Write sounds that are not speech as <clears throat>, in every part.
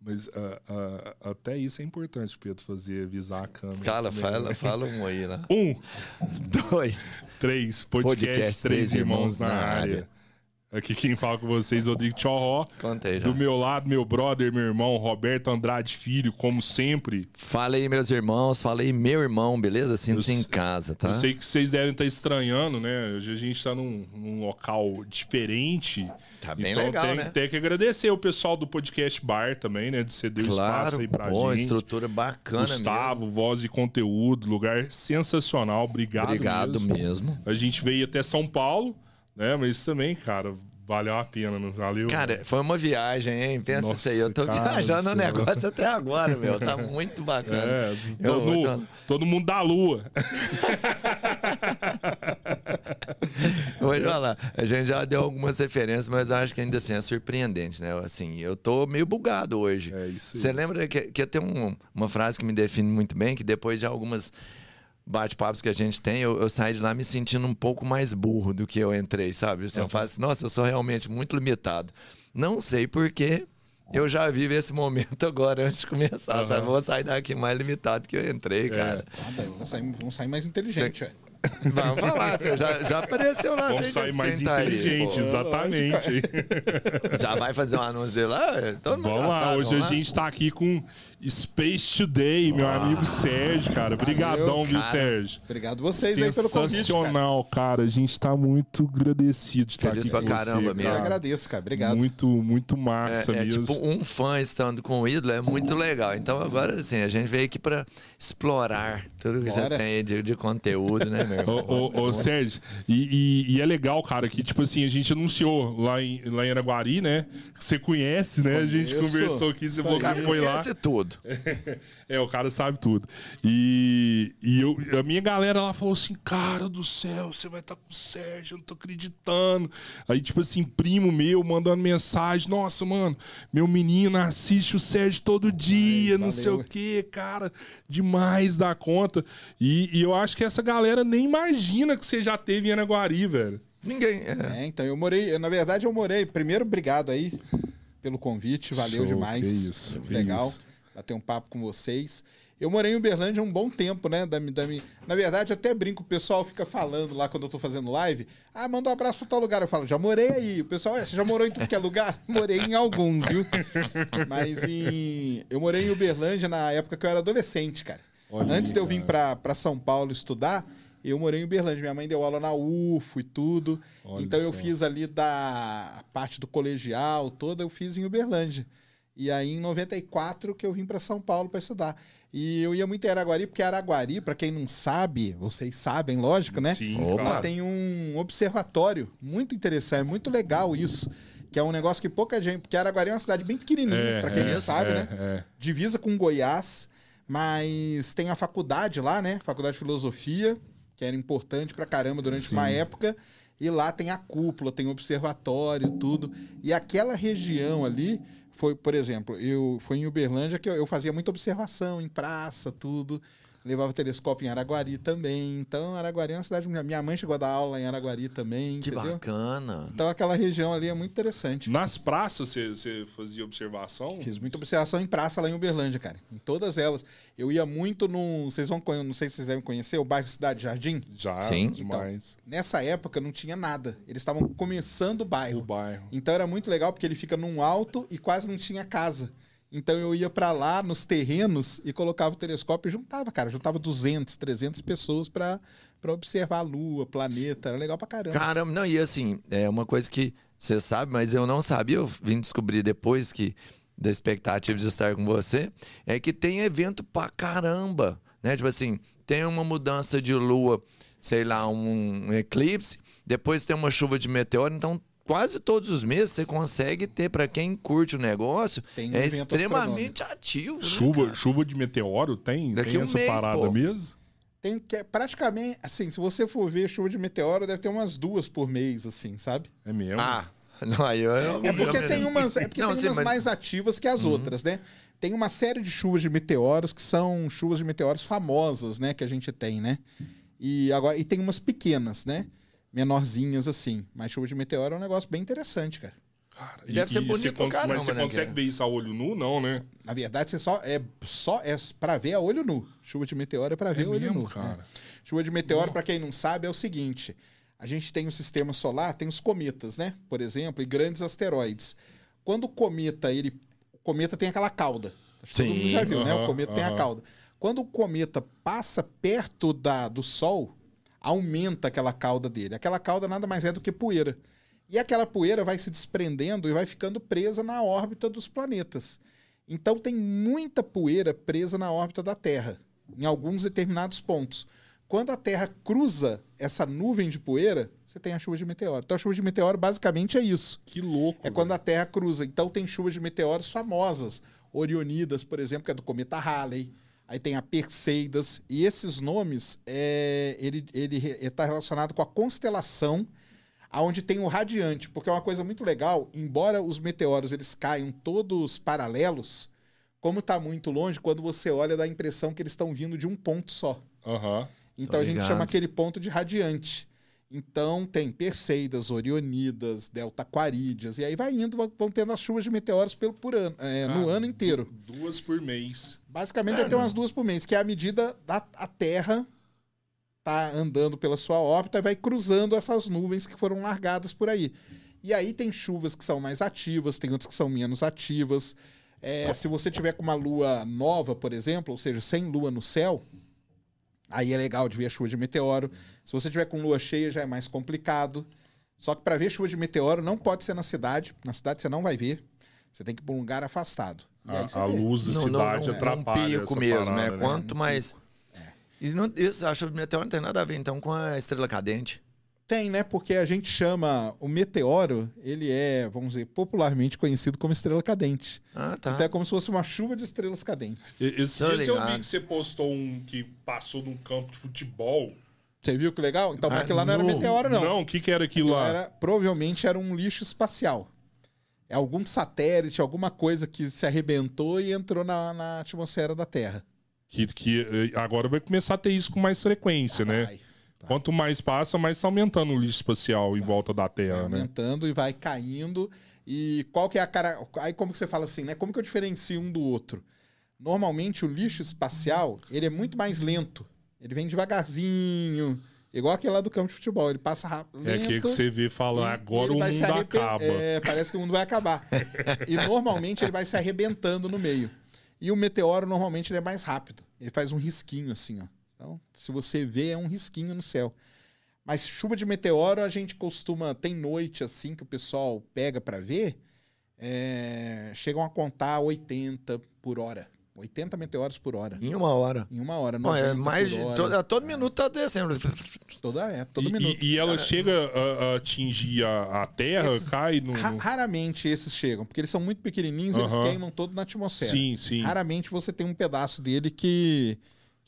Mas ah, ah, até isso é importante, Pedro, fazer, avisar a câmera. Cara, também, fala, né? fala um aí lá. Um, <laughs> Dois. três, podcast, Podcast, três Três irmãos, Irmãos na, na área. área. Aqui quem fala com vocês é o já. Do meu lado, meu brother, meu irmão, Roberto Andrade Filho, como sempre. Fala aí, meus irmãos. Fala aí, meu irmão, beleza? Sinta-se Eu em casa, tá? Eu sei que vocês devem estar estranhando, né? Hoje a gente tá num, num local diferente. Tá bem então legal, tem, né? tem que agradecer o pessoal do podcast Bar também, né? De ceder o espaço aí pra pô, gente. estrutura bacana Gustavo, voz e conteúdo, lugar sensacional. Obrigado, mesmo. Obrigado mesmo. mesmo. A gente veio até São Paulo, né? Mas também, cara, valeu a pena, não valeu? Cara, foi uma viagem, hein? Pensa Nossa, isso aí. Eu tô cara viajando do no céu. negócio até agora, meu. Tá <laughs> muito bacana. é, te no- falar. todo mundo da lua. <laughs> Vou te falar, a gente já deu algumas referências, mas acho que ainda assim é surpreendente, né? Assim, eu tô meio bugado hoje. É isso aí. Você lembra que, que tem um- uma frase que me define muito bem, que depois de algumas bate-papos que a gente tem, eu, eu saio de lá me sentindo um pouco mais burro do que eu entrei, sabe? Assim, Eu falo assim, nossa, eu sou realmente muito limitado. Não sei porquê, eu já vivo esse momento <laughs> agora, antes de começar, sabe? Eu vou sair daqui mais limitado que eu entrei, cara. Nada, vamos sair, vamos sair mais inteligente, ué. <laughs> Vamos falar, você já, já apareceu lá. Vamos sair mais tá aí, inteligente, pô. exatamente. <laughs> Já vai fazer um anúncio dele lá? Todo mundo Vamos já lá, sabe, hoje vamos a lá? gente tá aqui com Space Today, meu amigo Sérgio, cara. Obrigadão, viu, cara. Sérgio? Obrigado vocês aí pelo convite, cara. Sensacional, cara. A gente tá muito agradecido de estar Feliz aqui pra com caramba você, Eu mesmo. cara. agradeço, cara. Obrigado. Muito, muito massa É, é mesmo. tipo um fã estando com o ídolo é muito legal. Então agora assim, a gente veio aqui pra explorar tudo que Bora. você tem de, de conteúdo, né, meu irmão? Ô, ô, ô, Sérgio, e, e- e é legal, cara, que, tipo assim, a gente anunciou lá em, lá em Araguari, né? Que você conhece, né? A gente Conheço. conversou aqui, você falou que foi lá. conhece tudo. <laughs> É, o cara sabe tudo. E, e eu, a minha galera lá falou assim: Cara do céu, você vai estar com o Sérgio, eu não tô acreditando. Aí, tipo assim, primo meu mandando mensagem: Nossa, mano, meu menino assiste o Sérgio todo dia, não sei o valeu. que, cara, demais da conta. E, e eu acho que essa galera nem imagina que você já teve em Anaguari, velho. Ninguém. é. É, então eu morei, eu, na verdade eu morei, primeiro obrigado aí pelo convite, valeu Show, demais. que isso, que legal isso. Bater um papo com vocês. Eu morei em Uberlândia um bom tempo, né? Da, da, na verdade, até brinco, o pessoal fica falando lá quando eu tô fazendo live. Ah, manda um abraço pra tal lugar. Eu falo, já morei aí. O pessoal, "Ué, você já morou em tudo que é lugar? <laughs> morei em alguns, viu? Mas em, eu morei em Uberlândia na época que eu era adolescente, cara. Olha Antes de eu vir pra, pra São Paulo estudar, eu morei em Uberlândia. Minha mãe deu aula na UFO e tudo. Olha então eu fiz ali da parte do colegial toda, eu fiz em Uberlândia. E aí em 94 que eu vim para São Paulo para estudar. E eu ia muito em Araguari, porque Araguari, para quem não sabe, vocês sabem, lógico, né? Sim, Opa. Claro. tem um observatório muito interessante, muito legal isso. Que é um negócio que pouca gente. Porque Araguari é uma cidade bem pequenininha, É, para quem é, não sabe, é, né? é. divisa com Goiás, mas tem a faculdade lá, né? Faculdade de Filosofia, que era importante pra caramba durante uma época. E lá tem a cúpula, tem o observatório, tudo. E aquela região ali foi, por exemplo, eu foi em Uberlândia que eu, eu fazia muita observação em praça, tudo. Levava telescópio em Araguari também. Então, Araguari é uma cidade. Minha mãe chegou a dar aula em Araguari também, Que entendeu? bacana. Então, aquela região ali é muito interessante. Nas praças você, você fazia observação? Fiz muita observação em praça lá em Uberlândia, cara. Em todas elas. Eu ia muito no. Vocês vão não sei se vocês devem conhecer, o bairro Cidade Jardim. Já, Sim. demais. Nessa época não tinha nada. Eles estavam começando o bairro. O bairro. Então era muito legal porque ele fica num alto e quase não tinha casa. Então eu ia pra lá nos terrenos e colocava o telescópio e juntava, cara. Juntava 200, 300 pessoas pra pra observar a lua, planeta. Era legal pra caramba. Caramba, não, e assim, é uma coisa que você sabe, mas eu não sabia, eu vim descobrir depois que da expectativa de estar com você, é que tem evento pra caramba, né? Tipo assim, tem uma mudança de lua, sei lá, um eclipse, depois tem uma chuva de meteoro, então quase todos os meses você consegue ter, pra quem curte o negócio, Tem um é extremamente ativo. né, Chuva, cara? chuva de meteoro tem? Daqui tem um essa mês, parada pô. mesmo? Tem que é praticamente, assim, se você for ver chuva de meteoro, deve ter umas duas por mês, assim, sabe? É mesmo? Ah, <laughs> não, aí eu, eu- É porque eu- tem umas, é porque Não, tem sim, umas mas- Uhum. mais ativas que as outras, né? Tem uma série de chuvas de meteoros que são chuvas de meteoros famosas, né? Que a gente tem, né? E, agora, e tem umas pequenas, né? Menorzinhas assim. Mas chuva de meteoro é um negócio bem interessante, cara. Cara, Deve ser bonito você cons- caramba, Mas você né, consegue cara? ver isso a olho nu, não, né? Na verdade, você só é só é para ver a olho nu. Chuva de meteoro é para ver a olho mesmo, nu. cara? né? Chuva de meteoro, para quem não sabe, é o seguinte: a gente tem o sistema solar, tem os cometas, né? Por exemplo, e grandes asteroides. Quando o cometa, ele o cometa tem aquela cauda. Acho que todo mundo Sim. já viu, né? O cometa tem a cauda. Quando o cometa passa perto da, do Sol, aumenta aquela cauda dele. Aquela cauda nada mais é do que poeira. E aquela poeira vai se desprendendo e vai ficando presa na órbita dos planetas. Então tem muita poeira presa na órbita da Terra, em alguns determinados pontos. Quando a Terra cruza essa nuvem de poeira, você tem a chuva de meteoro. Então a chuva de meteoro basicamente é isso. Que louco. É quando a Terra cruza. Então tem chuvas de meteoros famosas. Orionidas, por exemplo, que é do cometa Halley. Aí tem a Perseidas. E esses nomes, é, ele está relacionado com a constelação aonde tem o radiante. Porque é uma coisa muito legal. Embora os meteoros eles caiam todos paralelos, como está muito longe, quando você olha dá a impressão que eles estão vindo de um ponto só. Aham. Então Tô a gente ligado. chama aquele ponto de radiante. Então tem Perseidas, Orionidas, Delta Aquarídeas, e aí vai indo, vão- tendo as chuvas de meteoros pelo, por ano, é, no Cara, ano inteiro. du- Duas por mês. Basicamente ter umas duas por mês, que é a medida da a Terra tá andando pela sua órbita e vai cruzando essas nuvens que foram largadas por aí. E aí tem chuvas que são mais ativas, tem outras que são menos ativas. É, se você tiver com uma lua nova, por exemplo, ou seja, sem lua no céu, aí é legal de ver a chuva de meteoro. Se você tiver com lua cheia, já é mais complicado. Só que para ver chuva de meteoro não pode ser na cidade. Na cidade você não vai ver. Você tem que ir para um lugar afastado. E A, a luz da Não, não, cidade não, é um atrapalha pico mesmo, parada, né? né? Quanto mais... E não, isso, a chuva de meteoro não tem nada a ver, então, com a estrela cadente. Tem, né? Porque a gente chama o meteoro, ele é, vamos dizer, popularmente conhecido como estrela cadente. Ah, tá. Então é como se fosse uma chuva de estrelas cadentes. E- Esses Tô dias eu vi que você postou um que passou num campo de futebol. Você viu que legal? Então, mas Ah, aquilo lá não era no- meteoro, não. Não, o que, que era aquilo Aquilo lá? era, provavelmente era um lixo espacial. É algum satélite, alguma coisa que se arrebentou e entrou na, na atmosfera da Terra. Que, que eh, agora vai começar a ter isso com mais frequência, né? Vai, Quanto mais passa, mais tá aumentando o lixo espacial em volta da vai Terra, né? aumentando e vai caindo. E qual que é a cara. Aí como que você fala assim, né? Como que eu diferencio um do outro? Normalmente o lixo espacial, ele é muito mais lento. Ele vem devagarzinho. Igual aquele lá do campo de futebol. Ele passa rápido. É aquele que você vê falando, E- agora o vai mundo acaba. É, parece que o mundo vai acabar. e normalmente ele vai se arrebentando no meio. E o meteoro normalmente ele é mais rápido. Ele faz um risquinho assim, ó. Então, se você vê, é um risquinho no céu. Mas chuva de meteoro a gente costuma tem noite assim que o pessoal pega para ver, é, chegam a contar 80 por hora, 80 meteoros por hora. Em uma hora. Em uma hora, Bom, é 90 mais por de, hora. todo, a todo minuto tá descendo. Toda é, todo E, minuto. e- e ela chega a, a atingir a, a Terra, Esses- cai no. Ra- raramente esses chegam, porque eles são muito pequenininhos, eles Aham. queimam todo na atmosfera. Sim, sim. Raramente você tem um pedaço dele que,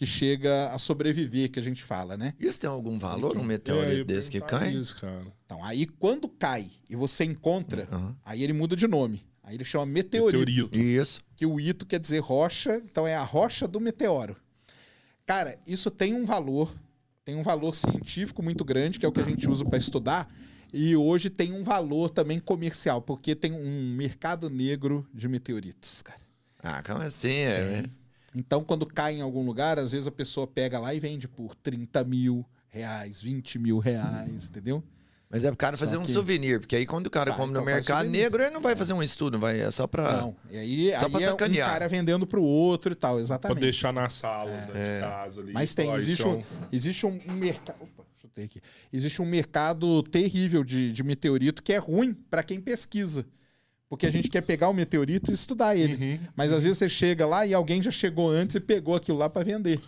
que chega a sobreviver, que a gente fala, né? Isso tem algum valor, um É, meteorito ia desse que cai? Isso, cara. Então, aí quando cai e você encontra, Aham. aí ele muda de nome. Aí ele chama meteorito, Meteorito. Isso. que o ito quer dizer rocha, então é a rocha do meteoro. Cara, isso tem um valor, tem um valor científico muito grande, que é o que a gente usa para estudar, e hoje tem um valor também comercial, porque tem um mercado negro de meteoritos, cara. Ah, como assim? É, Então, quando cai em algum lugar, às vezes a pessoa pega lá e vende por 30 mil reais, 20 mil reais, entendeu? Mas é pro cara fazer um que- souvenir, porque aí quando o cara Vai, come no então faz mercado souvenir. negro, ele não vai fazer um estudo, vai, é só pra. Não. E aí, Só aí pra é um sacanear. cara vendendo pro outro e tal, Pra exatamente. deixar na sala da- de casa ali. Mas tem, existe é um, existe um, um mercado. Opa, chutei aqui. Existe um mercado terrível de, de meteorito que é ruim para quem pesquisa. Porque a gente quer pegar o meteorito e estudar ele. Uhum. Mas às vezes você chega lá e alguém já chegou antes e pegou aquilo lá para vender.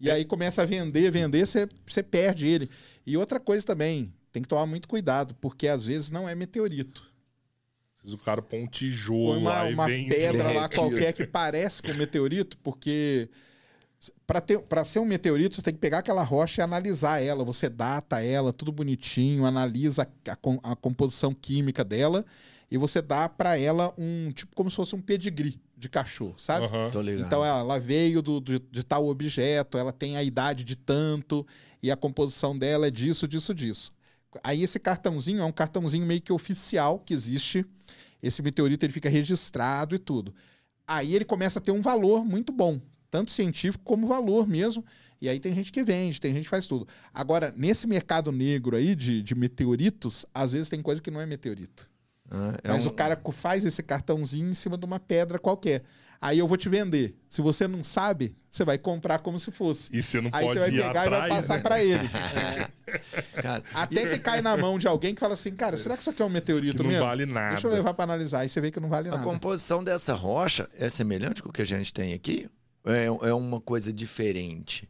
E aí começa a vender, vender, você, você perde ele. E outra coisa também, tem que tomar muito cuidado, porque às vezes não é meteorito. Às o cara põe um tijolo Põe uma, lá e uma pedra <laughs> lá Derretido. qualquer que parece com meteorito, porque para ter para ser um meteorito você tem que pegar aquela rocha e analisar ela. Você data ela, tudo bonitinho, analisa a, a composição química dela e você dá para ela um tipo como se fosse um pedigree de cachorro, sabe? Ligado. Então ela veio do, do- de tal objeto, ela tem a idade de tanto e a composição dela é disso, disso, disso. Aí esse cartãozinho é um cartãozinho meio que oficial que existe. Esse meteorito ele fica registrado e tudo. Aí ele começa a ter um valor muito bom, tanto científico como valor mesmo. E aí tem gente que vende, tem gente que faz tudo. Agora, nesse mercado negro aí de, de meteoritos, às vezes tem coisa que não é meteorito. Ah, é Mas um- o cara faz esse cartãozinho em cima de uma pedra qualquer. Aí eu vou te vender. Se você não sabe, você vai comprar como se fosse. E você não Aí pode você vai pegar e vai atrás, passar né? pra ele. <laughs> Cara, Até que cai na mão de alguém que fala assim, cara, será que isso aqui é um meteorito Que não mesmo? vale nada. Deixa eu levar pra analisar. Aí você vê que não vale a nada. composição dessa rocha é semelhante com o que a gente tem aqui? É, é uma coisa diferente.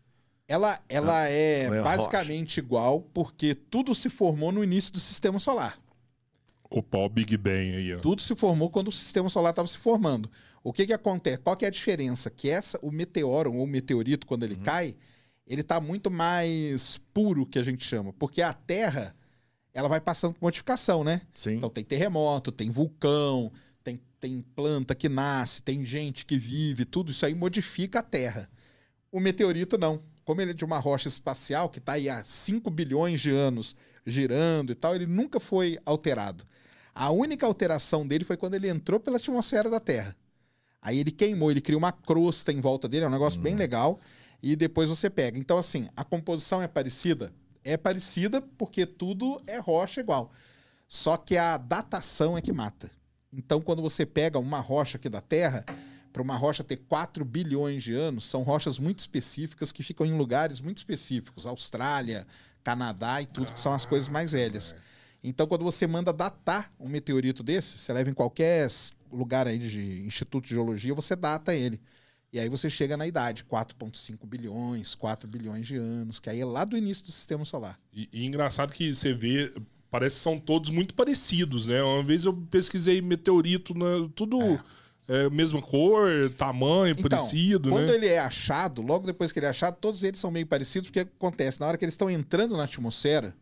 Ela, ela é Ou é basicamente igual porque tudo se formou no início do sistema solar. O pau Big Bang aí, ó. Tudo se formou quando o sistema solar estava se formando. O que que acontece? Qual que é a diferença? Que essa, o meteoro ou o meteorito, quando ele cai, ele está muito mais puro, que a gente chama. Porque a Terra, ela vai passando por modificação, né? Sim. Então tem terremoto, tem vulcão, tem, tem planta que nasce, tem gente que vive, tudo isso aí modifica a Terra. O meteorito não. Como ele é de uma rocha espacial que está aí há 5 bilhões de anos girando e tal, ele nunca foi alterado. A única alteração dele foi quando ele entrou pela atmosfera da Terra. Aí ele queimou, ele cria uma crosta em volta dele, é um negócio bem legal. E depois você pega. Então, assim, a composição é parecida? É parecida porque tudo é rocha igual. Só que a datação é que mata. Então, quando você pega uma rocha aqui da Terra, para uma rocha ter 4 bilhões de anos, são rochas muito específicas que ficam em lugares muito específicos. Austrália, Canadá e tudo, que são as coisas mais velhas. Então, quando você manda datar um meteorito desse, você leva em qualquer lugar aí de instituto de geologia, você data ele. E aí você chega na idade, 4,5 bilhões, 4 bilhões de anos, que aí é lá do início do sistema solar. E, e engraçado que você vê, parece que são todos muito parecidos, né? Uma vez eu pesquisei meteorito, né? tudo é. mesma cor, tamanho, parecido, Então, quando né? ele é achado, logo depois que ele é achado, todos eles são meio parecidos, porque o que acontece? Na hora que eles estão entrando na atmosfera,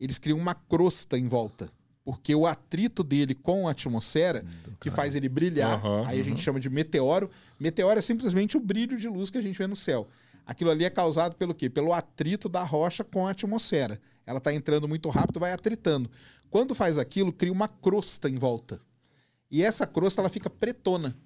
eles criam uma crosta em volta. Porque o atrito dele com a atmosfera, que faz ele brilhar, Aham, aí a gente chama de meteoro. Meteoro é simplesmente o brilho de luz que a gente vê no céu. Aquilo ali é causado pelo quê? Pelo atrito da rocha com a atmosfera. Ela está entrando muito rápido, vai atritando. Quando faz aquilo, cria uma crosta em volta. E essa crosta ela fica pretona.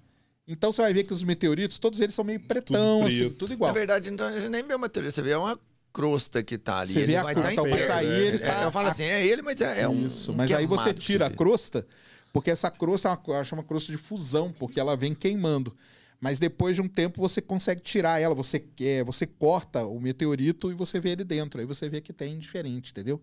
Então você vai ver que os meteoritos, todos eles são meio pretão, Tudo assim, tudo Na igual. verdade, então, a gente nem vê uma teoria. Você vê uma crosta que tá ali. Você ele vê a vai crosta, estar então, mas aí ele tá- Eu falo assim, é ele, mas é, é um. Isso, um mas aí você tira a crosta, porque essa crosta é uma, chama crosta de fusão, porque ela vem queimando. Mas depois de um tempo você consegue tirar ela, você, é, você corta o meteorito e você vê ele dentro. Aí você vê que tem diferente, entendeu?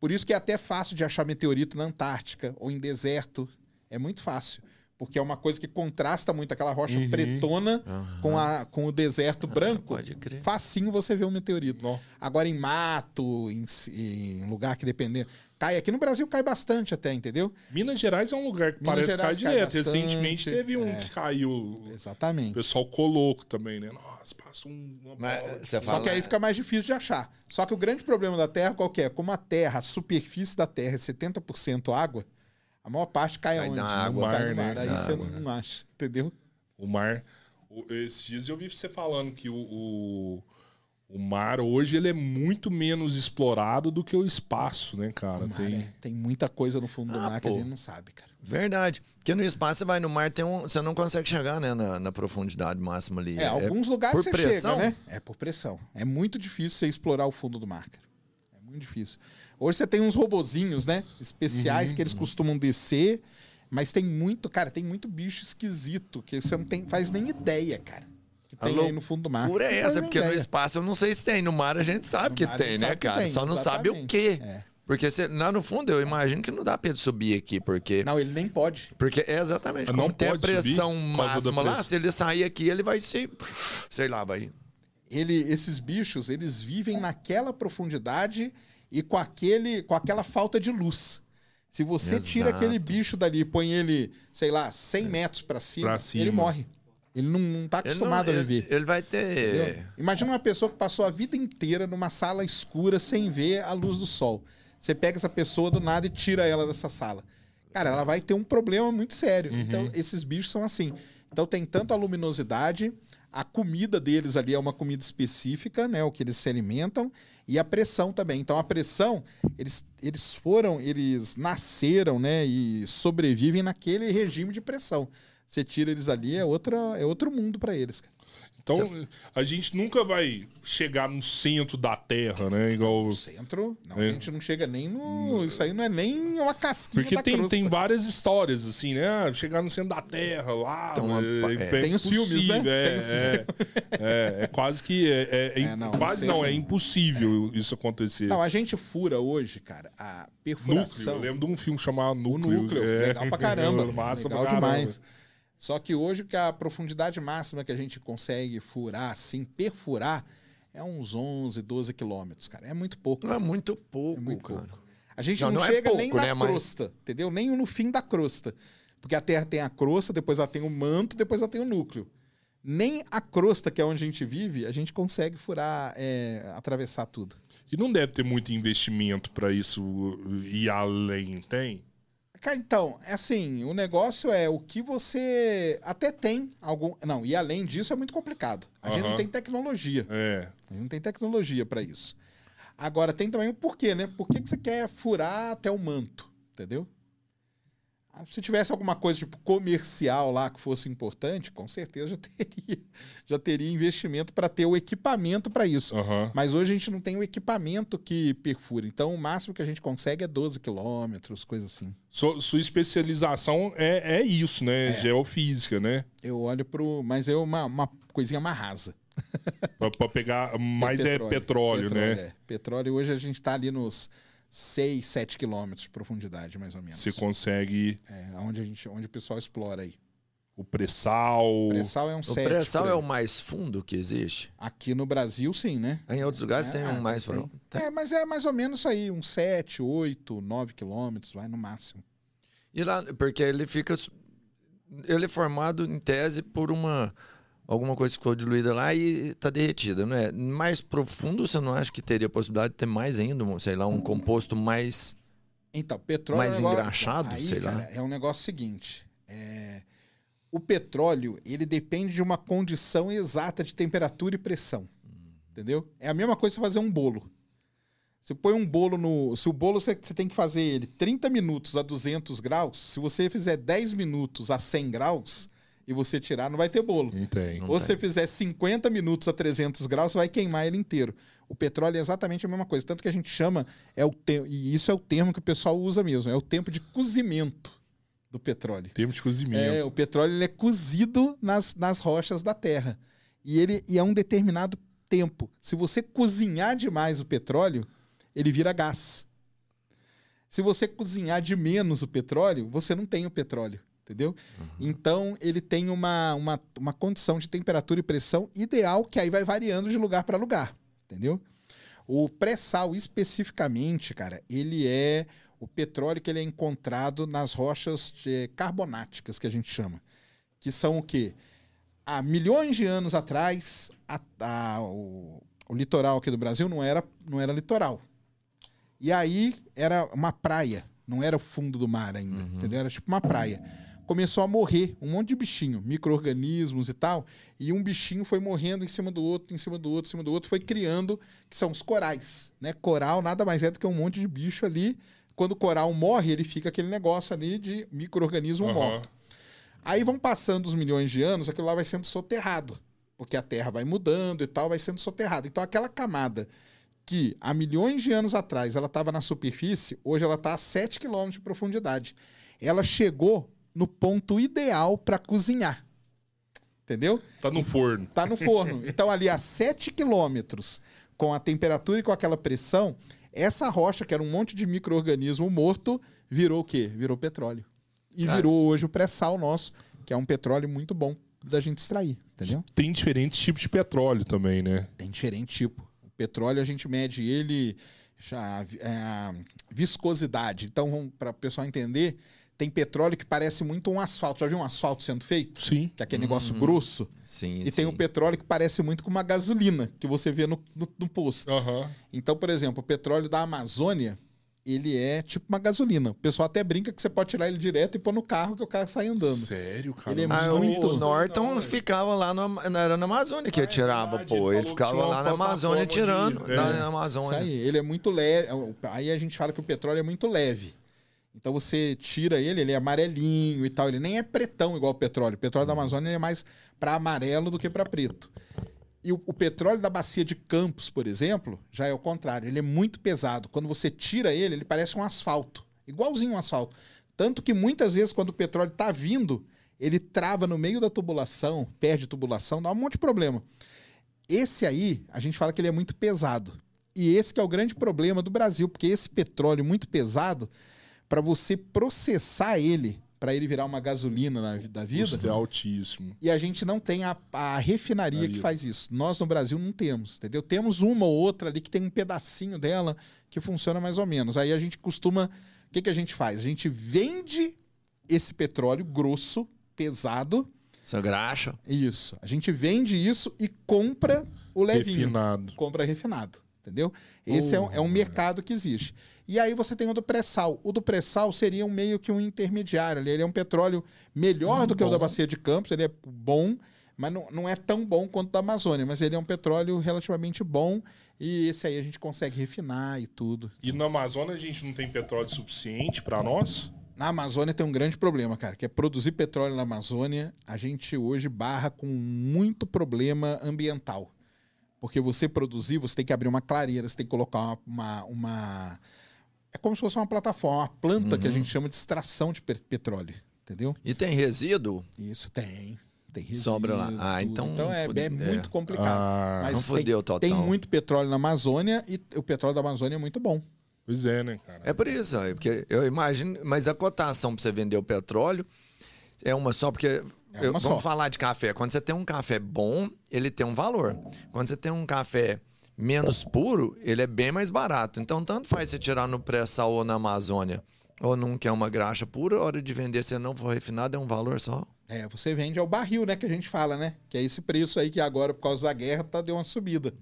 Por isso que é até fácil de achar meteorito na Antártica ou em deserto. É muito fácil. Porque é uma coisa que contrasta muito aquela rocha Uhum. pretona Aham. com, a, com o deserto branco. Pode crer. Facinho você vê um meteorito. Nó. Agora em mato, em, em lugar que depender. Cai aqui no Brasil cai bastante até, entendeu? Minas Gerais é um lugar que Minas parece Gerais cai direto. Recentemente teve um é. que caiu. O Exatamente. pessoal colou também, né? Nossa, passa um, uma Mas bola. você Só fala. que aí fica mais difícil de achar. Só que o grande problema da Terra qual que é? Como a Terra, a superfície da Terra é 70% água, a maior parte cai Cai onde? na água, mar, no mar. né? Aí Na você água, não acha, entendeu? O mar. o- esses dias eu vi você falando que o, o, o mar hoje ele é muito menos explorado do que o espaço, né, cara? Mar, Tem. é. Tem muita coisa no fundo do Ah, mar que pô. a gente não sabe, cara. Verdade. Porque no espaço você vai no mar, tem um, você não consegue chegar né, na, na profundidade máxima ali. É, alguns lugares por você pressão? chega, né? É por pressão. É muito difícil você explorar o fundo do mar, cara. É muito difícil. Hoje você tem uns robozinhos, né? Especiais Uhum. que eles costumam descer, mas tem muito, cara, tem muito bicho esquisito que você não tem, faz nem ideia, cara. Que tem aí no fundo do mar. Por é essa, porque no ideia. espaço eu não sei se tem. No mar a gente sabe No que tem, né, sabe que cara? tem, Só não sabe o quê. É. Porque você, lá no fundo eu imagino que não dá pra ele subir aqui, porque. Não, ele nem pode. Porque é exatamente. Como não tem a pressão máxima lá, se ele sair aqui, ele vai ser. Sei lá, vai. Ele, esses bichos, eles vivem naquela profundidade e com, aquele, com aquela falta de luz. Se você tira Exato. aquele bicho dali e põe ele, sei lá, 100 metros pra cima, cima. ele morre. Ele não, não tá Ele, não- acostumado a ele- viver. ele vai ter. entendeu? Imagina uma pessoa que passou a vida inteira numa sala escura sem ver a luz do sol. Você pega essa pessoa do nada e tira ela dessa sala. Cara, ela vai ter um problema muito sério. Então, esses bichos são assim. Então, tem tanto a luminosidade, A comida deles ali é uma comida específica, né? O que eles se alimentam. E a pressão também. Então, a pressão, eles, eles foram, eles nasceram, né? E sobrevivem naquele regime de pressão. Você tira eles ali, é, outra, é outro mundo para eles. Cara. Então, a gente nunca vai chegar no centro da Terra, né? Igual. No centro? Não, é. a gente não chega nem no. Isso aí não é nem uma casquinha. Porque tem, tem várias histórias, assim, né? Ah, chegar no centro da Terra, lá. Então, é, é, tem os filmes, né? É, é, é, é, quase que. É, é não, quase não, é impossível isso acontecer. Não, a gente fura hoje, cara, a perfuração. Núcleo. Eu lembro de um filme chamado Núcleo. O Núcleo. Legal pra caramba. <laughs> Massa legal pra caramba. demais. Só que hoje que a profundidade máxima que a gente consegue furar, assim, perfurar, é uns 11, 12 quilômetros, cara. É muito pouco. Não é muito pouco, é muito cara. Pouco. A gente não, não, não é chega é pouco, nem na né, crosta, mas... entendeu? Nem no fim da crosta. Porque a Terra tem a crosta, depois ela tem o manto, depois ela tem o núcleo. Nem a crosta, que é onde a gente vive, a gente consegue furar, é, atravessar tudo. E não deve ter muito investimento para isso ir além, tem? Então, é assim, o negócio é o que você até tem algum. Não, e além disso é muito complicado. A uhum. gente não tem tecnologia. É. A gente não tem tecnologia para isso. Agora, tem também o porquê, né? Por que, que você quer furar até o manto? Entendeu? Se tivesse alguma coisa tipo comercial lá que fosse importante, com certeza já <laughs> teria, já teria investimento para ter o equipamento para isso. Uhum. Mas hoje a gente não tem o equipamento que perfura. Então o máximo que a gente consegue é 12 quilômetros, coisa assim. Sua, sua especialização é, é isso, né? É. Geofísica, né? Eu olho pro. Mas é uma, uma coisinha mais rasa. para pegar. <laughs> É petróleo, é petróleo, petróleo né? É. Petróleo hoje a gente está ali nos 6, 7 quilômetros de profundidade, mais ou menos. Você consegue. É, onde, a gente, onde o pessoal explora aí. O pré-sal. O pré-sal é um 7. O pré-sal é o mais fundo que existe? Aqui no Brasil, sim, né? Em outros lugares é, tem um mais fundo. É, mas é mais ou menos aí, uns 7, 8, 9 quilômetros, vai no máximo. E lá, porque ele fica. Ele é formado em tese por uma alguma coisa ficou diluída lá e está derretida, não é? Mais profundo, você não acha que teria possibilidade de ter mais ainda, sei lá, um composto mais então petróleo mais é um negócio, engraxado, aí, sei cara, lá. É um negócio seguinte, é... o petróleo ele depende de uma condição exata de temperatura e pressão, entendeu? É a mesma coisa você fazer um bolo. Você põe um bolo no. Se o bolo você, você, tem que fazer ele 30 minutos a 200 graus, se você fizer 10 minutos a 100 graus, e você tirar, não vai ter bolo. Não tem. Ou se você fizer 50 minutos a 300 graus, você vai queimar ele inteiro. O petróleo é exatamente a mesma coisa. Tanto que a gente chama, é o te... e isso é o termo que o pessoal usa mesmo, é o tempo de cozimento do petróleo. Tempo de cozimento. É, o petróleo ele é cozido nas, nas rochas da terra. E ele e é um determinado tempo. Se você cozinhar demais o petróleo, ele vira gás. Se você cozinhar de menos o petróleo, você não tem o petróleo entendeu? Uhum. Então ele tem uma, uma, uma condição de temperatura e pressão ideal que aí vai variando de lugar para lugar, entendeu? O pré-sal especificamente, cara, ele é o petróleo que ele é encontrado nas rochas carbonáticas que a gente chama, que são o quê? Há milhões de anos atrás, a, a, o, o litoral aqui do Brasil não era, não era litoral. E aí era uma praia, não era o fundo do mar ainda, uhum. entendeu? Era tipo uma praia começou a morrer um monte de bichinho, micro-organismos e tal, e um bichinho foi morrendo em cima do outro, em cima do outro, em cima do outro, foi criando, que são os corais, né? Coral nada mais é do que um monte de bicho ali. Quando o coral morre, ele fica aquele negócio ali de micro-organismo uhum. morto. Aí vão passando os milhões de anos, aquilo lá vai sendo soterrado, porque a Terra vai mudando e tal, vai sendo soterrado. Então aquela camada que há milhões de anos atrás ela estava na superfície, hoje ela está a 7 km de profundidade. Ela chegou no ponto ideal para cozinhar. Entendeu? Tá no forno. Tá no forno. Então, ali a 7 quilômetros, com a temperatura e com aquela pressão, essa rocha, que era um monte de micro-organismo morto, virou o quê? Virou petróleo. E Cara. virou hoje o pré-sal nosso, que é um petróleo muito bom da gente extrair, entendeu? Tem diferentes tipos de petróleo também, né? Tem diferente tipo. O petróleo a gente mede ele já é, viscosidade. Então, para o pessoal entender, tem petróleo que parece muito um asfalto. Já viu um asfalto sendo feito? Sim. Que é aquele negócio uhum. grosso. Sim, e sim. tem o petróleo que parece muito com uma gasolina que você vê no, no, no posto. Uhum. Então, por exemplo, o petróleo da Amazônia, ele é tipo uma gasolina. O pessoal até brinca que você pode tirar ele direto e pôr no carro que o carro sai andando. Sério, cara? Ele é Ah, muito- o Norton Não, ficava lá no, era na Amazônia que Ah, ele é tirava, verdade, ele pô. Ele que ficava lá na Amazônia tirando. de- na, é. na Isso Amazônia. aí, ele é muito leve. Aí a gente fala que o petróleo é muito leve. Então você tira ele, ele é amarelinho e tal. Ele nem é pretão igual o petróleo. O petróleo da Amazônia ele é mais para amarelo do que para preto. E o, o petróleo da bacia de Campos, por exemplo, já é o contrário. Ele é muito pesado. Quando você tira ele, ele parece um asfalto. Igualzinho um asfalto. Tanto que muitas vezes, quando o petróleo está vindo, ele trava no meio da tubulação, perde tubulação, dá um monte de problema. Esse aí, a gente fala que ele é muito pesado. E esse que é o grande problema do Brasil, porque esse petróleo muito pesado, para você processar ele, para ele virar uma gasolina na, da vida, Custo é altíssimo. e a gente não tem a, a refinaria que faz isso. Nós no Brasil não temos, entendeu? Temos uma ou outra ali que tem um pedacinho dela que funciona mais ou menos. Aí a gente costuma. O que, que a gente faz? A gente vende esse petróleo grosso, pesado. Essa graxa. Isso. A gente vende isso e compra o levinho. Refinado. Compra refinado. Entendeu? Esse é, um, é um mercado que existe. E aí você tem o do pré-sal. O do pré-sal seria um meio que um intermediário. Ele é um petróleo melhor do que o da bom. Bacia de Campos. Ele é bom, mas não, não é tão bom quanto o da Amazônia. Mas ele é um petróleo relativamente bom. E esse aí a gente consegue refinar e tudo. E na Amazônia a gente não tem petróleo suficiente pra nós? Na Amazônia tem um grande problema, cara, que é produzir petróleo na Amazônia. A gente hoje barra com muito problema ambiental. Porque você produzir, você tem que abrir uma clareira, você tem que colocar uma. uma- uma- É como se fosse uma plataforma, uma planta que a gente chama de extração de pe- petróleo. Entendeu? E tem resíduo? Isso tem. Tem resíduo, Sobra lá. Ah, tudo. então Então é, é é. muito complicado. Ah, Mas não tem, fodeu total. tem muito petróleo na Amazônia e o petróleo da Amazônia é muito bom. Pois é, né, cara? É por isso, ó, porque eu imagino, mas a cotação para você vender o petróleo é uma só, porque É eu- uma vamos só. falar de café. Quando você tem um café bom, ele tem um valor. Quando você tem um café menos puro, ele é bem mais barato. Então, tanto faz você tirar no pré-sal ou na Amazônia, ou não quer uma graxa pura, a hora de vender, se não for refinado, é um valor só. É, você vende ao barril, né, que a gente fala, né? Que é esse preço aí que agora, por causa da guerra, tá, deu uma subida.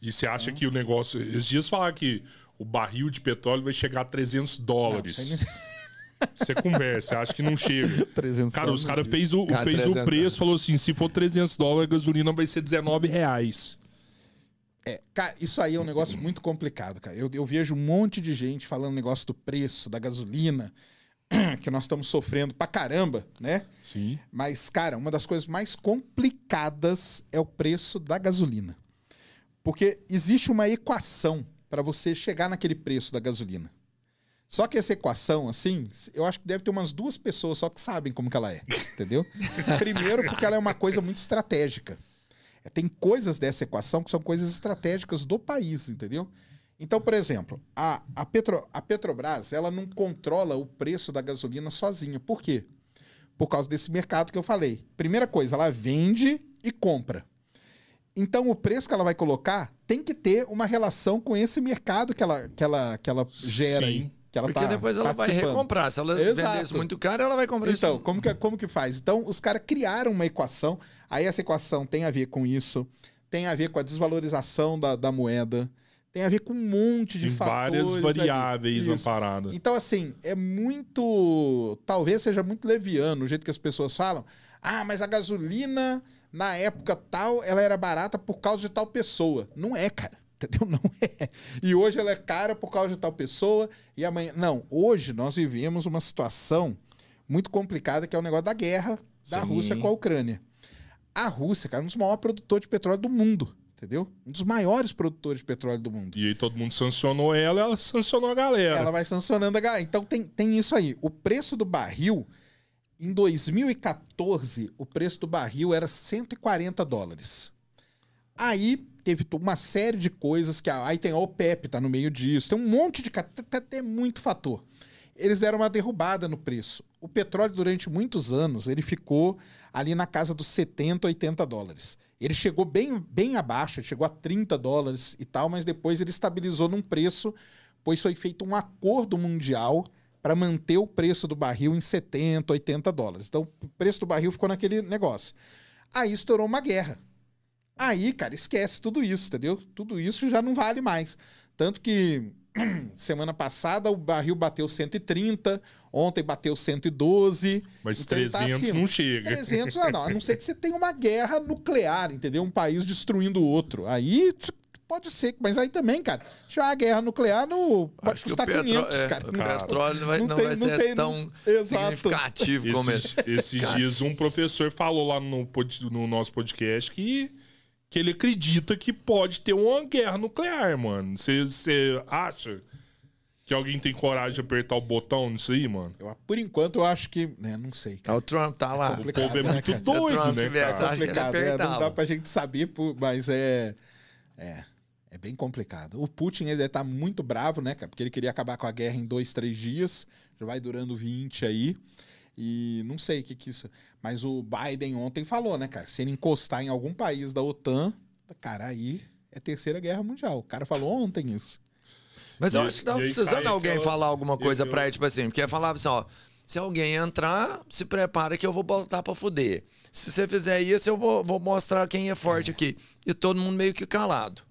E você acha que o negócio. Esses dias falaram que o barril de petróleo vai chegar a 300 Não, dólares. não- Você conversa, acha que não chega. <laughs> 300 Cara, os caras dólares. fez o, Cara, fez o 300 preço, falou assim: se for 300 dólares, a gasolina vai ser 19 reais. É, cara, isso aí é um negócio muito complicado, cara. Eu, eu vejo um monte de gente falando negócio do preço, da gasolina, <clears throat> que nós estamos sofrendo pra caramba, né? Sim. Mas, cara, uma das coisas mais complicadas é o preço da gasolina. Porque existe uma equação para você chegar naquele preço da gasolina. Só que essa equação, assim, eu acho que deve ter umas duas pessoas só que sabem como que ela é, entendeu? <laughs> Primeiro, porque ela é uma coisa muito estratégica. Tem coisas dessa equação que são coisas estratégicas do país, entendeu? Então, por exemplo, a, a, Petro, a Petrobras, ela não controla o preço da gasolina sozinha. Por quê? Por causa desse mercado que eu falei. Primeira coisa, ela vende e compra. Então, o preço que ela vai colocar tem que ter uma relação com esse mercado que ela, que ela, que ela gera Sim. aí. Que ela Porque tá depois ela vai recomprar. Se ela Exato. vender isso muito caro, ela vai comprar Então, isso. como que, como que faz? Então, os caras criaram uma equação. Aí essa equação tem a ver com isso, tem a ver com a desvalorização da, da moeda, tem a ver com um monte de Tem fatores. várias variáveis na parada. Então, assim, é muito. Talvez seja muito leviano o jeito que as pessoas falam. Ah, mas a gasolina, na época tal, ela era barata por causa de tal pessoa. Não é, cara. <laughs> Entendeu? Não é. E hoje ela é cara por causa de tal pessoa e amanhã. Não, hoje nós vivemos uma situação muito complicada que é o negócio da guerra da Sim. Rússia com a Ucrânia. A Rússia, cara, é um dos maiores produtores de petróleo do mundo. Entendeu? Um dos maiores produtores de petróleo do mundo. E aí todo mundo sancionou ela, ela sancionou a galera. Ela vai sancionando a galera. Então tem, tem isso aí. O preço do barril, em 2014, o preço do barril era 140 dólares. Aí teve uma série de coisas que. Aí tem a OPEP, tá no meio disso. Tem um monte de. tem muito fator. Eles deram uma derrubada no preço. O petróleo, durante muitos anos, ele ficou ali na casa dos 70, 80 dólares. Ele chegou bem, bem abaixo, chegou a 30 dólares e tal, mas depois ele estabilizou num preço, pois foi feito um acordo mundial para manter o preço do barril em 70, 80 dólares. Então, o preço do barril ficou naquele negócio. Aí estourou uma guerra. Aí, cara, esquece tudo isso, entendeu? Tudo isso já não vale mais. Tanto que semana passada o barril bateu 130, ontem bateu 112. Mas então ele 300 acima. não chega. 300 ah, não, a não ser que você tenha uma guerra nuclear, entendeu? Um país destruindo o outro. Aí pode ser, mas aí também, cara, se tiver uma guerra nuclear, no, pode Acho que custar o petro- 500, é, cara. o petróleo não vai, não não tem- vai não ser tem- tão Exato. significativo como Esses, esse. esses dias um professor falou lá no, no nosso podcast que, que ele acredita que pode ter uma guerra nuclear, mano. Você acha que alguém tem coragem de apertar o botão nisso aí, mano? Eu, por enquanto, eu acho que. Né, não sei, cara. O Trump tá lá. O povo é né, muito o doido, Trump né, cara? ele complicado, é, não dá pra gente saber, mas é. É. É bem complicado. O Putin ele deve estar muito bravo, né, cara? Porque ele queria acabar com a guerra em dois, três dias. Já vai durando 20 aí. E não sei o que que isso. Mas o Biden ontem falou, né, cara? Se ele encostar em algum país da OTAN, cara, aí é terceira guerra mundial. O cara falou ontem isso. Mas eu E- acho que tava aí precisando cai alguém aquela- falar alguma coisa eu- pra ele, tipo assim, porque falava assim, ó, se alguém entrar, se prepara que eu vou botar pra fuder. Se você fizer isso, eu vou, vou mostrar quem é forte aqui. E todo mundo meio que calado.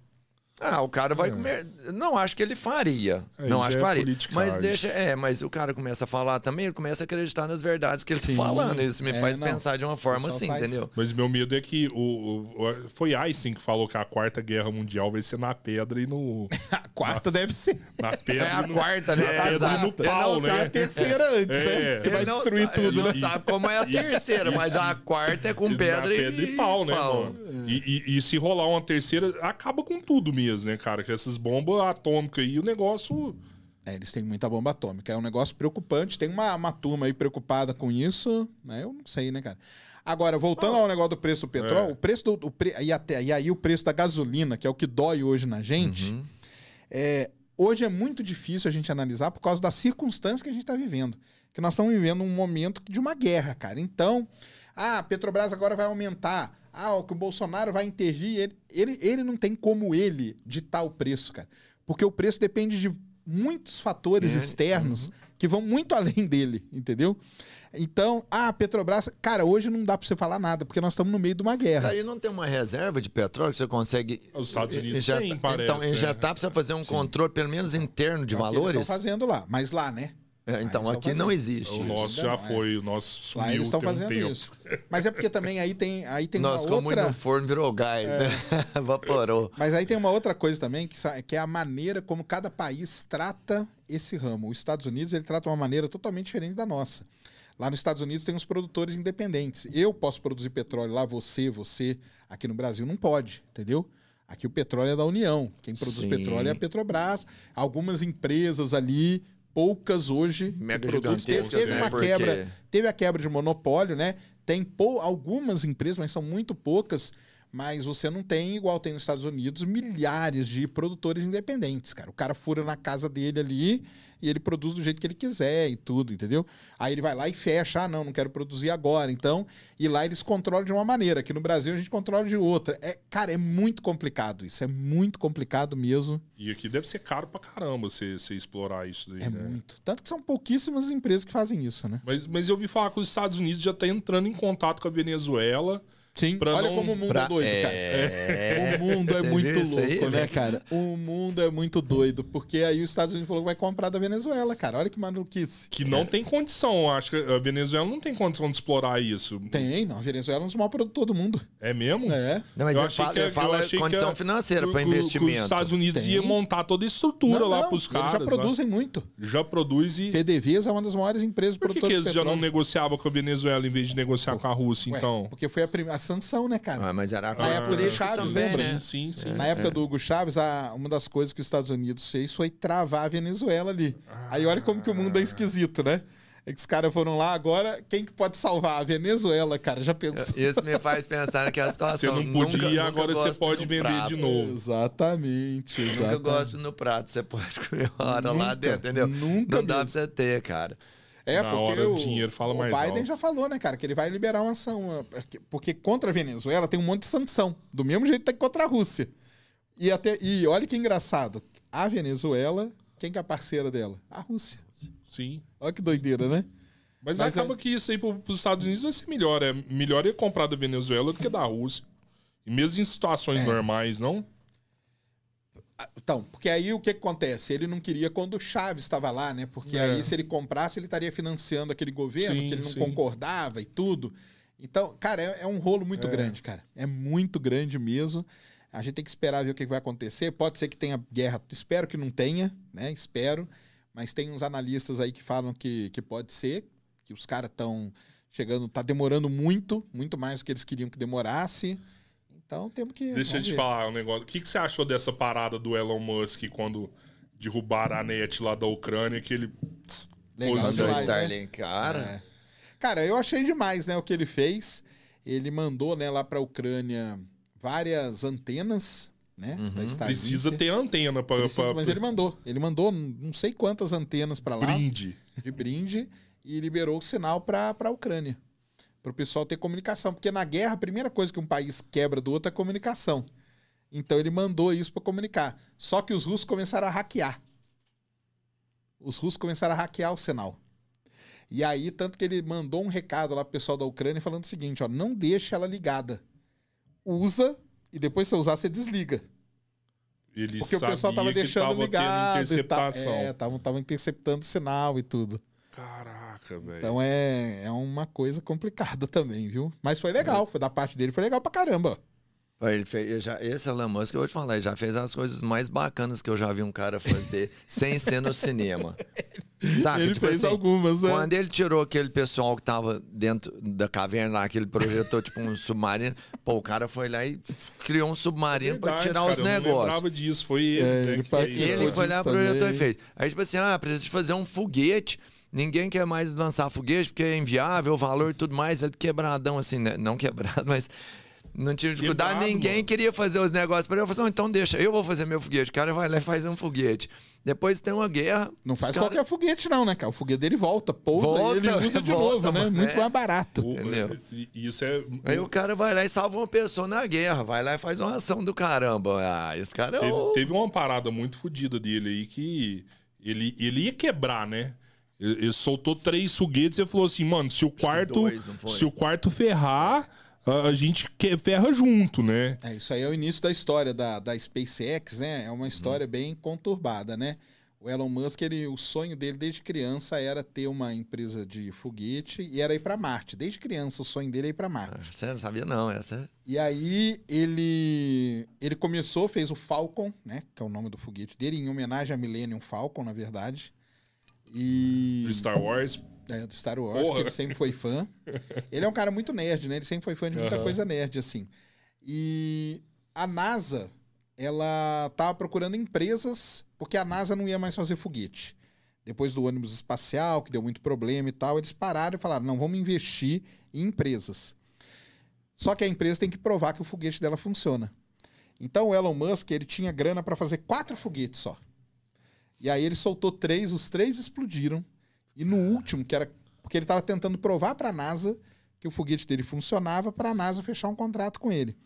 Ah, o cara vai comer. Não acho que ele faria. É, não acho é que faria. politicagem. Mas deixa. É, mas o cara começa a falar também, ele começa a acreditar nas verdades que ele Sim. tá falando. Isso me É, faz não. pensar de uma forma pessoal assim, sai- entendeu? Mas meu medo é que o, o- o- foi Einstein que falou que a quarta guerra mundial vai ser na pedra e no <laughs> A quarta deve ser. na pedra É a e no, quarta, né? na pedra e no Ele pau, não né? É a terceira antes, É. né? Que vai destruir sabe- tudo, ele né? não sabe como é a terceira, mas a quarta é com Na pedra, pedra e pau, né, mano? E, e- e se rolar uma terceira, acaba com tudo mesmo, né, cara? Que essas bombas atômicas aí, o negócio. É, eles têm muita bomba atômica. É um negócio preocupante. Tem uma, uma turma aí preocupada com isso, né? Eu não sei, né, cara? Agora, voltando ao negócio do preço do petróleo, É. o preço do. o pre- e, até, e aí o preço da gasolina, que é o que dói hoje na gente, Uhum. é, hoje é muito difícil a gente analisar por causa das circunstâncias que a gente está vivendo. Que nós estamos vivendo um momento de uma guerra, cara. Então, ah, a Petrobras agora vai aumentar. Ah, o que o Bolsonaro vai intervir. Ele, ele, ele não tem como ele ditar o preço, cara. Porque o preço depende de muitos fatores É, externos que vão muito além <laughs> dele, entendeu? Então, ah, a Petrobras. Cara, hoje não dá pra você falar nada, porque nós estamos no meio de uma guerra. Aí não tem uma reserva de petróleo que você consegue. Os Estados Unidos injetar- têm, parece, Então, injetar né? pra você fazer um controle, pelo menos interno, de É o que Eles valores. estão fazendo lá. Mas lá, né? É, então, aqui não existe. O nosso já não, é. foi, o nosso sumiu Lá eles estão tem um fazendo tempo. isso. Mas é porque também aí tem, aí tem Nós uma ficamos muito outra. no forno, virou gás, É. né? <laughs> Evaporou. Mas aí tem uma outra coisa também, que, que é a maneira como cada país trata esse ramo. Os Estados Unidos ele trata uma maneira totalmente diferente da nossa. Lá nos Estados Unidos tem os produtores independentes. Eu posso produzir petróleo lá, você, você. Aqui no Brasil não pode, entendeu? Aqui o petróleo é da União. Quem produz Sim. petróleo é a Petrobras. Algumas empresas ali, poucas hoje. que Mega produzem. Teve, teve né? uma Porque- quebra teve a quebra de monopólio, né? Tem pou- algumas empresas, mas são muito poucas. Mas você não tem, igual tem nos Estados Unidos, milhares de produtores independentes, cara. O cara fura na casa dele ali e ele produz do jeito que ele quiser e tudo, entendeu? Aí ele vai lá e fecha, ah, não, não quero produzir agora. Então, e lá eles controlam de uma maneira. Aqui no Brasil a gente controla de outra. É, cara, é muito complicado isso. É muito complicado mesmo. E aqui deve ser caro pra caramba você, você explorar isso daí, É né? muito. Tanto que são pouquíssimas empresas que fazem isso, né? Mas, mas eu ouvi falar que os Estados Unidos já tá entrando em contato com a Venezuela. Sim, Pra olha não- como o mundo Pra- é doido, cara. É. <laughs> O mundo é Você muito isso aí, louco, né, velho? cara? O mundo é muito doido, porque aí os Estados Unidos falou que vai comprar da Venezuela, cara. Olha que maluquice. Que não tem condição, acho que a Venezuela não tem condição de explorar isso. Tem, não. A Venezuela é um dos maiores produtores do mundo. É mesmo? É. Não, mas Eu ele achei fala, que- eu fala achei que condição a- financeira que- para que- que investimento. os Estados Unidos Tem. ia montar toda a estrutura Não, lá pros eles caras. já né? produzem muito. Já produz e. PDVSA é uma das maiores empresas Por que, que eles já não negociavam com a Venezuela em vez de negociar com a Rússia, Ué, então? Porque foi a, prim- a sanção, né, cara? Ah, mas era Na época do Chaves, lembra? né? Sim, sim, sim. Na época do Hugo Chaves, a- uma das coisas que os Estados Unidos fez foi travar a Venezuela ali. Aí olha como que o mundo é esquisito, né? É que os caras foram lá agora, quem que pode salvar? A Venezuela, cara, já pensou? Isso me faz pensar que a Você situação. não podia, nunca, nunca agora você gosto pode no vender prato. de novo. Exatamente, Nunca exatamente. gosto no prato, você pode comer hora lá Nunca, dentro, entendeu? nunca não dá pra mesmo. você ter, cara. É, Na porque hora o o, dinheiro fala o mais Biden alto. já falou, né, cara, que ele vai liberar uma ação. porque- contra a Venezuela tem um monte de sanção. Do mesmo jeito que contra a Rússia. E, até, e olha que engraçado. A Venezuela, quem que é a parceira dela? A Rússia. Sim. Olha que doideira, né? Mas, Mas acaba é- que isso aí pro- pros Estados Unidos vai ser melhor. É melhor ele comprar da Venezuela do que da Rússia. E mesmo em situações É. normais, não? Então, porque aí o que, que acontece? Ele não queria quando o Chaves estava lá, né? Porque É. aí se ele comprasse, ele estaria financiando aquele governo, Sim, que ele não sim. concordava e tudo. Então, cara, é, é um rolo muito É. grande, cara. É muito grande mesmo. A gente tem que esperar ver o que que vai acontecer. Pode ser que tenha guerra. Espero que não tenha, né? Espero. Mas tem uns analistas aí que falam que, que pode ser, que os caras estão chegando, tá demorando muito, muito mais do que eles queriam que demorasse. Então temos que. Deixa eu te ver. falar um negócio. O que, que você achou dessa parada do Elon Musk quando derrubaram a net lá da Ucrânia, que ele. Legal Mandou Mandou o demais, né? Cara. É. Cara, eu achei demais, né, o que ele fez. Ele mandou, né, lá pra Ucrânia várias antenas, né? da Starlink. Precisa ter antena para. Precisa, mas ele mandou. Ele mandou não sei quantas antenas pra lá brinde. de brinde e liberou o sinal pra para Ucrânia. Para o pessoal ter comunicação, porque na guerra a primeira coisa que um país quebra do outro é comunicação. Então ele mandou isso para comunicar. Só que os russos começaram a hackear. Os russos começaram a hackear o sinal. E aí, tanto que ele mandou um recado lá pro pessoal da Ucrânia falando o seguinte: ó, não deixa ela ligada. Usa e depois se usar, você desliga. Ele Porque o pessoal tava deixando tava tendo ligado. e tá- interceptação. É, estavam tava interceptando sinal e tudo. Caraca, velho. Então é, é uma coisa complicada <laughs> também, viu? Mas foi legal, foi da parte dele, foi legal pra caramba. Ele fez, ele já, esse Elon Musk, eu vou te falar, ele já fez as coisas mais bacanas que eu já vi um cara fazer <laughs> sem ser no cinema. Saca? ele Tipo fez assim, algumas, né? Quando ele tirou aquele pessoal que tava dentro da caverna lá, que ele projetou tipo um submarino, pô, o cara foi lá e criou um submarino pra Verdade, tirar cara, os eu não negócios. lembrava disso, foi ele. É, né, ele que participou fez. E ele foi lá, projetou também. e fez. Aí, tipo assim, ah, precisa de fazer um foguete. Ninguém quer mais lançar foguete porque é inviável, o valor e tudo mais. Ele quebradão, assim, né? Não quebrado, <laughs> mas não tinha dificuldade. Quebrado, Ninguém mano. queria fazer os negócios para ele. Eu falei, assim, então deixa, eu vou fazer meu foguete. O cara vai lá e faz um foguete. Depois tem uma guerra. Não faz cara- qualquer foguete, não, né, cara? O foguete dele volta, pousa Volta, e ele usa de volta, novo, né? mano, Muito é. mais barato. O- Entendeu? e- Isso é. Aí o cara vai lá e salva uma pessoa na guerra. Vai lá e faz uma ação do caramba. Ah, esse cara é Teve, o... teve uma parada muito fodida dele aí que ele, ele ia quebrar, né? Ele, soltou três foguetes e falou assim, mano, se o quarto. dois, se o quarto ferrar, a, a gente que- ferra junto, né? É, isso aí é o início da história da, da SpaceX, né? É uma história bem conturbada, né? O Elon Musk, ele, o sonho dele desde criança era ter uma empresa de foguete e era ir para Marte. Desde criança, o sonho dele é ir para Marte. Você não sabia não, essa é... E aí ele ele começou, fez o Falcon, né? Que é o nome do foguete dele, em homenagem a Millennium Falcon, na verdade. E Do Star Wars. é, do Star Wars, Porra. que ele sempre foi fã. Ele é um cara muito nerd, né? Ele sempre foi fã de muita Aham. coisa nerd, assim. E a NASA, ela tava procurando empresas, porque a NASA não ia mais fazer foguete. Depois do ônibus espacial, que deu muito problema e tal, eles pararam e falaram: não, vamos investir em empresas. Só que a empresa tem que provar que o foguete dela funciona. Então o Elon Musk, ele tinha grana para fazer quatro foguetes só. E aí ele soltou três, os três explodiram. E no último, que era porque ele estava tentando provar para a NASA que o foguete dele funcionava para a NASA fechar um contrato com ele.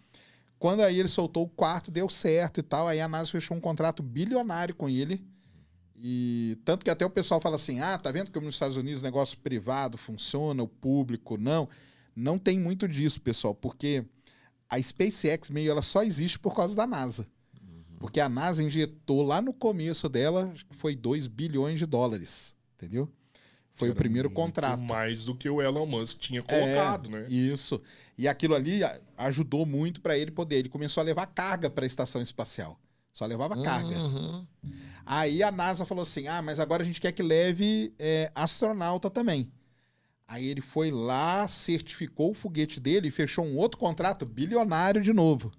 Quando aí ele soltou o quarto, deu certo e tal, aí a NASA fechou um contrato bilionário com ele. E tanto que até o pessoal fala assim: "Ah, tá vendo como nos Estados Unidos o negócio privado funciona, o público não?" Não tem muito disso, pessoal, porque a SpaceX meio ela só existe por causa da NASA. Porque a NASA injetou lá no começo dela, acho que foi 2 bilhões de dólares, entendeu? Foi o Era primeiro muito contrato. Mais do que o Elon Musk tinha É, colocado, né? Isso. E aquilo ali ajudou muito para ele poder. Ele começou a levar carga para a estação espacial. Só levava carga. Uhum. Aí a NASA falou assim: ah, mas agora a gente quer que leve é, astronauta também. Aí ele foi lá, certificou o foguete dele e fechou um outro contrato bilionário de novo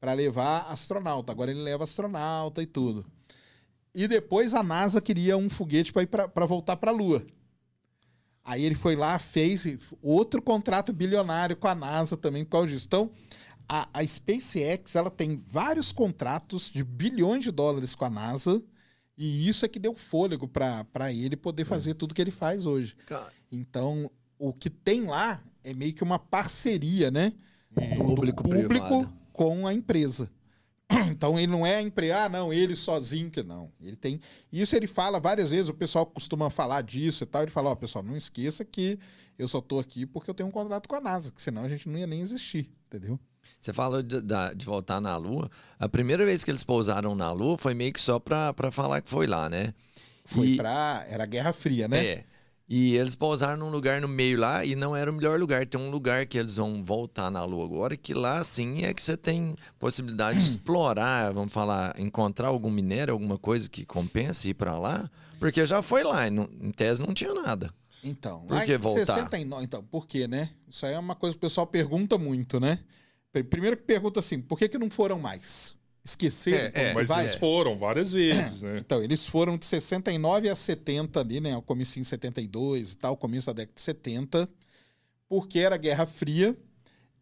para levar astronauta. Agora ele leva astronauta e tudo. E depois a NASA queria um foguete para ir para voltar para a Lua. Aí ele foi lá, fez outro contrato bilionário com a NASA também por causa disso. Então, a, a SpaceX ela tem vários contratos de bilhões de dólares com a NASA e isso é que deu fôlego para ele poder fazer tudo que ele faz hoje. Cara, Então, o que tem lá é meio que uma parceria, né? Do, do Público-privado. público com a empresa. <clears throat> Então ele não é a empresa, ah, não, ele sozinho que não. Ele tem. Isso ele fala várias vezes, o pessoal costuma falar disso e tal. Ele fala, ó, pessoal, não esqueça que eu só tô aqui porque eu tenho um contrato com a NASA, que senão a gente não ia nem existir, entendeu? Você falou de, de voltar na Lua. A primeira vez que eles pousaram na Lua foi meio que só pra, pra falar que foi lá, né? Foi E- pra. Era Guerra Fria, né? É. E eles pousaram num lugar no meio lá e não era o melhor lugar. Tem um lugar que eles vão voltar na Lua agora, que lá sim é que você tem possibilidade de <clears throat> explorar, vamos falar, encontrar algum minério, alguma coisa que compense ir pra lá. Porque já foi lá, e não- em tese não tinha nada. Então, Por que voltar? 69, então, por quê, né? Isso aí é uma coisa que o pessoal pergunta muito, né? Pr- Primeiro que pergunta assim, por que, que não foram mais? Esqueceram? É, é, Mas vai? eles foram várias vezes, né? Então, eles foram de 69 a 70 ali, né? O começo em 72 e tal, começo da década de 70, porque era Guerra Fria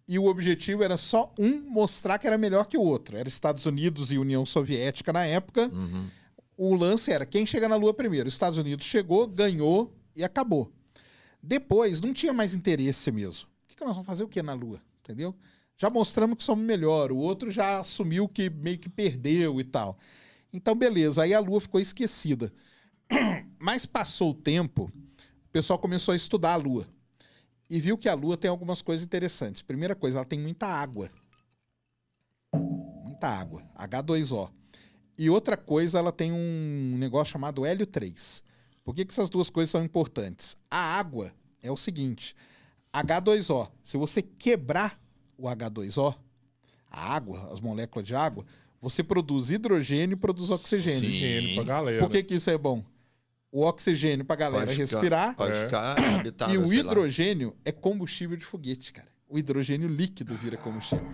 e o objetivo era só um mostrar que era melhor que o outro. Era Estados Unidos e União Soviética na época. Uhum. O lance era quem chega na Lua primeiro. Os Estados Unidos chegou, ganhou e acabou. Depois, não tinha mais interesse mesmo. O que, que nós vamos fazer o que na Lua? Entendeu? Já mostramos que somos melhor. O outro já assumiu que meio que perdeu e tal. Então, beleza. Aí a Lua ficou esquecida. <clears throat> Mas passou o tempo, o pessoal começou a estudar a Lua. E viu que a Lua tem algumas coisas interessantes. Primeira coisa, ela tem muita água. Muita água. H2O. E outra coisa, ela tem um negócio chamado hélio 3. Por que, que essas duas coisas são importantes? A água é o seguinte: H2O. Se você quebrar o H2O, a água, as moléculas de água, você produz hidrogênio e produz oxigênio. Sim. Pra galera. Por que, que isso é bom? O oxigênio para galera Pode ficar- respirar Pode É. ficar <clears throat> habitável, e o sei lá. hidrogênio é combustível de foguete, cara. O hidrogênio líquido vira combustível.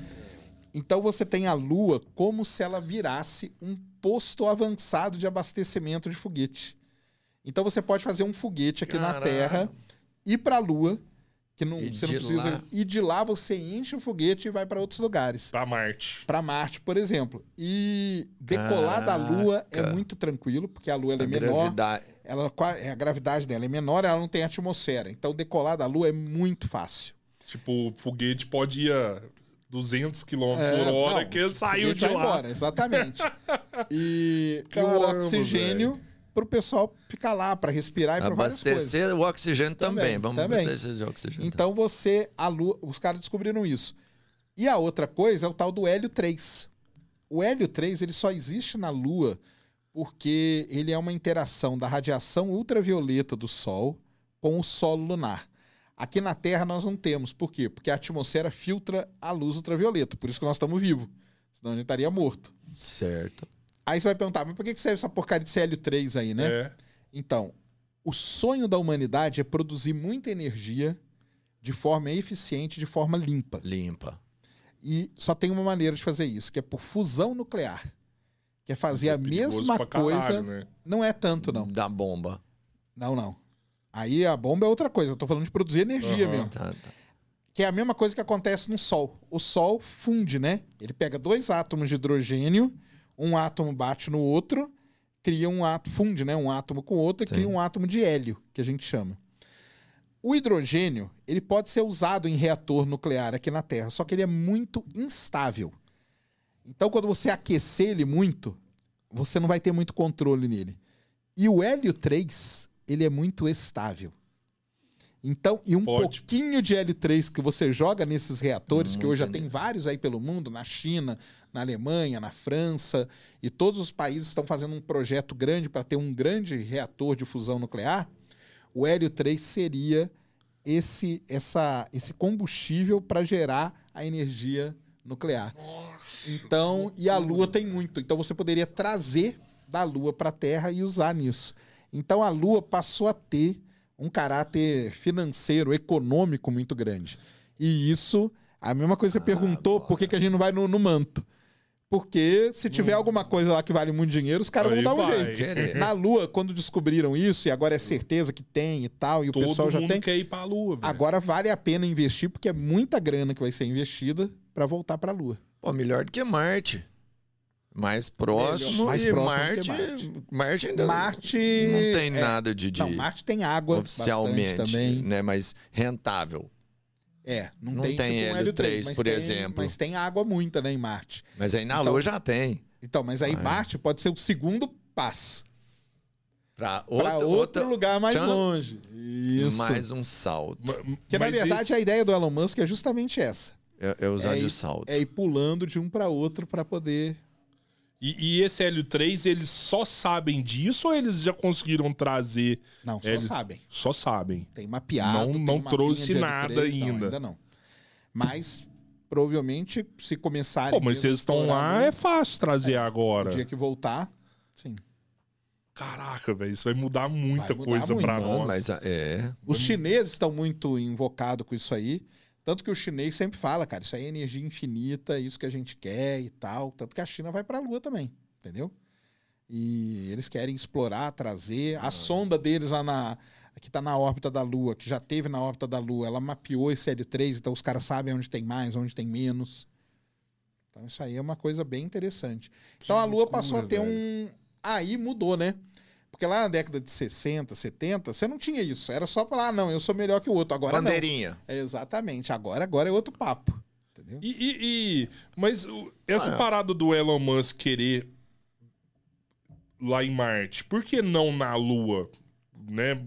Então você tem a Lua como se ela virasse um posto avançado de abastecimento de foguete. Então você pode fazer um foguete aqui na Caralho. Terra, ir para a Lua, que não, E você não de precisa. lá- E de lá você enche o foguete e vai para outros lugares. Pra Marte. Para Marte, por exemplo. E decolar da Lua é Caraca. muito tranquilo, porque a Lua ela é A menor gravidade. ela qua- a gravidade dela é menor, ela não tem atmosfera. Então decolar da Lua é muito fácil. Tipo, o foguete pode ir a 200 km É, por hora não, que saiu de lá. embora, exatamente. E, <laughs> e Caramba, o oxigênio para o pessoal ficar lá para respirar e para várias coisas. Abastecer o oxigênio também. Também, Vamos também. abastecer de oxigênio. Então você, a Lua, os caras descobriram isso. E a outra coisa é o tal do hélio 3. O hélio 3 ele só existe na Lua porque ele é uma interação da radiação ultravioleta do Sol com o solo lunar. Aqui na Terra nós não temos. Por quê? Porque a atmosfera filtra a luz ultravioleta. Por isso que nós estamos vivos. Senão a gente estaria morto. Certo. Aí você vai perguntar, mas por que que serve essa porcaria de hélio 3 aí, né? É. Então, o sonho da humanidade é produzir muita energia de forma eficiente, de forma limpa. Limpa. E só tem uma maneira de fazer isso, que é por fusão nuclear. Que é fazer é a mesma caralho, coisa. né? Não é tanto, não. Da bomba. Não, não. Aí a bomba é outra coisa. Eu tô falando de produzir energia Aham. mesmo. Tá, tá. Que é a mesma coisa que acontece no Sol. O Sol funde, né? Ele pega dois átomos de hidrogênio, um átomo bate no outro, cria um átomo, funde, né? Um átomo com o outro e Sim. cria um átomo de hélio, que a gente chama. O hidrogênio, ele pode ser usado em reator nuclear aqui na Terra, só que ele é muito instável. Então, quando você aquecer ele muito, você não vai ter muito controle nele. E o hélio 3, ele é muito estável. Então, e um Pode. pouquinho de hélio 3 que você joga nesses reatores, que Muito hoje já ener- tem vários aí pelo mundo, na China, na Alemanha, na França, e todos os países estão fazendo um projeto grande para ter um grande reator de fusão nuclear. O hélio 3 seria esse, essa, esse combustível para gerar a energia nuclear. Então, e a Lua tem muito. Então você poderia trazer da Lua para a Terra e usar nisso. Então a Lua passou a ter um caráter financeiro, econômico muito grande. E isso, a mesma coisa que você perguntou, por que, que a gente não vai no, no manto? Porque se tiver alguma coisa lá que vale muito dinheiro, os caras vão dar um vai. jeito. Querer. Na Lua, quando descobriram isso, e agora é certeza que tem e tal, e o Todo pessoal já tem. quer ir pra Lua. Agora vale a pena investir, porque é muita grana que vai ser investida para voltar para a Lua. Pô, melhor do que Marte. Mais próximo. Mais próximo Marte, Marte. Marte ainda Marte. não tem é, nada de, de Não, Marte tem água oficialmente, também. né? Mas rentável. É, não, Não tem, tem tipo um hélio hélio 3, 3, mas por tem- exemplo. Mas tem água muita, né, em Marte. Mas aí na Então- Lua já tem. Então, mas aí Ah, é. Marte pode ser o segundo passo. Pra Para outro outra- lugar mais Tchan. longe. Isso. mais um salto. Porque, na verdade, esse- a ideia do Elon Musk é justamente essa. É, é usar É de ir- salto. É ir pulando de um para outro para poder. E, e esse Hélio 3, eles só sabem disso ou eles já conseguiram trazer? Não, só É, ele- sabem. Só sabem. Tem mapeado. Não- tem não trouxe de L3, nada não, ainda. ainda não. Mas provavelmente se começarem. Pô, mas se eles estão lá, muito, é fácil trazer no agora. dia que voltar, sim. Caraca, velho, isso vai mudar muita Vai mudar coisa muito. pra Não, nós. mas é. Os chineses estão muito invocados com isso aí. Tanto que o chinês sempre fala, cara, isso aí é energia infinita, isso que a gente quer e tal. Tanto que a China vai para a Lua também, entendeu? E eles querem explorar, trazer. A sonda deles lá na. Que está na órbita da Lua, que já teve na órbita da Lua, ela mapeou esse L3, então os caras sabem onde tem mais, onde tem menos. Então isso aí é uma coisa bem interessante. Então a Lua loucura, passou a ter velho. um. Aí mudou, né? Porque lá na década de 60, 70, você não tinha isso. Era só falar, ah, não, eu sou melhor que o outro. Agora não. Bandeirinha. É, exatamente. Agora, agora é outro papo. Entendeu? E, e- e- mas o- essa Ah, é. parada do Elon Musk querer lá em Marte, por que não na Lua? Né?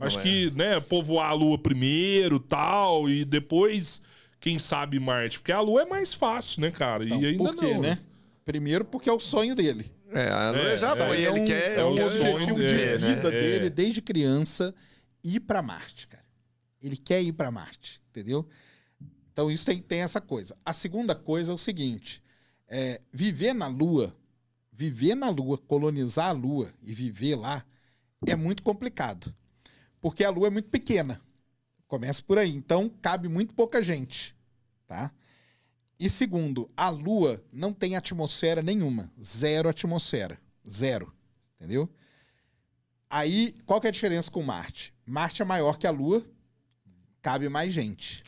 Acho é. que, né, povoar a Lua primeiro, tal, e depois, quem sabe Marte, porque a Lua é mais fácil, né, cara? Então, e ainda por quê, não, né? Primeiro porque é o sonho dele. É, a Lua É, já é. foi. É ele um- quer. é um o objetivo dele, de é, né? vida É. dele desde criança ir para Marte, cara. Ele quer ir para Marte, entendeu? Então isso tem, tem essa coisa. A segunda coisa é o seguinte: é, viver na Lua, viver na Lua, colonizar a Lua e viver lá é muito complicado, porque a Lua é muito pequena. Começa por aí, então cabe muito pouca gente, tá? E segundo, a Lua não tem atmosfera nenhuma, zero atmosfera, zero, entendeu? Aí, qual que é a diferença com Marte? Marte é maior que a Lua, cabe mais gente.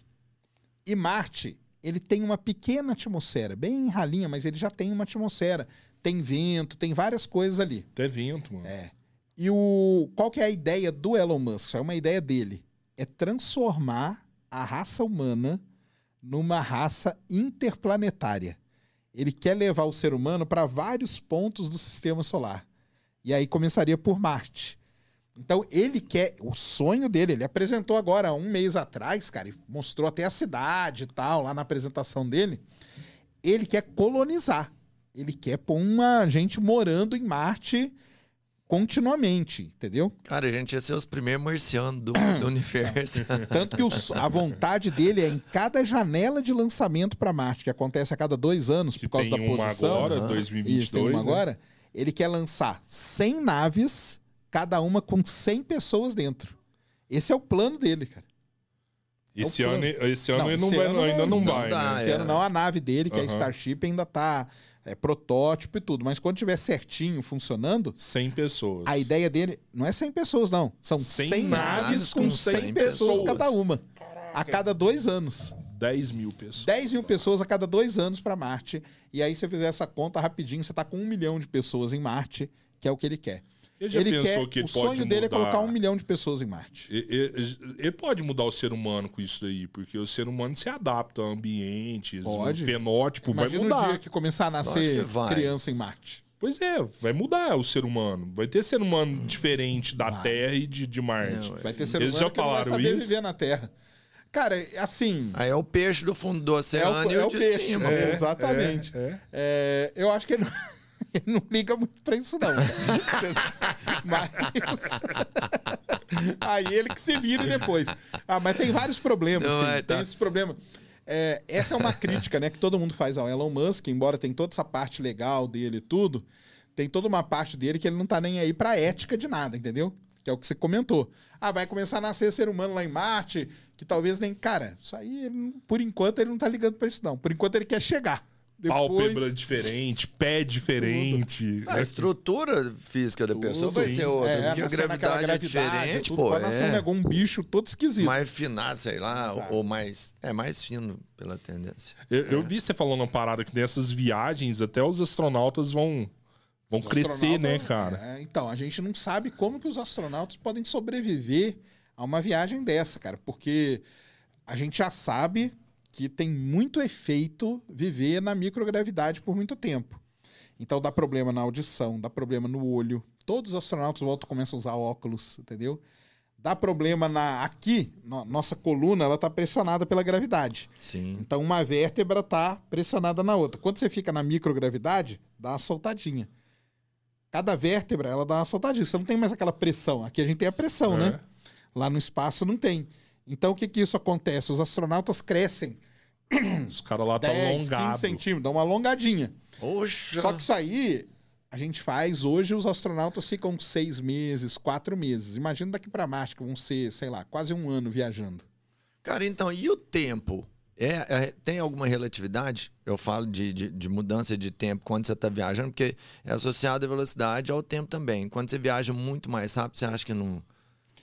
E Marte, ele tem uma pequena atmosfera, bem ralinha, mas ele já tem uma atmosfera. Tem vento, tem várias coisas ali. Até vento, mano. É. E o qual que é a ideia do Elon Musk? Isso é uma ideia dele. É transformar a raça humana numa raça interplanetária. Ele quer levar o ser humano para vários pontos do sistema solar. E aí começaria por Marte. Então ele quer, o sonho dele, ele apresentou agora um mês atrás, cara, e mostrou até a cidade e tal, lá na apresentação dele. Ele quer colonizar. Ele quer pôr uma gente morando em Marte continuamente, entendeu? Cara, a gente ia ser os primeiros marcianos do, do <coughs> universo. Tanto que a vontade dele é em cada janela de lançamento para Marte, que acontece a cada dois anos Que por causa tem da uma posição. agora, Aham. 2022. Isso, tem uma né? agora. Ele quer lançar 100 naves, cada uma com 100 pessoas dentro. Esse é o plano dele, cara. Esse É o ano, esse ano Não, ele não esse vai, ano ainda não, não vai, dá, né? Esse é. ano não, a nave dele, que é a. Starship, ainda tá é, protótipo e tudo. Mas quando tiver certinho, funcionando, 100 pessoas. a ideia dele não é 100 pessoas, não. São 100 100, naves com com 100, 100 pessoas, pessoas. cada uma. A cada dois anos. 10 mil pessoas. 10 mil pessoas a cada dois anos para Marte. E aí, se você fizer essa conta rapidinho, você tá com um milhão de pessoas em Marte, que é o que ele quer. Ele já ele pensou quer, que ele o pode sonho dele é mudar- colocar um milhão de pessoas em Marte. E- e- Ele pode mudar o ser humano com isso daí, porque o ser humano se adapta a ambientes, Pode. o fenótipo Imagina vai o mudar. dia que começar a nascer criança em Marte. Pois é, vai mudar o ser humano. Vai ter ser humano diferente da Vai. Terra e de, de Marte. É, ué. Vai ter ser Eles humano já que não vai saber isso? viver na Terra. Cara, assim... Aí é o peixe do fundo do É oceano o, e é o o de peixe. cima. É, exatamente. É, é. É, eu acho que ele não, <laughs> ele <laughs> não liga muito pra isso, não. <laughs> mas. <laughs> Aí ele que se vire depois. Ah, mas tem vários problemas, Não, sim. é, Tem tá. esse problema. É, essa é uma crítica né, que todo mundo faz ao Elon Musk, embora tem toda essa parte legal dele e tudo, tem toda uma parte dele que ele não tá nem aí pra ética de nada, entendeu? Que é o que você comentou. Ah, vai começar a nascer ser humano lá em Marte, que talvez nem. Cara, isso aí, ele por enquanto, ele não tá ligando pra isso, não. Por enquanto, ele quer chegar. Pálpebra Depois, diferente, pé diferente. A estrutura física da pessoa vai Sim. ser outra. É, porque a naquela gravidade, é diferente, pô. Pode nascer um, É um bicho todo esquisito. mais finado, sei lá, Exato. ou mais. É mais fino pela tendência. Eu, eu vi você falando uma parada que nessas viagens até os astronautas vão, vão Os crescer, né, cara? É, então, a gente não sabe como que os astronautas podem sobreviver a uma viagem dessa, cara, porque a gente já sabe que tem muito efeito viver na microgravidade por muito tempo. Então dá problema na audição, dá problema no olho. Todos os astronautas voltam começam a usar óculos, entendeu? dá problema na aqui, no- nossa coluna, ela tá pressionada pela gravidade. Sim. Então uma vértebra tá pressionada na outra. Quando você fica na microgravidade, dá uma soltadinha. Cada vértebra, ela dá uma soltadinha. Você não tem mais aquela pressão. Aqui a gente tem a pressão, É. né? Lá no espaço não tem. Então o que que isso acontece? Os astronautas crescem <clears throat> Os caras lá tá 10, 15 alongados. centímetros, dão uma alongadinha. Poxa. Só que isso aí a gente faz hoje, os astronautas ficam seis meses, quatro meses. Imagina daqui para Marte, que vão ser, sei lá, quase um ano viajando. Cara, então, e o tempo? É, é- tem alguma relatividade? Eu falo de, de, de mudança de tempo quando você está viajando, porque é associado a velocidade ao tempo também. Quando você viaja muito mais rápido, você acha que não.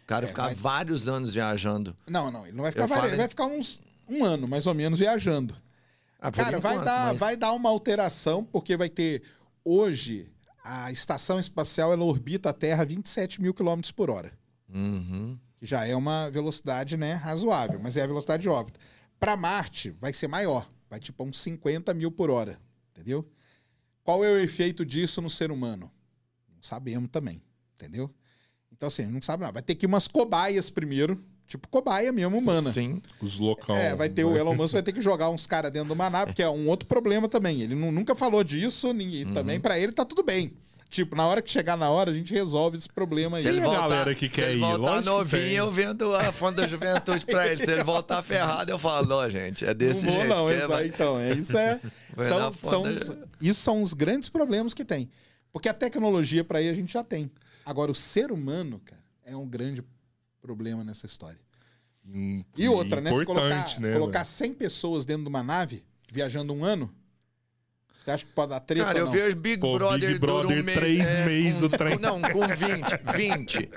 O cara É, ficar vai- vários anos viajando. Não, não, ele não vai ficar vari- falei- ele vai ficar uns um ano, mais ou menos, viajando. Ah, Cara, vai enquanto, dar, mas- vai dar uma alteração, porque vai ter. Hoje, a estação espacial ela orbita a Terra a 27 mil quilômetros por hora. Uhum. Que já é uma velocidade né, razoável, mas é a velocidade de órbita. Para Marte, vai ser maior. Vai tipo uns 50 mil por hora. Entendeu? Qual é o efeito disso no ser humano? Não sabemos também. Entendeu? Então, assim, não sabe nada. Vai ter que ir umas cobaias primeiro. Tipo cobaia mesmo, humana. Sim. Os loucão. É, vai ter o Elon Musk vai ter que <laughs> jogar uns caras dentro de uma nave, que é um outro problema também. Ele nu- nunca falou disso, e Uhum. também pra ele tá tudo bem. Tipo, na hora que chegar na hora, a gente resolve esse problema aí. Se ele voltar, galera que se quer ele ir? voltar novinho, eu vendo a fonte da juventude pra ele. Se ele voltar ferrado, eu falo, não, gente, é desse não vou, jeito. não, que isso vai- aí, então. É, isso é. <laughs> São, são foda. os- isso são os grandes problemas que tem. Porque a tecnologia pra aí a gente já tem. Agora, o ser humano, cara, é um grande problema nessa história. Hum, E outra, né? Se colocar, né? colocar velho? 100 pessoas dentro de uma nave, viajando um ano, você acha que pode dar treta Cara, ou eu vejo Big Pô, Brother, Big dura Brother, um mês, três é, meses com, o trem. Não, com 20, 20.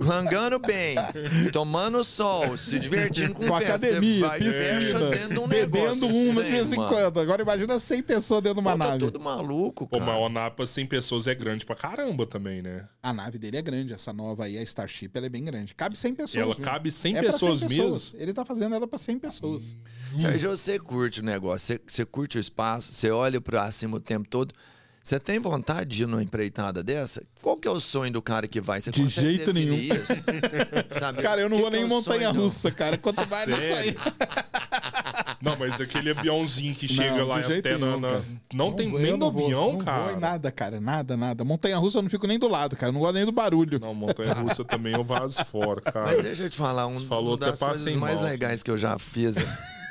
Rangando bem, tomando sol, se divertindo com, com festa. academia, Você vai fecha piscina, dentro de um bebendo negócio. uma de vez em quando. Agora imagina 100 pessoas dentro de uma Pô, tá nave. tudo maluco, Pô, cara. mas o Napa 100 pessoas é grande pra caramba também, né? A nave dele é grande, essa nova aí, a Starship, ela é bem grande. Cabe 100 pessoas. ela mesmo. cabe 100 É pessoas, 100 mesmo. Ele tá fazendo ela pra 100 pessoas. Sérgio, você curte o negócio, você, você curte o espaço, você olha pra cima o tempo todo. Você tem vontade de ir numa empreitada dessa? Qual que é o sonho do cara que vai? Você De jeito nenhum. Isso? <laughs> Sabe, Cara, eu não que vou que é nem em o sonho montanha do- russa, cara. Quanto vai nisso aí? <laughs> Não, mas aquele aviãozinho que chega Não, lá até na, nenhum, na- cara. Não, tem vou, nem no não vou, avião, não cara. Vou em nada, cara. Nada, nada. Montanha russa eu não fico nem do lado, cara. Eu não gosto nem do barulho. Não, montanha russa também eu vazo fora, cara. Mas deixa eu te falar, um, falou, até das coisas passei mais mal. legais que eu já fiz,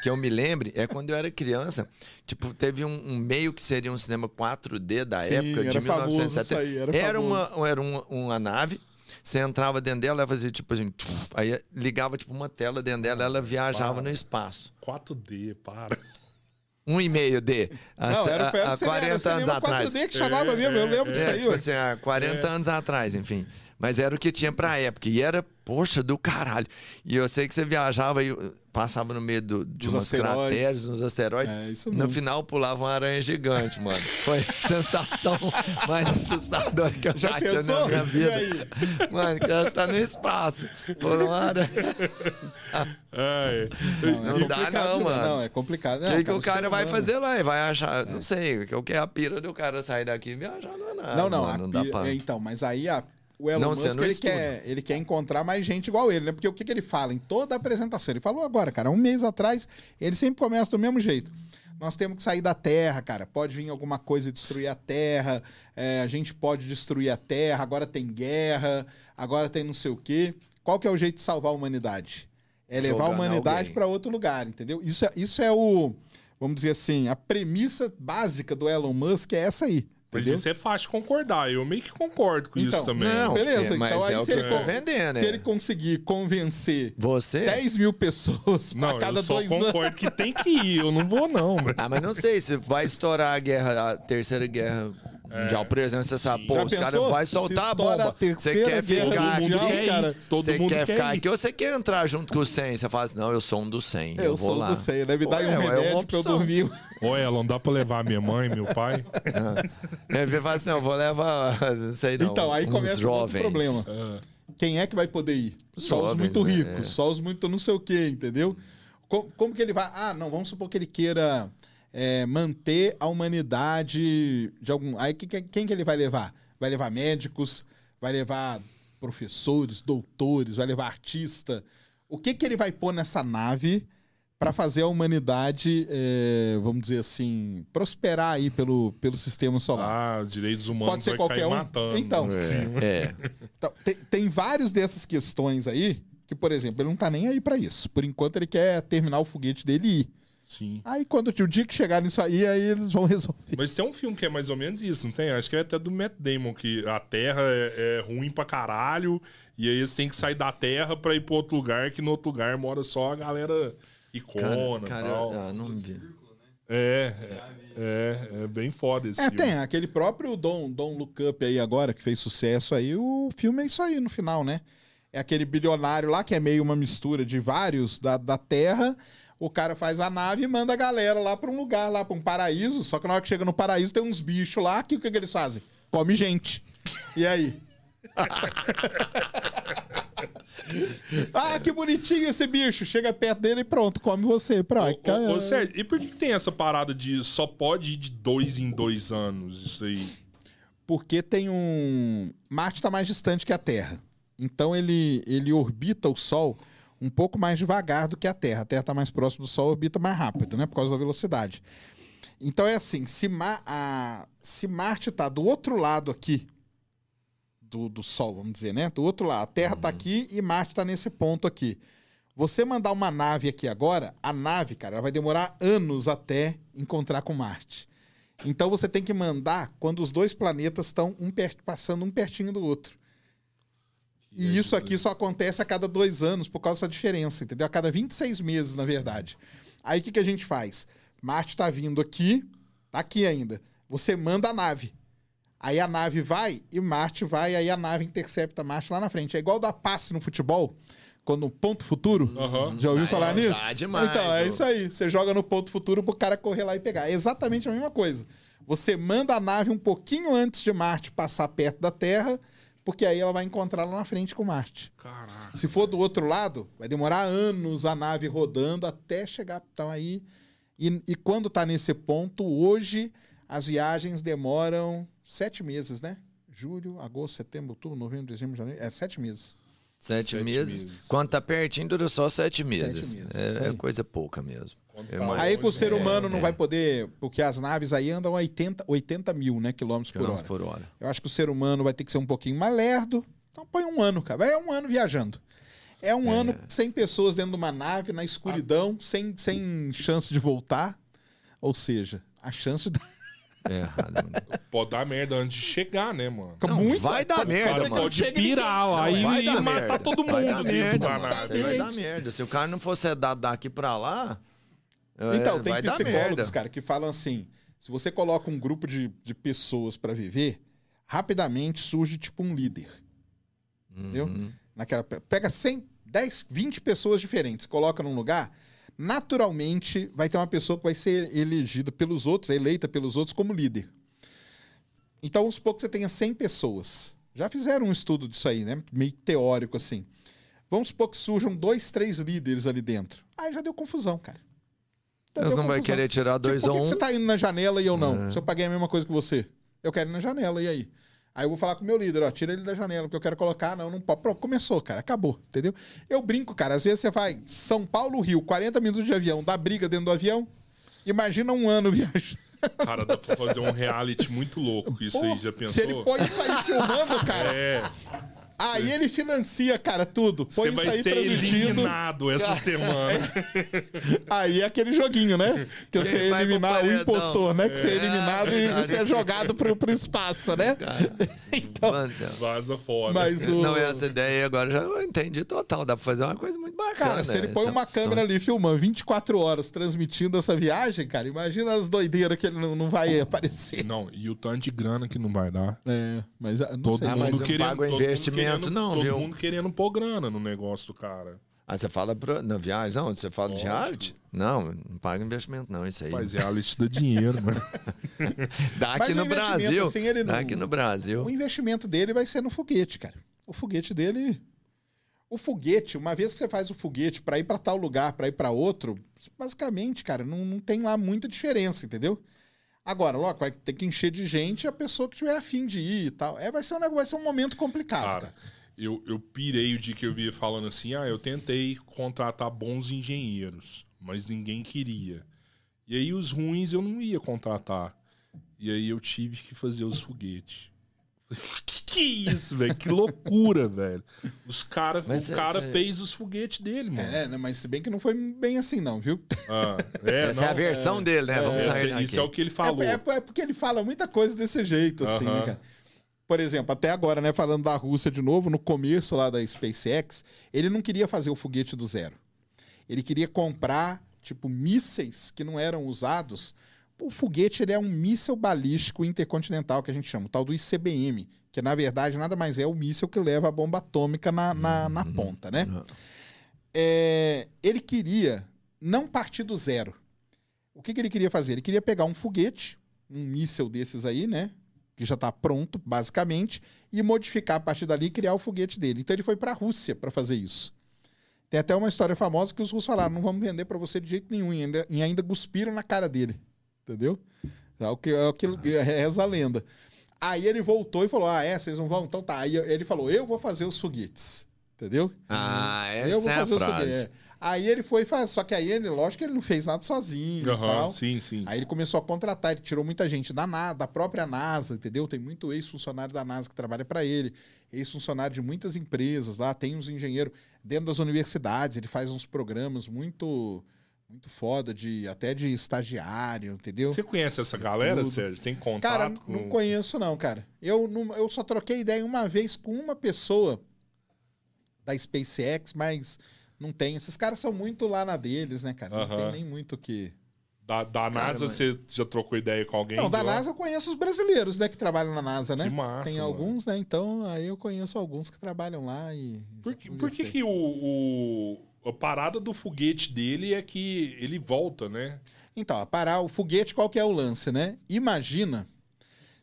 que eu me lembre, é quando eu era criança. Tipo, teve um, um meio que seria um cinema 4D da Sim, época, de era famoso 1970. isso aí, era uma, era uma, uma nave. Você entrava dentro dela, ela fazia tipo assim, tchuf, aí ligava tipo uma tela dentro dela, ela viajava no espaço. 4D, para. Um e meio D. Há, Não, era, era, há era 40 cinema anos atrás. 4D que chamava mesmo, eu lembro disso É, aí. tipo assim, há 40 anos atrás, enfim. Mas era o que tinha pra época. E era, poxa, do caralho. E eu sei que você viajava e uh, passava no meio do, de Dos umas asteroides. crateras, nos asteroides. É, isso no mesmo. final pulava uma aranha gigante, mano. Foi a <laughs> sensação mais assustadora que eu já, Já tinha na minha vida. Mano, que ela está no espaço. Pô, uma aranha. <laughs> É, Não dá complicado, não, né? mano. Não, é complicado. O Não, que, que o cara vai humano- fazer lá? Ele vai achar, não sei, o que é a pira do cara sair daqui e viajar não é nada. Não, não, mano, não dá pra... é, então, mas aí a, o Elon Não, Musk ele quer, ele quer encontrar mais gente igual ele, né? Porque o que, que ele fala em toda a apresentação? Ele falou agora, cara, um mês atrás, ele sempre começa do mesmo jeito. Nós temos que sair da Terra, cara. Pode vir alguma coisa e destruir a Terra. é, a gente pode destruir a Terra. Agora tem guerra. Agora tem não sei o quê. Qual que é o jeito de salvar a humanidade? É levar a humanidade para outro lugar, entendeu? Isso é, isso é o, vamos dizer assim, a premissa básica do Elon Musk é essa aí. Mas entendeu? isso é fácil concordar. Eu meio que concordo com Então, isso também. Não, Beleza, é, mas então aí é o se ele con- vendendo, Se é. ele conseguir convencer Você? 10 mil pessoas <laughs> Não, a cada eu só dois anos. concordo que tem que ir. Eu não vou, não. <laughs> Ah, mas não sei se vai estourar a guerra, a terceira guerra mundial, por exemplo, você sabe, pô, Já os caras vão soltar a bomba. Você quer ficar aqui, cara, todo você quer quer ficar ir. aqui ou você quer entrar junto com os 100? Você fala assim, não, eu sou um dos 100, eu, Eu vou sou lá. do 100, né? Me dá Ué, um é uma remédio pra eu dormir. Ô, Elon, dá pra levar minha mãe, meu pai? <laughs> É, você fala assim, não, vou levar, não sei não, Então, aí começa um outro problema. Ah, Quem é que vai poder ir? Só os muito né? ricos, É. só os muito não sei o quê, entendeu? Como, como que ele vai. Ah, não, vamos supor que ele queira é, manter a humanidade de algum. Aí que- que- quem que ele vai levar? Vai levar médicos, vai levar professores, doutores, vai levar artista. O que que ele vai pôr nessa nave para fazer a humanidade, é, vamos dizer assim, prosperar aí pelo, pelo sistema solar? Ah, direitos humanos Pode ser vai qualquer cair um. matando. Então, É, <laughs> é. Então, tem, tem várias dessas questões aí que, por exemplo, ele não tá nem aí pra isso. Por enquanto, ele quer terminar o foguete dele e ir. Sim. Aí, quando o dia que chegar nisso aí, aí eles vão <laughs> resolver. Mas tem um filme que é mais ou menos isso, não tem? Acho que é até do Matt Damon, que a Terra é, é ruim pra caralho, e aí eles têm que sair da Terra pra ir pra outro lugar, que no outro lugar mora só a galera icona Cara, cara, tal. ah, não vi. É, é, é, é bem foda esse É, filme. tem aquele próprio Don, Don Look Up aí agora, que fez sucesso aí. O filme é isso aí no final, né? É aquele bilionário lá, que é meio uma mistura de vários da, da Terra. O cara faz a nave e manda a galera lá pra um lugar, lá pra um paraíso. Só que na hora que chega no paraíso tem uns bichos lá, que o que, que eles fazem? Come gente. E aí? <laughs> ah, que bonitinho esse bicho. Chega perto dele e pronto, come você. Pronto. Ô, ô, ô, Sérgio, e por que, que tem essa parada de só pode ir de dois em dois anos? Isso aí. porque tem um. Marte está mais distante que a Terra. Então ele, ele orbita o Sol um pouco mais devagar do que a Terra. A Terra está mais próxima do Sol, orbita mais rápido, né? Por causa da velocidade. Então é assim: se, Ma- a- se Marte está do outro lado aqui do, do Sol, vamos dizer, né? Do outro lado. A Terra está aqui e Marte está nesse ponto aqui. Você mandar uma nave aqui agora, a nave, cara, ela vai demorar anos até encontrar com Marte. Então você tem que mandar quando os dois planetas estão um per- passando um pertinho do outro. E isso aqui só acontece a cada dois anos por causa dessa diferença, entendeu? A cada 26 meses, na verdade. Aí o que, que a gente faz? Marte está vindo aqui, tá aqui ainda. Você manda a nave. Aí a nave vai e Marte vai, aí a nave intercepta Marte lá na frente. É igual dar passe no futebol, quando ponto futuro. Aham. Já ouviu Ah, falar é nisso? demais, então, é ô. isso aí. Você joga no ponto futuro pro cara correr lá e pegar. É exatamente a mesma coisa. Você manda a nave um pouquinho antes de Marte passar perto da Terra, porque aí ela vai encontrar lá na frente com Marte. Caraca. Se for do outro lado, vai demorar anos a nave rodando até chegar. Então aí. E, e quando tá nesse ponto, hoje as viagens demoram sete meses, né? Julho, agosto, setembro, outubro, novembro, dezembro, janeiro. É sete meses. Sete, Sete meses. meses. Quando tá pertinho, dura só sete meses. meses, isso É, é coisa pouca mesmo. É mais- Aí que o ser é. humano não é. vai poder, porque as naves aí andam a 80, 80 mil, né, quilômetros por Quilômetros hora. por hora. Eu acho que o ser humano vai ter que ser um pouquinho mais lerdo. Então põe um ano, cara. Vai é um ano viajando. É um ano sem pessoas dentro de uma nave, na escuridão, sem, sem chance de voltar. Ou seja, a chance de É errado. Pode dar merda antes de chegar, né, mano? Não, muito. vai dar pode- merda, que mano. Pode lá Não, vai e, matar merda. todo Vai mundo dar merda, mano. aí vai dar merda. Se o cara não fosse dar daqui pra lá. É, Então, tem vai dar psicólogos, cara, que falam assim: se você coloca um grupo de, de pessoas pra viver, rapidamente surge tipo um líder. Entendeu? Uhum. Naquela, pega 100, 10, 20 pessoas diferentes, coloca num lugar, naturalmente vai ter uma pessoa que vai ser elegida pelos outros, eleita pelos outros como líder. Então, vamos supor que você tenha 100 pessoas. Já fizeram um estudo disso aí, né? Meio teórico assim. Vamos supor que surjam dois, três líderes ali dentro. Aí já deu confusão, cara. Eles deu não vai querer tirar dois Tipo, por que, ou que um. você tá indo na janela e eu não? É. Se eu paguei a mesma coisa que você. Eu quero ir na janela, e aí? Aí eu vou falar com o meu líder, ó, tira ele da janela, porque eu quero colocar, não, não pode. Pronto, começou, cara, acabou, entendeu? Eu brinco, cara, às vezes você vai São Paulo, Rio, 40 minutos de avião, dá briga dentro do avião, imagina um ano <laughs> viajando. Cara, dá pra fazer um reality muito louco. Isso aí, Pô, já pensou? Se ele põe isso aí filmando, <laughs> cara, É, aí ele financia, cara, tudo. Põe você vai isso aí ser transmitindo. eliminado essa semana. <laughs> Aí é aquele joguinho, né? Que você Quem vai pro eliminar o paredão? impostor, né? Que você é É, eliminado e verdade. você é jogado pro, pro espaço, né? <laughs> Então, Mano, céu. Vaza fora. mas o... Não, essa ideia agora já eu entendi total. Dá pra fazer uma coisa muito bacana. Cara, se ele né? põe Essa uma opção. câmera ali filmando 24 horas transmitindo essa viagem, cara, imagina as doideiras que ele não, não vai aparecer. Não, e o tanto de grana que não vai dar. É, mas ah, não Todo sei. Ah, mundo mas eu querendo. pago todo mundo investimento, querendo- não, todo viu? mundo querendo pôr grana no negócio do cara. Ah, você fala pro... na viagem? Não, você fala de Lógico. reality? Não, não paga investimento, não. Isso aí. Mas reality <laughs> dá dinheiro, mano. Dá Mas aqui no Brasil. assim, ele Dá não- aqui no Brasil. O investimento dele vai ser no foguete, cara. O foguete dele. O foguete, uma vez que você faz o foguete pra ir pra tal lugar, pra ir pra outro, basicamente, cara, não, não tem lá muita diferença, entendeu? Agora, logo, vai ter que encher de gente a pessoa que tiver afim de ir e tal. É, vai ser um negócio, vai ser um momento complicado, Cara, cara. eu, eu pirei o dia que eu via falando assim: ah, eu tentei contratar bons engenheiros, mas ninguém queria. E aí os ruins eu não ia contratar. E aí eu tive que fazer os foguetes. <laughs> Que que é isso, velho? Que loucura, velho. Os cara, Mas o cê- cara cê- fez os foguetes dele, mano. É, né, mas se bem que não foi bem assim, não, viu? Ah, é, Essa é a não, versão dele, né? Vamos esse- sair isso daqui. é o que ele falou. É, é- é porque ele fala muita coisa desse jeito, assim, Aham. né, cara? Por exemplo, até agora, né, falando da Rússia de novo, no começo lá da SpaceX, ele não queria fazer o foguete do zero. Ele queria comprar, tipo, mísseis que não eram usados. O foguete ele é um míssil balístico intercontinental, que a gente chama, o tal do ICBM, que na verdade nada mais é o míssil que leva a bomba atômica na, na, na ponta, né? Uhum. É, ele queria não partir do zero. O que, que ele queria fazer? Ele queria pegar um foguete, um míssil desses aí, né? Que já está pronto, basicamente, e modificar a partir dali e criar o foguete dele. Então ele foi para a Rússia para fazer isso. Tem até uma história famosa que os russos falaram: não vamos vender para você de jeito nenhum, e ainda, e ainda cuspiram na cara dele. Entendeu? É o que, é aquilo que reza a lenda. Aí ele voltou e falou: Ah, é, vocês não vão? Então tá. Aí ele falou: Eu vou fazer os foguetes. Entendeu? Ah, eu vou essa é a fazer frase. foguete. É. Aí ele foi fazer. Só que aí ele, lógico que ele não fez nada sozinho Aham, tal. sim, sim. Aí ele começou a contratar, ele tirou muita gente da, Na- da própria NASA, entendeu? Tem muito ex-funcionário da NASA que trabalha para ele, ex-funcionário de muitas empresas lá, tem uns engenheiros dentro das universidades, ele faz uns programas muito muito foda de até de estagiário, entendeu? Você conhece essa galera, Tudo. Sérgio? Tem contato Cara, com... não conheço não, cara. Eu, não- eu só troquei ideia uma vez com uma pessoa da SpaceX, mas não tem. Esses caras são muito lá na deles, né, cara? Não Aham. tem nem muito o que... Da, da Cara, NASA, mas- você já trocou ideia com alguém? Não, da lá? NASA eu conheço os brasileiros, né, que trabalham na NASA, né? Que massa, Tem mano. alguns, né? Então, aí eu conheço alguns que trabalham lá e... Por que, por que, que o, o- a parada do foguete dele é que ele volta, né? Então, a parar o foguete, qual que é o lance, né? Imagina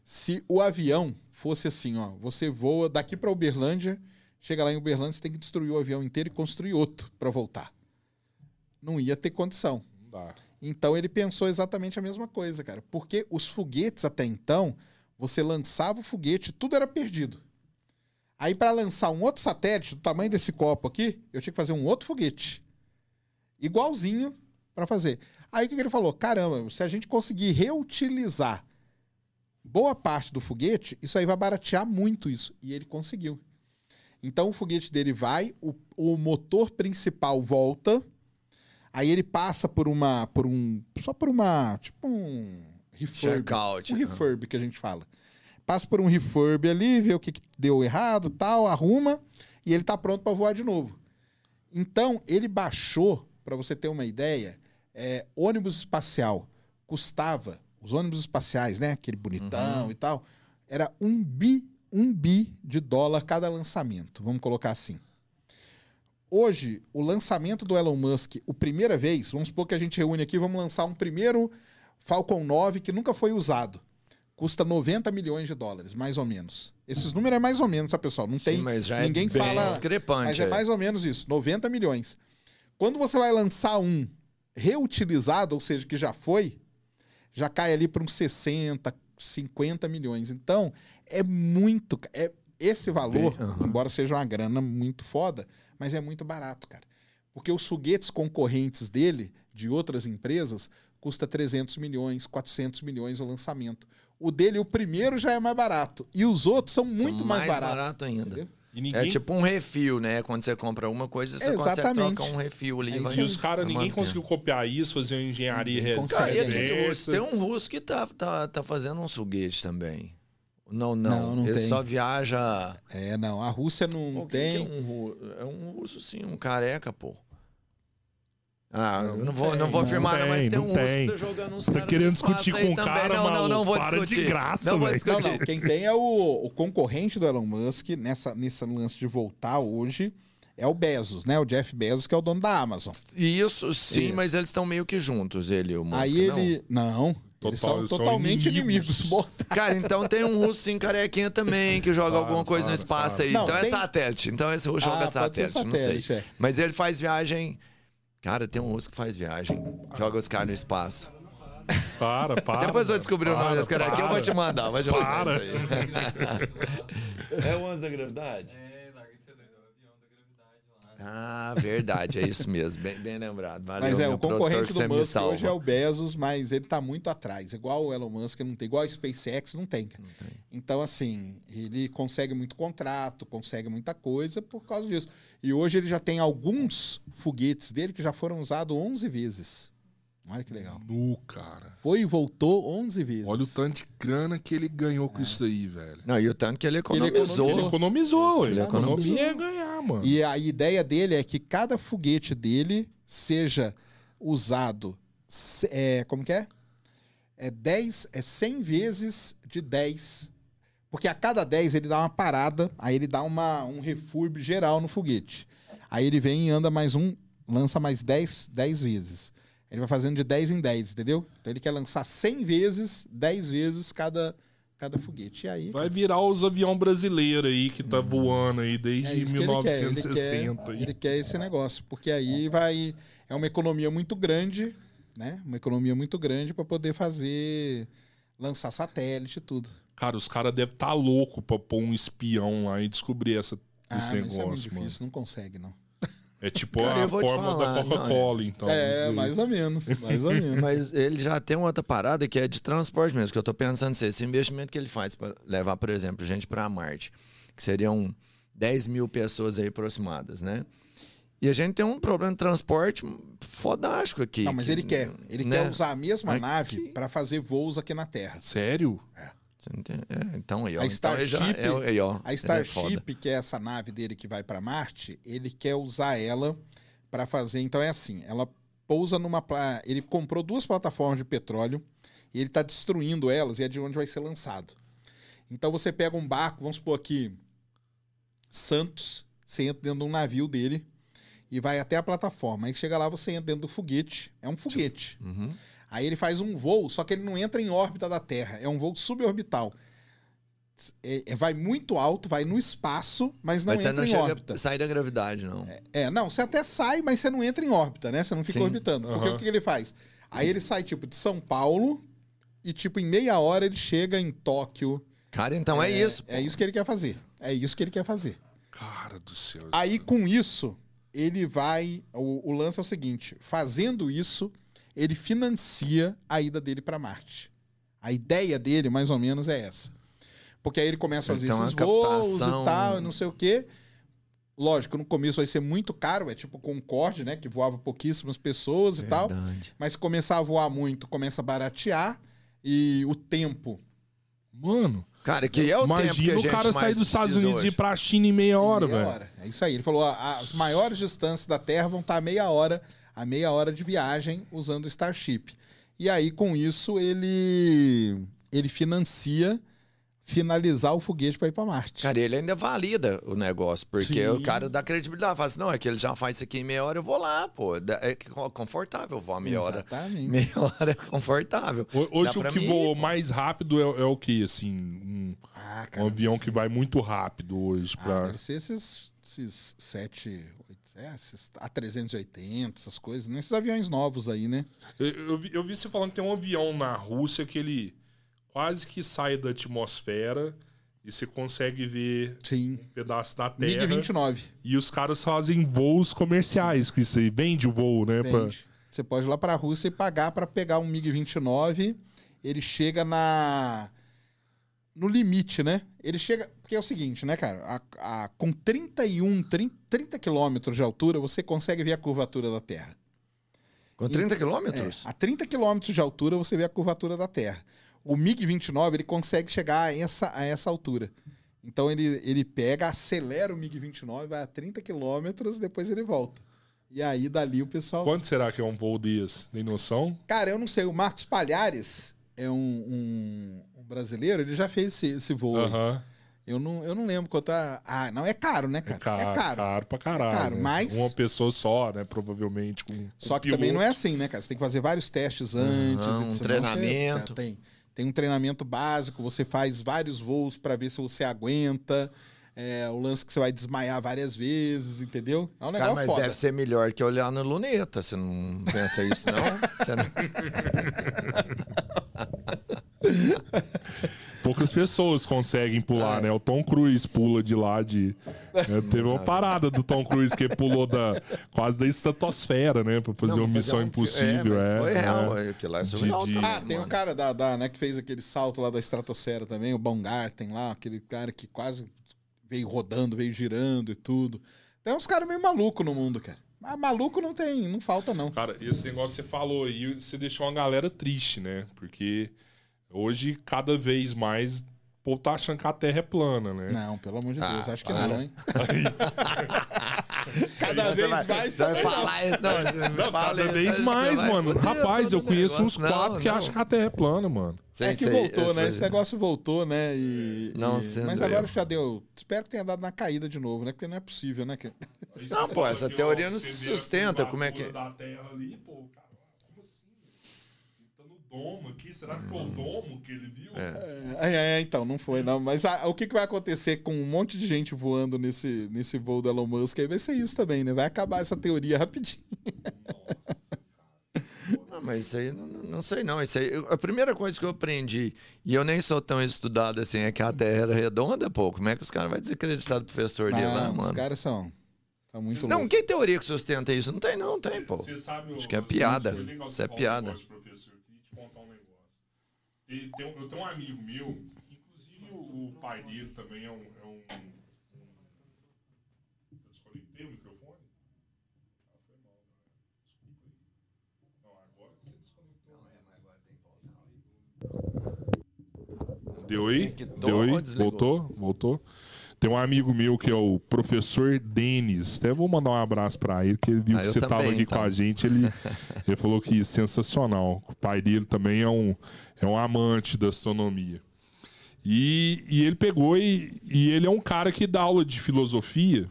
se o avião fosse assim, ó. Você voa daqui para Uberlândia, chega lá em Uberlândia, você tem que destruir o avião inteiro e construir outro para voltar. Não ia ter condição. Não dá. Então ele pensou exatamente a mesma coisa, cara. Porque os foguetes até então, você lançava o foguete, tudo era perdido. Aí para lançar um outro satélite do tamanho desse copo aqui, eu tinha que fazer um outro foguete. Igualzinho para fazer. Aí o que que ele falou? Caramba, se a gente conseguir reutilizar boa parte do foguete, isso aí vai baratear muito isso. E ele conseguiu. Então o foguete dele vai, o, o motor principal volta, aí ele passa por uma, por um, só por uma, tipo um refurb, Checkout. um refurb que a gente fala. Passa por um refurb ali, vê o que, que deu errado, tal, arruma e ele tá pronto para voar de novo. Então ele baixou, para você ter uma ideia, é, ônibus espacial custava os ônibus espaciais, né, aquele bonitão e tal, era um bi, um bi de dólar cada lançamento. Vamos colocar assim. Hoje, o lançamento do Elon Musk, o primeira vez, vamos supor que a gente reúne aqui, vamos lançar um primeiro Falcon 9 que nunca foi usado. Custa 90 milhões de dólares, mais ou menos. Esses números é mais ou menos, tá, pessoal? Não tem. Sim, mas já ninguém é bem fala. discrepante. Mas é mais ou menos isso, 90 milhões. Quando você vai lançar um reutilizado, ou seja, que já foi, já cai ali para uns 60, 50 milhões. Então, é muito. É, esse valor, Bem, aham. embora seja uma grana muito foda, mas é muito barato, cara. Porque os foguetes concorrentes dele, de outras empresas, custa 300 milhões, 400 milhões o lançamento. O dele, o primeiro, já é mais barato. E os outros são muito São mais, mais baratos. barato ainda. entendeu? E ninguém. É tipo um refil, né? Quando você compra alguma coisa, você Exatamente. consegue trocar um refil ali. É E os caras, ninguém manter. conseguiu copiar isso, fazer uma engenharia e russo? Tem um russo que tá, tá, tá fazendo um foguete também. Não, não. Não, não Ele tem. só viaja. É, não. A Rússia não Pô, tem. é, um russo? é um russo, sim, um careca, pô. Ah, Não, não vou, tem, não vou afirmar, não, mas tem, tem não um russo tem. que tá jogando uns Você tá querendo discutir com o cara, não, não, não vou Para de discutir. graça, não vou velho. discutir. Não, não. Quem tem é o, o concorrente do Elon Musk nessa, nesse lance de voltar hoje é o Bezos, né? O Jeff Bezos, que é o dono da Amazon. Isso, sim, Isso. mas eles estão meio que juntos, ele e o Musk, Aí não? ele. Não. eles Total- são são totalmente inimigos. inimigos. mortais. Cara, então tem um russo sim carequinha também que joga alguma coisa no espaço para. aí. Não, então tem- é satélite. Então esse russo joga Ah, pode ser satélite, não sei. satélite, é. Mas ele faz viagem. Cara, tem um russo que faz viagem. Joga os caras no espaço. Para, <laughs> para. Depois eu descobrir o nome para, desse cara aqui, eu vou para. te mandar. Vai jogar Para. isso aí. <laughs> é o 11 da gravidade? É, larga de ser Ah, verdade, é isso mesmo. Bem, bem lembrado. Valeu, Mas é, o concorrente produtor, que você do Musk hoje é o Bezos, mas ele tá muito atrás. Igual o Elon Musk não tem, igual a SpaceX não tem. cara. Então, assim, ele consegue muito contrato, consegue muita coisa por causa disso. E hoje ele já tem alguns foguetes dele que já foram usados 11 vezes. Olha que legal. Nu, cara. Foi e voltou 11 vezes. Olha o tanto de grana que ele ganhou com isso aí, velho. Não, e o tanto que ele economizou. economizou. Ele economizou, Ele ele economizou. Economia é ganhar, mano. E a ideia dele é que cada foguete dele seja usado, é, como que é? É 10, é 100 vezes de 10. Porque a cada 10 ele dá uma parada, aí ele dá uma, um refurb geral no foguete. Aí ele vem e anda mais um, lança mais 10, 10 vezes. Ele vai fazendo de 10 em 10, entendeu? Então ele quer lançar 100 vezes, 10 vezes cada, cada foguete. E aí, Vai virar os avião brasileiro aí que tá voando aí desde é isso que ele quer. Ele 1960. quer, aí. ele quer esse negócio, porque aí vai é uma economia muito grande, né? Uma economia muito grande para poder fazer lançar satélite e tudo. Cara, os caras devem estar tá louco pra pôr um espião lá e descobrir essa, Ah, esse é negócio, mano. difícil, não consegue não. É tipo Cara, a forma da Coca-Cola, então. é, isso aí. mais ou menos, mais ou menos. <laughs> Mas ele já tem uma outra parada que é de transporte mesmo, que eu tô pensando assim, esse investimento que ele faz para levar, por exemplo, gente para Marte, que seriam 10 mil pessoas aí aproximadas, né? E a gente tem um problema de transporte fodástico aqui. não, mas que, ele quer, ele né? quer usar a mesma Mas nave para fazer voos aqui na Terra. Sério? É, então aí, ó. A então já Starship- é, aí, ó, A é. Starship, que é essa nave dele que vai para Marte, ele quer usar ela para fazer. Então é assim, ela pousa numa. Ele comprou duas plataformas de petróleo e ele está destruindo elas e é de onde vai ser lançado. Então você pega um barco, vamos supor aqui Santos, você entra dentro de um navio dele e vai até a plataforma. Aí chega lá, você entra dentro do foguete. É um foguete. Uhum. Aí ele faz um voo, só que ele não entra em órbita da Terra, é um voo suborbital. É- é- vai muito alto, vai no espaço, mas não Mas você entra não em chega órbita. a sair da gravidade, não. É, não, você até sai, mas você não entra em órbita, né? Você não fica Sim. orbitando. Porque Aham. o que ele faz? Aí ele sai, tipo, de São Paulo e, tipo, em meia hora ele chega em Tóquio. Cara, então é, isso. É isso que ele quer fazer. É isso que ele quer fazer. Cara do céu. Aí, com isso, ele vai. O, o lance é o seguinte: fazendo isso, ele financia a ida dele para Marte. A ideia dele, mais ou menos, é essa. Porque aí ele começa a fazer Então, esses voos captação- e tal, e não sei o quê. Lógico, no começo vai ser muito caro, é tipo Concorde, né? Que voava pouquíssimas pessoas e tal. Verdade. Mas se começar a voar muito, começa a baratear. E o tempo. Mano, Cara, que é o tempo que imagina o cara sair dos Estados Unidos e ir hoje. pra China em meia hora, meia velho. hora. É isso aí. Ele falou: "Ah, as maiores distâncias da Terra vão estar a meia hora, a meia hora de viagem usando o Starship. E aí, com isso, ele, ele financia finalizar o foguete para ir para Marte. Cara, ele ainda valida o negócio, porque Sim. o cara dá credibilidade. Fala assim, não, é que ele já faz isso aqui em meia hora, eu vou lá, pô. É confortável voar meia hora. Exatamente. Meia <laughs> hora é confortável. Ho- Hoje o que mim, voa pô. mais rápido é, é o que, assim? Um, Ah, um cara. avião que vai muito rápido hoje Ah, pra... deve ser esses, esses 7, é, esses A380, essas coisas, nesses aviões novos aí, né? Eu, eu vi, eu vi você falando que tem um avião na Rússia que ele quase que sai da atmosfera e você consegue ver Sim. um pedaço da terra. MiG-29. E os caras fazem voos comerciais com isso aí. Vende o voo, né? pra-. Você pode ir lá para a Rússia e pagar para pegar um MiG-29. Ele chega na no limite, né? Ele chega. Porque é o seguinte, né, cara? A, a- com 31, 30, 30 quilômetros de altura, você consegue ver a curvatura da Terra. Com 30 É, quilômetros? a 30 quilômetros de altura, você vê a curvatura da Terra. O MiG-29, ele consegue chegar a essa, a essa altura. Então, ele, ele pega, acelera o MiG-29, vai a 30 quilômetros, depois ele volta. E aí, dali, o pessoal... Quanto será que é um voo desse? Tem noção? Cara, eu não sei. O Marcos Palhares é um- um brasileiro, ele já fez esse, esse voo. Aham. Eu, não, eu não lembro quanto é. Ah, não, é caro, né, É cara? caro, É caro. caro pra caralho. É caro, né? mas- Uma pessoa só, né? Provavelmente com. Só com que também não é piloto. assim, né, cara? Você tem que fazer vários testes antes. Uhum, e um treinamento. Você, tem, tem um treinamento básico, você faz vários voos para ver se você aguenta. É, o lance que você vai desmaiar várias vezes, entendeu? É um Cara, negócio mas foda. deve ser melhor que olhar no luneta. Você não pensa isso, não? <laughs> Você não... <laughs> poucas pessoas conseguem pular, É. né? O Tom Cruise pula de lá de. né, <laughs> teve uma parada do Tom Cruise que pulou da, quase da estratosfera, né? Pra fazer Não, uma Missão um fi- Impossível. É, mas É, foi é. real. é, lá é De- surreal de- também, Ah, tem o mano. cara da, da, né, que fez aquele salto lá da estratosfera também, o Baumgarten lá, aquele cara que quase veio rodando, veio girando e tudo. Tem uns caras meio malucos no mundo, cara. Mas maluco não tem, não falta não. Cara, esse negócio que você falou aí, você deixou uma galera triste, né? Porque hoje, cada vez mais, o povo tá achando que a Terra é plana, né? Não, pelo amor de Ah, Deus, acho que para. não, hein? <laughs> Cada Você vez vai- mais vai não. falar isso, não, fala cada vez mais, mano. foder Rapaz, eu conheço o uns negócio. quatro Não, que não. acham que a Terra é plana, mano. Sim, É que sim, voltou, eu- né? Esse negócio voltou, né? E, Não e- Mas eu. agora já deu. Espero que tenha dado na caída de novo, né? Porque não é possível, né? Não, pô, essa teoria não se sustenta, como é que- Da terra ali, pô, cara, como assim? Tá no domo aqui, será que foi o domo que ele viu? É, é, então, não foi, não. Mas ah, o que, que vai acontecer com um monte de gente voando nesse, nesse voo do Elon Musk aí vai ser isso também, né? Vai acabar essa teoria rapidinho. Ah, mas isso aí, não, não- não sei não. Isso aí, eu- a primeira coisa que eu aprendi, e eu nem sou tão estudado assim, é que a Terra era redonda, pô. Como é que os caras vão desacreditar do professor dele lá, Não, os mano? caras são, são muito Não, loucos. que teoria que sustenta isso? Não tem, não, tem, pô. Você sabe, Acho que é você- piada. Isso é piada. professor. Eu queria te contar um negócio. Tem um- eu tenho um amigo meu, inclusive o, o pai dele também é um. É um, um- Eu desconectei o microfone? Ah, foi mal, né? Desculpa aí. Não, agora que você desconectou. Deu aí? Conectou Deu aí? ou desligou? Voltou? Voltou? Tem um amigo meu que é o professor Denis. Até vou mandar um abraço pra ele, que ele viu Ah, que você tava também, aqui então. com a gente. Ele, <laughs> ele falou que sensacional. O pai dele também é um, é um amante da astronomia. E, e ele pegou e, e ele é um cara que dá aula de filosofia.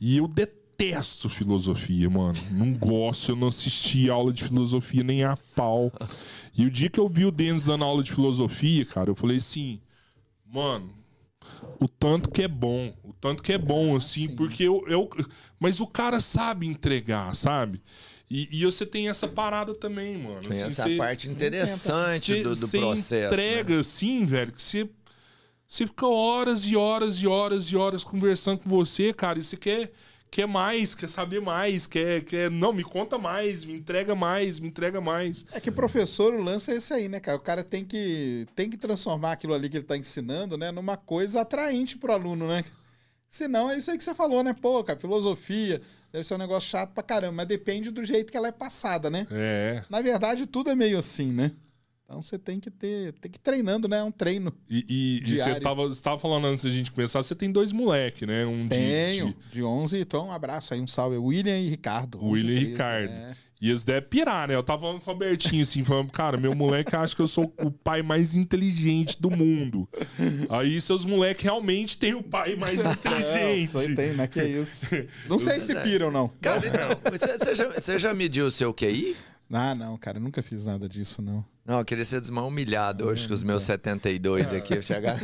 E eu detesto filosofia, mano. Não gosto, eu não assisti aula de filosofia nem a pau. E o dia que eu vi o Denis dando aula de filosofia, cara, eu falei assim, mano, o tanto que é bom, o tanto que é bom, assim, porque eu, eu. Mas o cara sabe entregar, sabe? E, e você tem essa parada também, mano. Tem assim, essa você- parte interessante Cê- do, do cê processo. entrega né? assim, velho, que você você fica horas e horas e horas e horas conversando com você, cara, e você quer quer mais, quer saber mais, quer quer não, me conta mais, me entrega mais, me entrega mais. É que professor, o lance é esse aí, né, cara? O cara tem que, tem que transformar aquilo ali que ele tá ensinando, né, numa coisa atraente pro aluno, né? Senão é isso aí que você falou, né? Pô, cara, filosofia deve ser um negócio chato pra caramba, mas depende do jeito que ela é passada, né? É. Na verdade, tudo é meio assim, né? Então você tem que ter, tem que ir treinando, né? É um treino. E, e- e você tava, você tava falando antes da gente começar, você tem dois moleque, né? Um de- Tenho, de, de 11, então um abraço aí, um salve. William e Ricardo. 11 William e 13, Ricardo. é. E eles devem pirar, né? Eu tava falando com o Albertinho, assim, falando, cara, meu moleque acha que eu sou o pai mais inteligente do mundo. Aí seus moleques realmente têm o pai mais Não, inteligente. aí tem, né? Que isso. <laughs> Não sei se piram, não. Cara, então, você, já, você já mediu o seu QI? Ah, não, cara, eu nunca fiz nada disso, não. Não, eu queria ser desmão humilhado hoje com os meus 72 aqui. eu Chegar...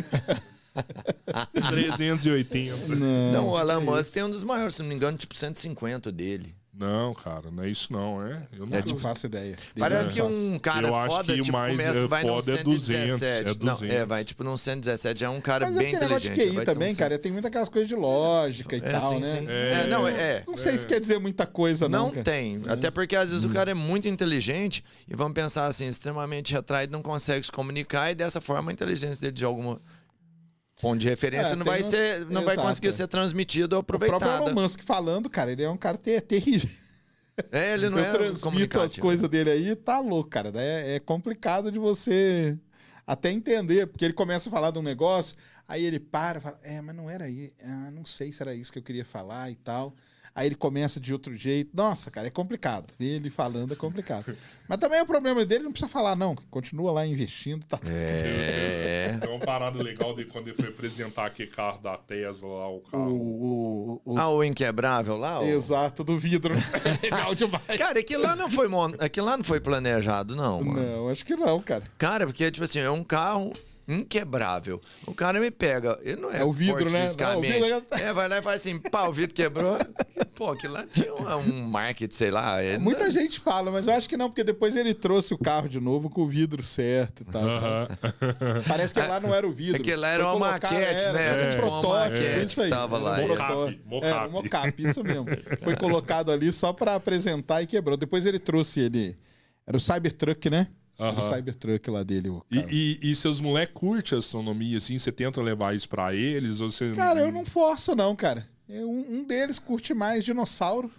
380. Não, Não, o Alan Musk tem um dos maiores, se não me engano, tipo 150 dele. Não, cara, não é isso não, é? Eu não, não faço ideia. Parece Não que um cara Eu acho foda, que tipo, mais, começa, é, vai no foda é 200, 117. é Não, 200. é, vai tipo num 117. É um cara Mas é bem de inteligente. QI vai ter um também, cara. Tem muitas aquelas coisas de lógica e É, tal, sim, né? sim. É. É, não, é. Não sei se quer dizer muita coisa, não. Não cara. tem. Até porque às vezes o cara é muito inteligente e vamos pensar assim, extremamente retraído, não consegue se comunicar e dessa forma a inteligência dele de alguma ponto de referência É, não vai uns- ser, não vai Exato, conseguir é. ser transmitido ou O próprio aproveitado. Elon Musk falando, cara, ele é um cara ter- terrível. <laughs> É, ele não eu é transmito as coisas dele aí, tá louco, cara. É, é complicado de você até entender, porque ele começa a falar de um negócio, aí ele para e fala, é, mas não era aí, ah, não sei se era isso que eu queria falar e tal. Aí ele começa de outro jeito. Nossa, cara, é complicado. Ver ele falando é complicado. Mas também o problema dele não precisa falar, não. Continua lá investindo, tá tudo É. Tem uma parada legal de quando ele foi apresentar aquele carro da Tesla lá, o carro. o, o- o- Ah, o inquebrável lá? o- Exato, do vidro. <laughs> <laughs> Legal demais. Cara, aquilo lá não foi mon... aquilo lá não foi planejado, não, mano. Não, acho que não, cara. Cara, porque, tipo assim, é um carro inquebrável. O cara me pega, ele não é, É o vidro, forte né? fisicamente. Não, o vidro É, vai lá e faz assim, pá, o vidro quebrou. Pô, aquilo lá tinha um, market, sei lá. é- Muita gente fala, mas eu acho que não, porque depois ele trouxe o carro de novo com o vidro certo e tal. Parece que lá não era o vidro. Aquele lá era Foi uma colocado- maquete, era, né? Era uma protótipo, maquete isso aí. tava lá, um é. Mocap, Era um mocap, isso mesmo. Foi <laughs> colocado ali só pra apresentar e quebrou. Depois ele trouxe ele. Era o Cybertruck, né? Era o. Cybertruck lá dele. E, e, e seus moleques curtem astronomia, assim? Você tenta levar isso pra eles? Ou você... Cara, eu não forço, não, cara. Eu- um, um deles curte mais dinossauro.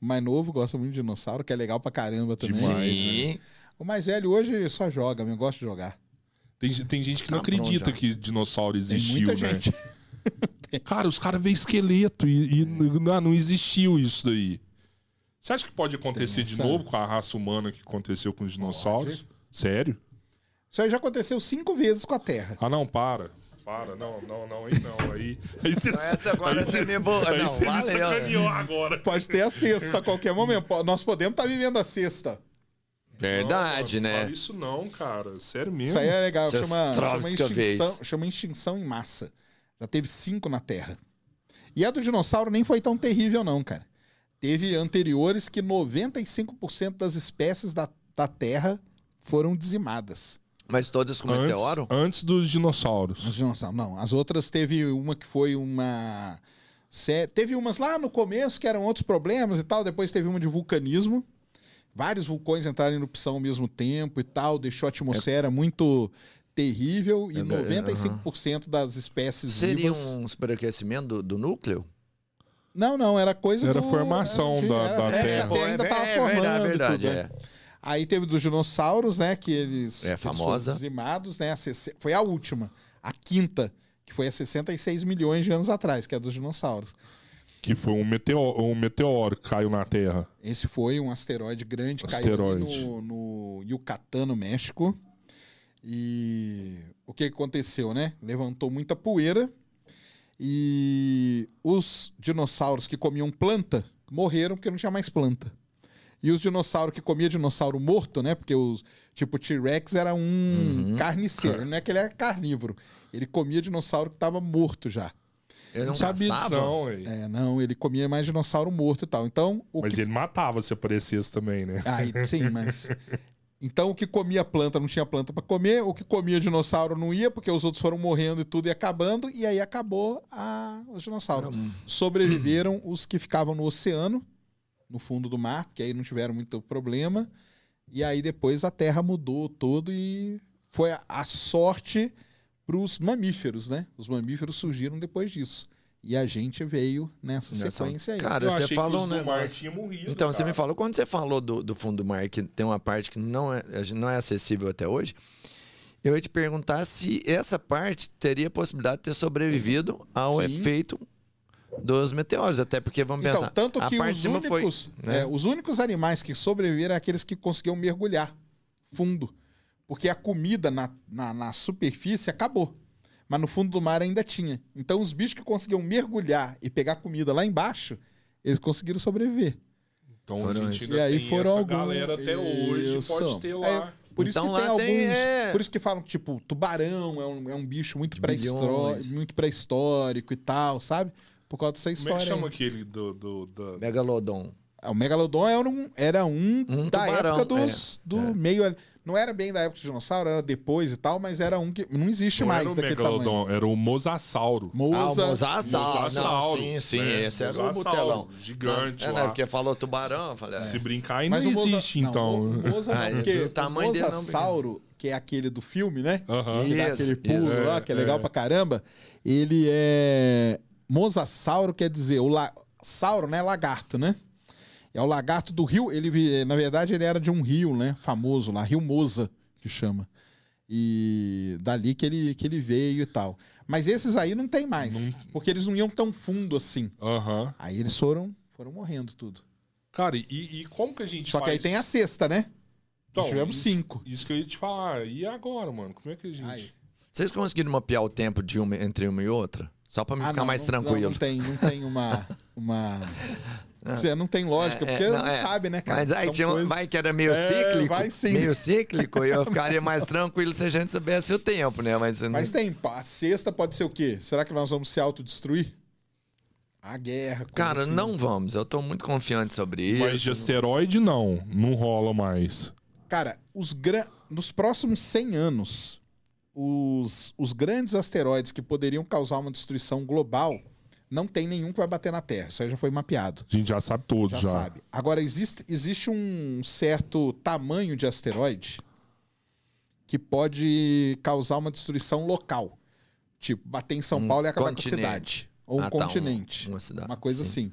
O mais novo gosta muito de dinossauro, que é legal pra caramba também. Demais. Sim. O mais velho hoje só joga, eu gosto de jogar. Tem, tem gente que não Tá acredita já. que dinossauro Tem existiu, muita né? gente. <laughs> Cara, os caras veem esqueleto e, e não, não existiu isso daí. Você acha que pode acontecer de novo com a raça humana que aconteceu com os dinossauros? Sério? Isso aí já aconteceu cinco vezes com a Terra. Ah, não, para. Para, não, não, não, aí não. Aí, <laughs> aí você, Essa agora aí você me bo- Aí não, você me valeu, sacaneou agora. Pode ter a sexta a qualquer momento. Nós podemos estar vivendo a sexta. Verdade, Não, mano, né? Fala isso não, cara. Sério mesmo. Isso aí é legal. Chama, chama, extinção, chama extinção em massa. Já teve cinco na Terra. E a do dinossauro nem foi tão terrível, não, cara. Teve anteriores que 95% das espécies da, da Terra foram dizimadas. Mas todas com antes, meteoro? antes dos dinossauros. Os dinossauros, não. As outras teve uma que foi uma. Teve umas lá no começo que eram outros problemas e tal. Depois teve uma de vulcanismo. Vários vulcões entraram em erupção ao mesmo tempo e tal. Deixou a atmosfera muito terrível. E É, é, 95% das espécies Seria vivas. um superaquecimento do, do núcleo? Não, não, era coisa Era do- formação era da- era- da é, Terra. A Pô, Terra é ainda ver- estava é formando. e verdade, tudo, né? é. Aí teve dos dinossauros, né? Que eles, É, eles famosa. foram dizimados, né? a sesse- Foi a última, a quinta, que foi há 66 milhões de anos atrás, que é a dos dinossauros. Que foi um meteoro, um meteoro que caiu na Terra. Esse foi um asteroide grande, Asteroide. caiu no, no Yucatán, no México. E o que que aconteceu, né? Levantou muita poeira e os dinossauros que comiam planta morreram porque não tinha mais planta. E os dinossauros que comiam dinossauro morto, né? Porque os tipo T-Rex era um carniceiro, não é que ele era carnívoro. Ele comia dinossauro que estava morto já. Eu Não sabia disso, não, ué. É, não, ele comia mais dinossauro morto e tal. Então, o Mas que ele matava se aparecesse também, né? Aí, sim, mas. <laughs> Então, o que comia planta não tinha planta para comer, o que comia dinossauro não ia, porque os outros foram morrendo e tudo e acabando, e aí acabou a... os dinossauros. Sobreviveram os que ficavam no oceano, no fundo do mar, porque aí não tiveram muito problema. E aí depois a Terra mudou todo e foi a, a sorte para os mamíferos, né? Os mamíferos surgiram depois disso. E a gente veio nessa, Nessa- sequência aí. Cara, Eu você achei falou tinham morrido. Então, você cara. me falou, quando você falou do, do fundo do mar, que tem uma parte que não é, a gente não é acessível até hoje, eu ia te perguntar se essa parte teria possibilidade de ter sobrevivido ao Sim. efeito dos meteoros. Até porque, vamos Então, pensar, tanto a que parte os de cima únicos, foi... né? é, os únicos animais que sobreviveram é aqueles que conseguiam mergulhar fundo. Porque a comida na, na, na superfície acabou. Mas no fundo do mar ainda tinha. Então, os bichos que conseguiam mergulhar e pegar comida lá embaixo, eles conseguiram sobreviver. Então Foram a gente e aí tem foram essa alguns. galera até hoje, Isso. pode ter lá. É, por isso Então que tem alguns. é. Por isso que falam que, tipo, tubarão é um, é um bicho muito pré-histórico e tal, sabe? Por causa dessa Como é que história. chama aí. aquele do... do, do- Megalodon. O Megalodon era um, era um, Um da tubarão, época dos, é, do é. meio. Não era bem da época do dinossauro, era depois e tal, mas era um que não existe Não mais era o daquele tamanho. Megalodon, era o Mosasauro. Ah, o Mosa, Mosasauro. Mosasauro, Não, sim, sim, né? esse era o butelão. gigante É, lá. né, porque falou tubarão, eu falei... Se brincar, ainda mas o Mosa, existe, não, então. o Mosa <laughs> Ah, não, porque o tamanho o dele não- Mosasauro, que é aquele do filme, né? Aham. Que dá Isso, aquele pulo isso. lá, que é É, legal é. pra caramba. Ele é. Mosasauro quer dizer, o la... sauro, né? Lagarto, né? É o lagarto do rio. Ele, vi- na verdade, ele era de um rio, né? Famoso lá, Rio Mosa, que chama. E dali que ele, que ele veio e tal. Mas esses aí não tem mais. Porque eles não iam tão fundo assim. Aham. Aí eles foram, foram morrendo tudo. Cara, e, e como que a gente Só que faz... aí tem a sexta, né? Então, Nós tivemos isso- cinco. Isso que eu ia te falar. E agora, mano? Como é que a gente... Aí. Vocês conseguiram mapear o tempo de uma, entre uma e outra? Só pra me Ah, ficar não, mais não- tranquilo. Não, não tem, não tem uma. uma... <laughs> Você não tem lógica, É, porque é, não, é. sabe, né, cara? Mas aí São tinha um, coisas- vai que era meio É, cíclico. vai sim. Meio cíclico, e eu <laughs> ficaria mais tranquilo se a gente soubesse o tempo, né? Mas, não- Mas tem, a sexta pode ser o quê? Será que nós vamos se autodestruir? A guerra. Cara, assim. não vamos. Eu tô muito confiante sobre isso. Mas de asteroide, não. Não rola mais. Cara, os gran... nos próximos 100 anos, os, os grandes asteroides que poderiam causar uma destruição global, não tem nenhum que vai bater na Terra. Isso aí já foi mapeado. A gente já sabe todos, Já, já. sabe. Agora, existe, existe um certo tamanho de asteroide que pode causar uma destruição local. Tipo, bater em São Um Paulo e acabar com a continente. cidade. Ou um Ah, tá, uma- continente. uma cidade, Uma coisa sim. assim.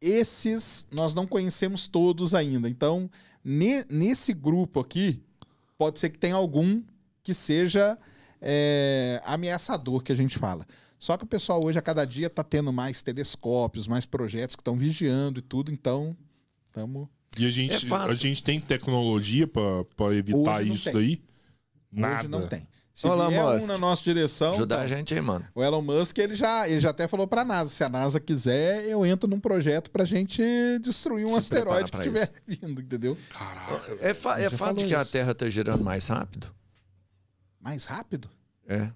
Esses nós não conhecemos todos ainda. Então, ne- nesse grupo aqui, pode ser que tenha algum que seja é, ameaçador, que a gente fala. Só que o pessoal hoje, a cada dia, está tendo mais telescópios, mais projetos que estão vigiando e tudo. Então, estamos. E a É gente, fato. a gente tem tecnologia pra pra evitar isso tem. daí? Nada. Hoje não tem. Se Olá, vier um Musk. na nossa direção, Ajudar então, a gente aí, mano. o Elon Musk ele já, ele já até falou para a NASA, se a NASA quiser, eu entro num projeto pra gente destruir um Se asteroide que estiver vindo, entendeu? Caraca. É, fa é fato que a isso. Terra tá girando mais rápido? Mais rápido? É.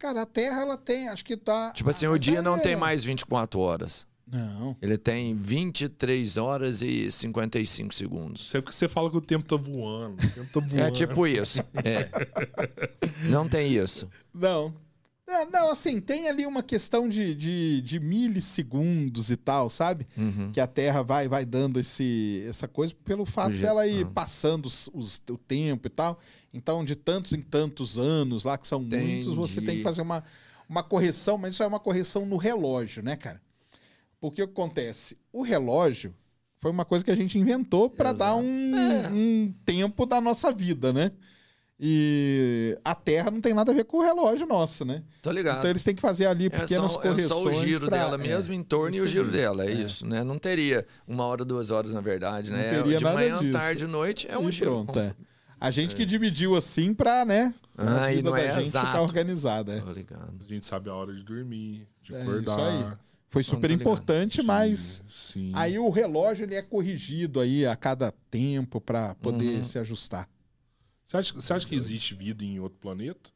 Cara, a Terra ela tem, acho que tá Tipo assim, Ah, o dia não é- tem mais 24 horas. Não. Ele tem 23 horas e 55 segundos. É porque você fala que o tempo tá voando. O tempo tá voando. É tipo isso. É. <laughs> Não tem isso. Não. É, Não, assim, tem ali uma questão de, de, de milissegundos e tal, sabe? Uhum. Que a Terra vai vai dando esse, essa coisa pelo fato Hoje- dela ir ah. passando os, os- o tempo e tal. Então, de tantos em tantos anos lá, que são muitos, você tem Entendi. que fazer uma, uma correção, mas isso é uma correção no relógio, né, cara? Porque o que acontece? O relógio foi uma coisa que a gente inventou para dar um, É. um tempo da nossa vida, né? E a Terra não tem nada a ver com o relógio nosso, né? Tô ligado. Então eles têm que fazer ali É pequenas só, é correções. só o giro pra- dela é, mesmo em torno e o giro dela, é, É. isso, né? Não teria uma hora, duas horas, na verdade, né? Não teria de nada manhã, disso. tarde, noite, é um e giro. pronto, é. A gente que dividiu assim pra, né? Ah, a e vida não da é gente exato. ficar organizada. é. Tô ligado. A gente sabe a hora de dormir, de É, acordar. isso aí. Foi super ligado. importante, mas Sim. aí o relógio ele é corrigido aí a cada tempo pra poder Uhum. se ajustar. Você acha, você acha que existe vida em outro planeta?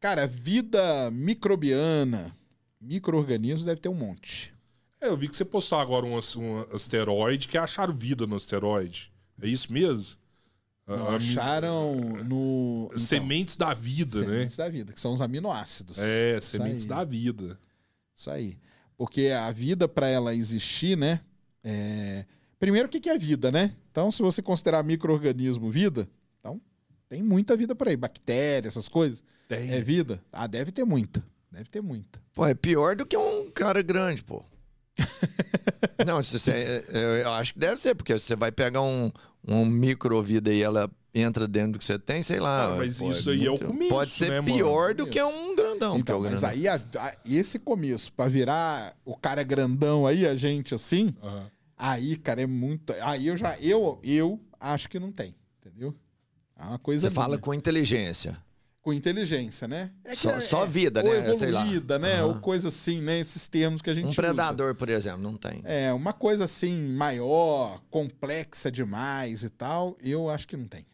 Cara, vida microbiana, micro-organismos deve ter um monte. É, eu vi que você postou agora um, um asteroide que acharam vida no asteroide. É isso mesmo? A- Não, a- acharam no. então, Sementes da vida, sementes da vida, que são os aminoácidos. né? É, Isso sementes aí. da vida. Isso aí. Porque a vida, para ela existir, né? é, Primeiro, o que que é vida, né? Então, se você considerar micro-organismo vida, então tem muita vida por aí. Bactéria, essas coisas. Tem. É vida? Ah, deve ter muita. Deve ter muita. Pô, é pior do que um cara grande, pô. <laughs> Não, se você, eu eu acho que deve ser, porque você vai pegar um, um micro-vida e ela entra dentro do que você tem, sei lá. Ah, mas pô, isso aí é o muito- começo, Pode ser né, mano? pior do que um grandão. que é então, o mas grandão. aí a- a- esse começo, para virar o cara grandão aí, a gente assim, Aham. Aí, cara, é muito. Aí eu já. Eu, eu acho que não tem. Entendeu? É uma coisa. Você fala minha. com inteligência. com inteligência, né? É Só- é- só é- vida, né? Sei lá. Evoluída, né? Aham. Ou coisa assim, né? Esses termos que a gente Um usa. predador, por exemplo, não tem. É, uma coisa assim, maior, complexa demais e tal, eu acho que não tem.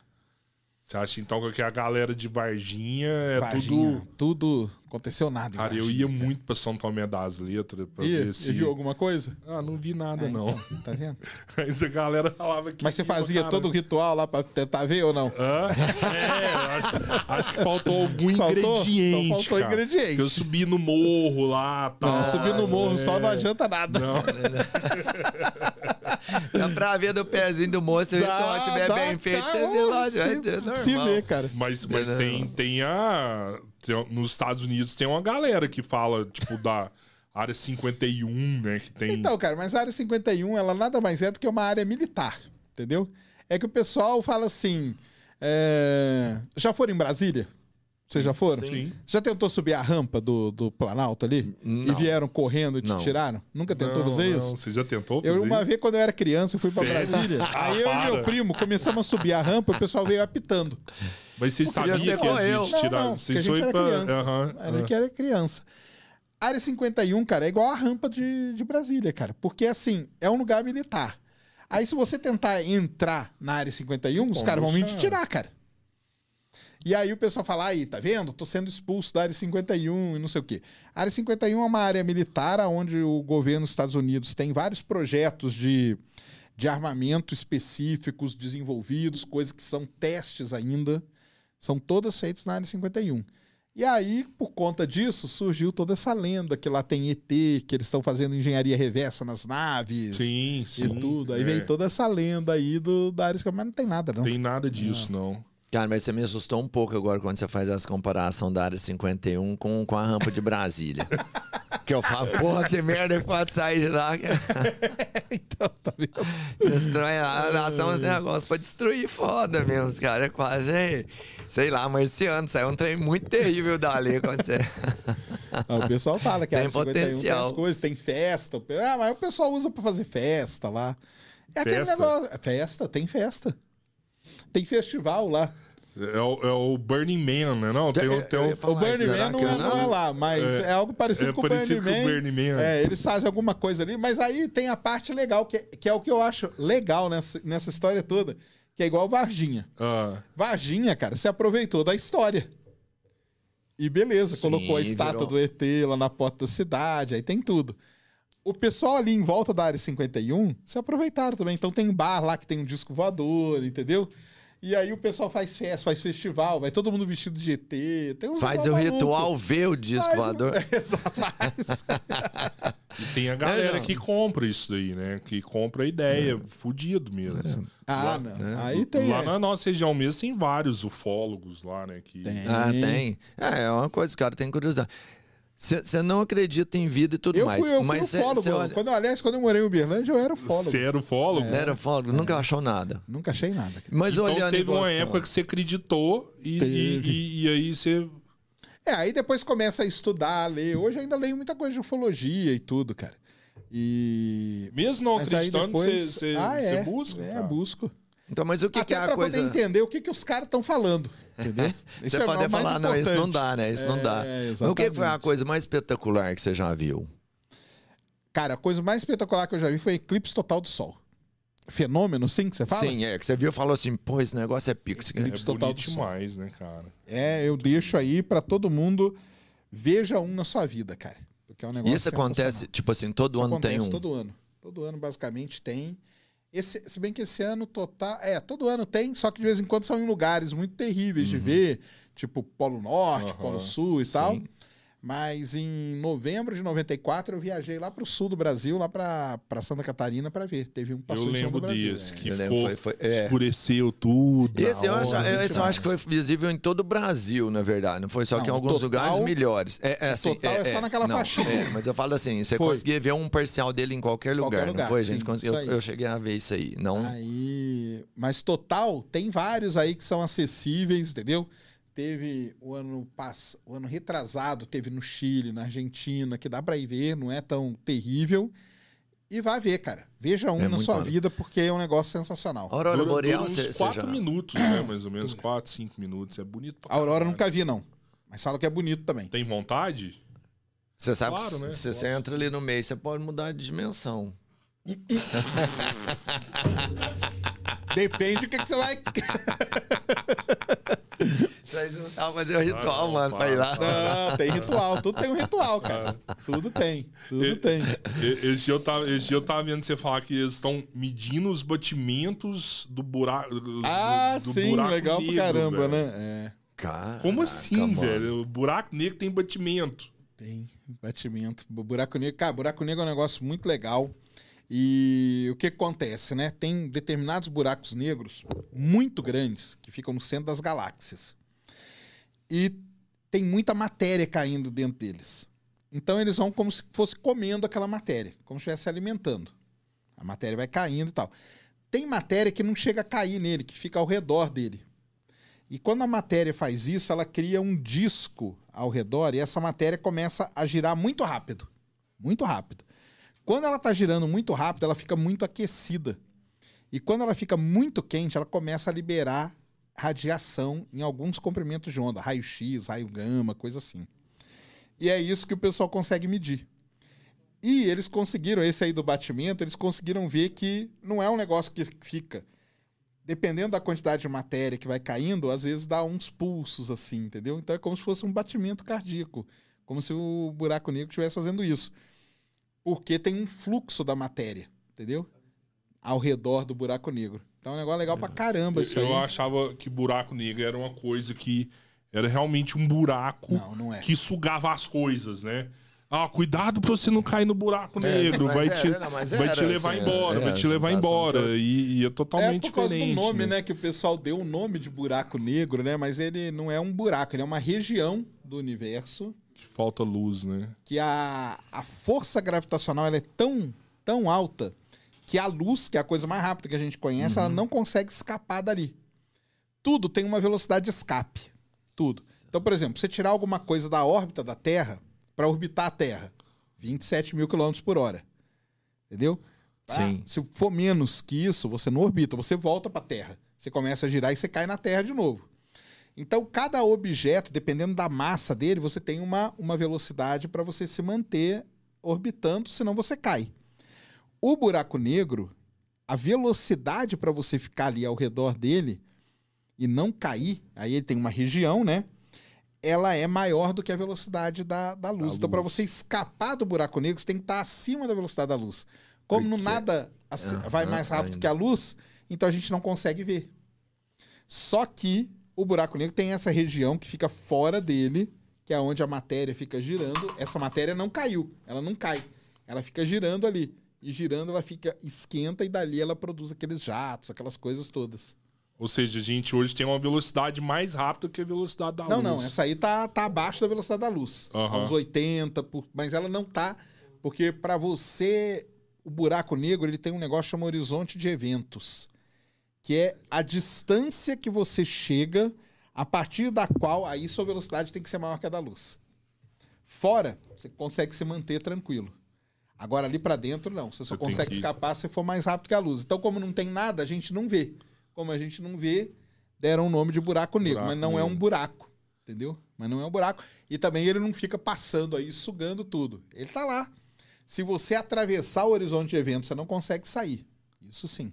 Você acha então que a galera de Varginha é Varginha, tudo. tudo. Aconteceu nada. Cara, eu Varginha, ia cara. muito pra São Tomé das Letras pra ver se. Você viu alguma coisa? Ah, não vi nada, Ah, não. então, tá vendo? <laughs> Mas a galera falava que. Mas você fazia caramba. todo o ritual lá pra tentar ver ou não? Hã? É, eu acho, acho que faltou algum Faltou? ingrediente. Então faltou cara. ingrediente. Porque Eu subi no morro lá tal. Não, subir no morro só é. não adianta nada. Não, <laughs> Dá pra ver do pezinho do moço, se o dá, bem feito, dá, você vê lá. se, ter se vê, cara. mas, mas tem, tem a. tem- nos Estados Unidos tem uma galera que fala, tipo, da área 51, né? Que tem. Então, cara, mas a área 51, ela nada mais é do que uma área militar, entendeu? É que o pessoal fala assim. é, Já foram em Brasília? Vocês já foram? Sim. Já tentou subir a rampa do, do Planalto ali? E Não. vieram correndo e te Não. tiraram? Nunca tentou Não, fazer não, isso? Você já tentou fazer Eu, uma vez, quando eu era criança, eu fui pra Sério? Brasília. <laughs> Ah, Aí eu e para. meu primo começamos a subir a rampa e o pessoal veio apitando. Mas você Podia sabia ser que eu. existe Não, tirar. não, porque a gente foi era pra. criança. Aham, Era aham. que era criança. Área 51, cara, é igual a rampa de, de Brasília, cara. Porque, assim, é um lugar militar. Aí, se você tentar entrar na área 51, os caras vão vir te tirar, cara. E aí o pessoal fala, aí, tá vendo? Tô sendo expulso da área 51 e não sei o quê. A área 51 é uma área militar onde o governo dos Estados Unidos tem vários projetos de, de armamento específicos desenvolvidos, coisas que são testes ainda. São todas feitas na área 51. E aí, por conta disso, surgiu toda essa lenda que lá tem ET, que eles estão fazendo engenharia reversa nas naves. Sim, sim. E tudo. Aí é. veio toda essa lenda aí do, da área 51. Mas não tem nada, não. Tem nada disso, não. Cara, mas você me assustou um pouco agora quando você faz essa comparação da área 51 com, com a rampa de Brasília. <laughs> que eu falo, porra, que merda que pode sair de lá. <laughs> então, tá vendo? Destrói a nação, os negócios pra destruir foda mesmo. Os caras é quase, sei lá, marciano. Saiu um trem muito terrível dali quando você. <laughs> Ah, o pessoal fala que a Tem área 51 tem potencial. as coisas, tem festa. Ah, mas o pessoal usa pra fazer festa lá. É aquele Festa? negócio. Festa, tem festa. Tem festival lá. É o, é o Burning Man, né? Não, tem, o- tem o- ia falar, o Burning Man não é, não é lá, mas é, É, algo parecido é com o parecido Burning com Man. Burning Man. É, eles fazem alguma coisa ali, mas aí tem a parte legal, que, é- que é o que eu acho legal nessa, nessa história toda, que é igual Varginha. Ah, Varginha, cara, se aproveitou da história. E beleza, Sim, colocou a estátua virou. do ET lá na porta da cidade, aí tem tudo. O pessoal ali em volta da área 51 se aproveitaram também. Então tem bar lá que tem um disco voador, entendeu? E aí o pessoal faz festa, faz festival, vai todo mundo vestido de uns Faz o maluco. ritual, vê o disco Faz o- voador. <laughs> Exato, faz. e tem a galera não. que compra isso daí, né? Que compra a ideia, fudido mesmo. ah, não. Aí tem. Lá é. na nossa região mesmo tem vários ufólogos lá, né? Que... Tem. Ah, tem. É, é uma coisa, o cara tem curiosidade. Você não acredita em vida e tudo Eu mais. fui, eu fui mas cê olha- Quando, aliás, quando eu morei em Uberlândia, eu era ufólogo. Você era ufólogo? Não era fogo, nunca achou nada. Nunca achei nada. cara. Mas Então olhando e teve uma época que você acreditou e, e, e- e aí você. É, aí depois começa a estudar, a ler. Hoje eu ainda leio muita coisa de ufologia e tudo, cara. E. Mesmo não Mas acreditando, depois- você, você, ah, é, busca. É, cara. busco. Então, mas o que, que Até é a pra coisa. poder entender o que, que os caras estão falando. Entendeu? <laughs> Você é pode falar, não, isso não dá, né? Isso não dá. É, Mas o que, que foi a coisa mais espetacular que você já viu? Cara, a coisa mais espetacular que eu já vi foi eclipse total do Sol. Fenômeno, sim, que você fala? Sim, é, que você viu e falou assim, pô, esse negócio é pico. Aqui. É Eclipse total do sol. demais, né, cara? É, eu deixo aí pra todo mundo. Veja um na sua vida, cara. Porque é um E negócio isso acontece, tipo assim, todo Isso ano tem um. todo ano. Todo ano, basicamente, tem. Esse, se bem que esse ano total. É, todo ano tem, só que de vez em quando são em lugares muito terríveis de ver, tipo Polo Norte, Aham, Polo Sul e tal. Mas em novembro de 94 eu viajei lá pro sul do Brasil, lá pra, pra Santa Catarina, pra ver. Teve um que passou eu lembro disso, é. que Eu lembro, ficou, foi- foi- é. escureceu tudo. Esse, eu acho, esse eu acho que foi visível em todo o Brasil, na verdade. Não foi só que em Não, o alguns total- lugares melhores. É, é assim, total é só naquela não, faixinha. é, mas eu falo assim, você Foi. conseguia ver um parcial dele em qualquer lugar, Qualquer não lugar, foi? sim, gente eu, eu cheguei a ver isso aí. Não, Aí, mas total, tem vários aí que são acessíveis, entendeu? Teve o ano pass... o ano retrasado, teve no Chile, na Argentina, que dá pra ir ver, não é tão terrível. E vai ver, cara. Veja um É na sua vida, porque é um negócio sensacional. a Aurora Dura- Boreal, dura uns você, você quatro já... minutos, né? <coughs> Mais ou menos, quatro, cinco minutos. É bonito pra A Aurora caralho. nunca vi, não. Mas fala que é bonito também. Tem vontade? Você sabe Claro, que né? se você entra ali no meio, você pode mudar de dimensão. <laughs> Depende do que, que você vai. <laughs> Vocês não sabem fazer o ritual, mano, pra ir lá. para, Não, tem ritual. Tudo tem um ritual, cara. Tudo tem. Tudo E- tem. Esse dia, eu tava, esse dia eu tava vendo você falar que eles estão medindo os batimentos do buraco. do- Ah, do sim, buraco legal negro, pra caramba, velho. né? É. Caraca, Como assim, mano. velho? O buraco negro tem batimento. Tem batimento. Bu- Buraco negro. Cara, buraco negro é um negócio muito legal. E o que acontece, né? Tem determinados buracos negros muito grandes que ficam no centro das galáxias. E tem muita matéria caindo dentro deles. Então eles vão como se fosse comendo aquela matéria, como se estivesse se alimentando. A matéria vai caindo e tal. Tem matéria que não chega a cair nele, que fica ao redor dele. E quando a matéria faz isso, ela cria um disco ao redor e essa matéria começa a girar muito rápido. Muito rápido. Quando ela está girando muito rápido, ela fica muito aquecida. E quando ela fica muito quente, ela começa a liberar radiação em alguns comprimentos de onda, raio-x, raio gama, coisa assim. E é isso que o pessoal consegue medir. E eles conseguiram, esse aí do batimento, eles conseguiram ver que não é um negócio que fica dependendo da quantidade de matéria que vai caindo, às vezes dá uns pulsos assim, entendeu? Então é como se fosse um batimento cardíaco, como se o buraco negro estivesse fazendo isso. Porque tem um fluxo da matéria, entendeu? Ao redor do buraco negro. Então é um negócio legal pra caramba isso Eu aí. achava que buraco negro era uma coisa que era realmente um buraco Não, não é. que sugava as coisas, né? Ah, cuidado pra você não cair no buraco É, negro, mas vai, era, te, não, vai te era, levar assim, embora, é, vai te levar embora. eu- E, e é É totalmente por causa diferente. do nome, né? Que o pessoal deu o nome de buraco negro, né? Mas ele não é um buraco, ele é uma região do universo Que falta luz, né? que a, a força gravitacional ela é tão, tão alta que a luz, que é a coisa mais rápida que a gente conhece, ela não consegue escapar dali. Tudo tem uma velocidade de escape. Tudo. Então, por exemplo, você tirar alguma coisa da órbita da Terra para orbitar a Terra, 27 mil quilômetros por hora. Entendeu? Ah, Sim. se for menos que isso, você não orbita, você volta para a Terra. Você começa a girar e você cai na Terra de novo. Então, cada objeto, dependendo da massa dele, você tem uma, uma velocidade para você se manter orbitando, senão você cai. O buraco negro, a velocidade para você ficar ali ao redor dele e não cair, aí ele tem uma região, né? Ela é maior do que a velocidade da, da luz. Da então, para luz. você escapar do buraco negro, você tem que estar acima da velocidade da luz. Como no Porque- nada assim, Aham, vai mais rápido ainda. que a luz, então a gente não consegue ver. Só que o buraco negro tem essa região que fica fora dele, que é onde a matéria fica girando. Essa matéria não caiu, ela não cai. Ela fica girando ali. E girando ela fica esquenta e dali ela produz aqueles jatos, aquelas coisas todas. Ou seja, a gente hoje tem uma velocidade mais rápida que a velocidade da não, luz. não, essa aí tá, tá abaixo da velocidade da luz. Aham. Uns 80, por- mas ela não tá, porque para você o buraco negro, ele tem um negócio que chama horizonte de eventos, que é a distância que você chega a partir da qual aí sua velocidade tem que ser maior que a da luz. Fora, você consegue se manter tranquilo. Agora ali para dentro não, você só tem consegue que- escapar se for mais rápido que a luz. Então como não tem nada, a gente não vê. Como a gente não vê, deram o nome de buraco negro, Buraco mas não é um negro. buraco, entendeu? Mas não é um buraco. E também ele não fica passando aí, sugando tudo. Ele tá lá. Se você atravessar o horizonte de eventos, você não consegue sair. Isso sim.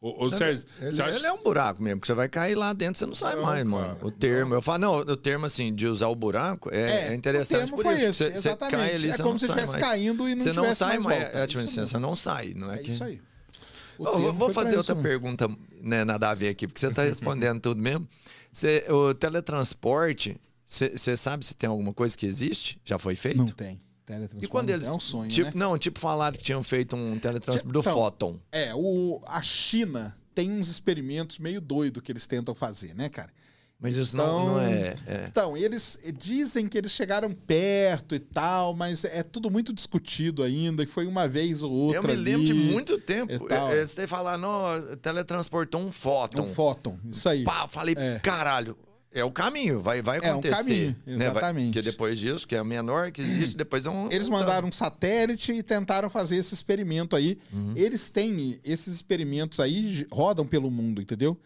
Ô, ô, Sérgio, Ele, você acha ele é um buraco mesmo, que você vai cair lá dentro, você não sai Não, mais, cara, mano. O termo, eu falo, não, o termo assim, de usar o buraco é, é interessante o termo por foi isso. esse, Você, você exatamente. cai ali, é você como não se estivesse mais. caindo e não Você não tivesse sai mais mais. volta. É, tipo, Isso assim, você não sai, não é, É que... isso aí. Vou fazer isso outra mesmo. pergunta, né, nada a ver aqui, porque você está respondendo tudo mesmo. Você, o teletransporte, você você sabe se tem alguma coisa que existe? Já foi feito? Não tem. Teletransporte E quando não eles. É um sonho, tipo, né? Não, tipo, falaram que tinham feito um teletransporte do Então, fóton. É, o, a China tem uns experimentos meio doido que eles tentam fazer, né, cara? Mas isso não, não é. é. Então, eles dizem que eles chegaram perto e tal, mas é tudo muito discutido ainda, e foi uma vez ou outra. Eu me lembro de muito tempo. Eles têm falado, não, teletransportou um É fóton. um fóton, isso aí. Pá, falei, É. caralho, é o caminho, vai, vai É um acontecer. caminho, né? Exatamente. Porque depois disso, que é o menor que existe, <clears throat> depois é um. Eles mandaram um satélite e tentaram fazer esse experimento aí. Uhum. Eles têm esses experimentos aí, rodam pelo mundo, entendeu?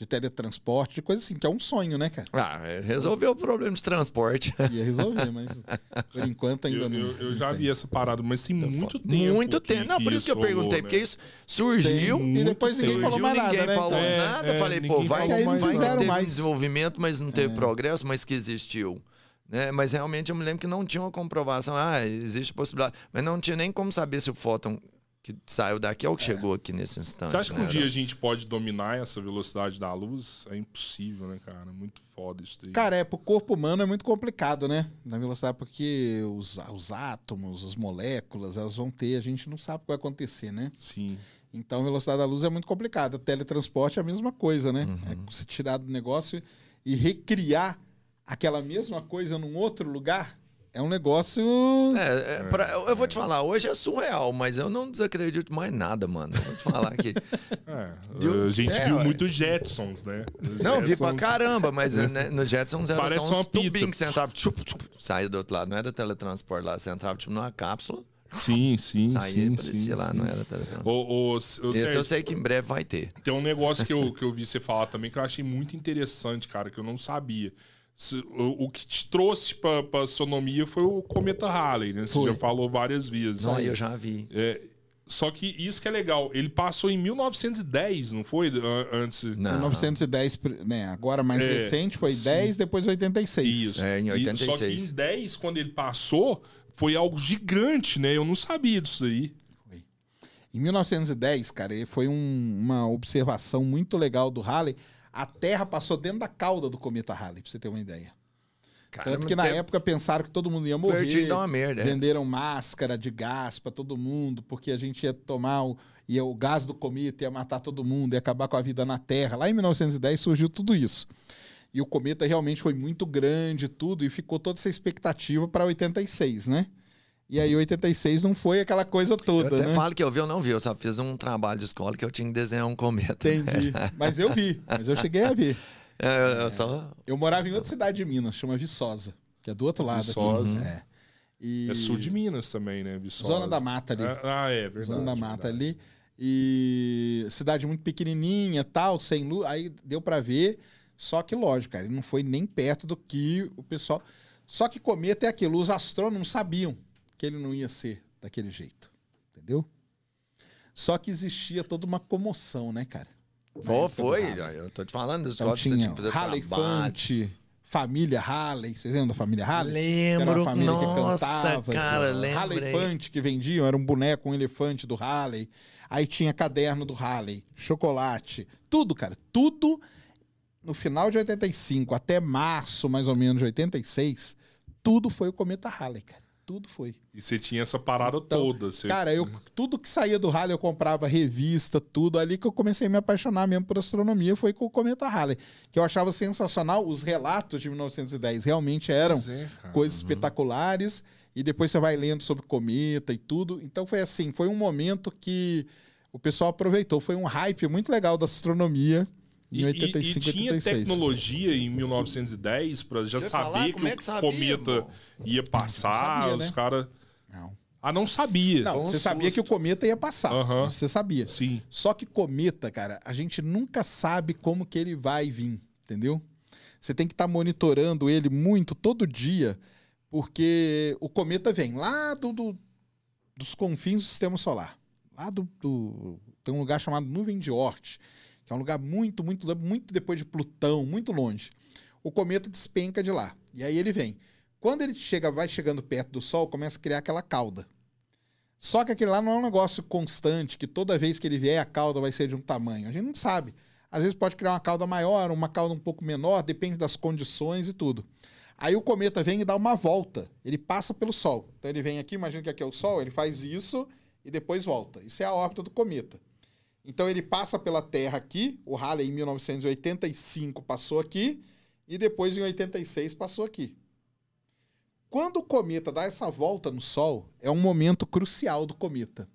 De teletransporte, de coisa assim, que é um sonho, né, cara? Ah, é, resolveu o problema de transporte. Ia resolver, mas por enquanto ainda Eu, não. eu- eu não já tem. vi essa parada, mas tem muito tempo. Muito tempo. Não, por isso que eu rolou, perguntei, né? porque isso surgiu. Tem, e depois ninguém surgiu, falou mais nada, ninguém né? falou É, nada. é, falei, pô, vai, vai mais que nada. teve mais. desenvolvimento, mas não teve progresso, mas que existiu. Né? Mas realmente eu me lembro que não tinha uma comprovação. Ah, existe possibilidade. Mas não tinha nem como saber se o fóton que saiu daqui é o que chegou aqui nesse instante. Você acha que né? um dia a gente pode dominar essa velocidade da luz? É impossível, né, cara? Muito foda isso daí. Cara, é, pro corpo humano é muito complicado, né? Na velocidade, porque os, os átomos, as moléculas, elas vão ter, a gente não sabe o que vai acontecer, né? Sim. Então, a velocidade da luz é muito complicada. Teletransporte é a mesma coisa, né? Uhum. É você tirar do negócio e recriar aquela mesma coisa num outro lugar é um negócio. É, é, pra- eu eu vou te falar, hoje é surreal, mas eu não desacredito mais nada, mano. Eu vou te falar aqui. <laughs> É, Viu? a gente É, viu muito Jetsons, né? Os Não, vi pra Jetsons- caramba, mas <laughs> né, no Jetsons era Parece só tubinhos pizza. que você entrava, tchup, tchup, saía do outro lado. Não era teletransporte lá, você entrava tipo numa cápsula, Sim, sim, saía sim. e parecia sim, lá, sim. não era teletransporte. Ô, ô, ô, Esse Sérgio, eu sei que em breve vai ter. Tem um negócio que eu, que eu vi você falar também que eu achei muito interessante, cara, que eu não sabia. O, que te trouxe pra, pra astronomia foi o cometa Halley, né? Você Foi. já falou várias vezes. Não, eu já vi. É, Só que isso que é legal. Ele passou em 1910, não foi? An- Antes. Não. 1910, né? Agora mais É, recente foi sim. 10, depois 86. Isso. É, em E- Só que 86. em 10, quando ele passou, foi algo gigante, né? Eu não sabia disso aí. Em 1910, cara, e foi um- uma observação muito legal do Halley. A Terra passou dentro da cauda do cometa Halley, pra você ter uma ideia. Tanto que na época pensaram que todo mundo ia morrer. Dá uma merda, é. Venderam máscara de gás pra todo mundo, porque a gente ia tomar o, ia, o gás do cometa, ia matar todo mundo, ia acabar com a vida na Terra. Lá em 1910 surgiu tudo isso. E o cometa realmente foi muito grande e tudo, e ficou toda essa expectativa para 86, né? E aí 86 não foi aquela coisa Eu toda, até né? falo que eu vi ou não vi, eu só fiz um trabalho de escola que eu tinha que desenhar um cometa. Entendi. <laughs> Mas eu vi, mas eu cheguei a ver. É, eu só... Eu morava em outra cidade de Minas, chama Viçosa, que é do outro lado Viçosa. aqui. É. E... É sul de Minas também, né? Viçosa. Zona da Mata ali. Ah, é verdade. Zona da Mata verdade. ali. E cidade muito pequenininha, tal, sem luz. Aí deu pra ver. Só que, lógico, cara, ele não foi nem perto do que o pessoal. Só que cometa é aquilo. Os astrônomos sabiam que ele não ia ser daquele jeito. Entendeu? Só que existia toda uma comoção, né, cara? Pô, foi, Halley. eu tô te falando, dos Então tinha que fazer Halley. Fante, família Halley. Vocês lembram da família Halley? Que era Lembro, uma família nossa, que cantava. cara, Halley lembrei. Fante que vendiam, era um boneco, um elefante do Halley. Aí tinha caderno do Halley, chocolate, tudo, cara, tudo. No final de 85 até março, mais ou menos, de 86, tudo foi o cometa Halley, cara. Tudo foi. E você tinha essa parada Então, toda. Você... Cara, eu, tudo que saía do Halley eu comprava revista, tudo. Ali que eu comecei a me apaixonar mesmo por astronomia foi com o Cometa Halley. Que eu achava sensacional. Os relatos de 1910 realmente eram é, coisas espetaculares. E depois você vai lendo sobre cometa e tudo. Então foi assim, foi um momento que o pessoal aproveitou. Foi um hype muito legal da astronomia em E, 85, e, e tinha 86. tecnologia em 1910 pra já saber falar, que como é o que sabia, cometa irmão? ia passar, sabia, os né? caras. Não. Ah, não sabia. Não, um você sabia susto. que o cometa ia passar. Você sabia. Sim. Só que cometa, cara, a gente nunca sabe como que ele vai vir, entendeu? Você tem que estar monitorando ele muito todo dia, porque o cometa vem lá do, do- dos confins do sistema solar. Lá do, do- Tem um lugar chamado Nuvem de Oort, que é um lugar muito, muito, muito depois de Plutão, muito longe. O cometa despenca de lá. E aí ele vem. Quando ele chega, vai chegando perto do Sol, começa a criar aquela cauda. Só que aquele lá não é um negócio constante, que toda vez que ele vier, a cauda vai ser de um tamanho. A gente não sabe. Às vezes pode criar uma cauda maior, uma cauda um pouco menor, depende das condições e tudo. Aí o cometa vem e dá uma volta. Ele passa pelo Sol. Então ele vem aqui, imagina que aqui é o Sol, ele faz isso e depois volta. Isso é a órbita do cometa. Então ele passa pela Terra aqui, o Halley em 1985 passou aqui, e depois em 86 passou aqui. Quando o cometa dá essa volta no Sol, é um momento crucial do cometa.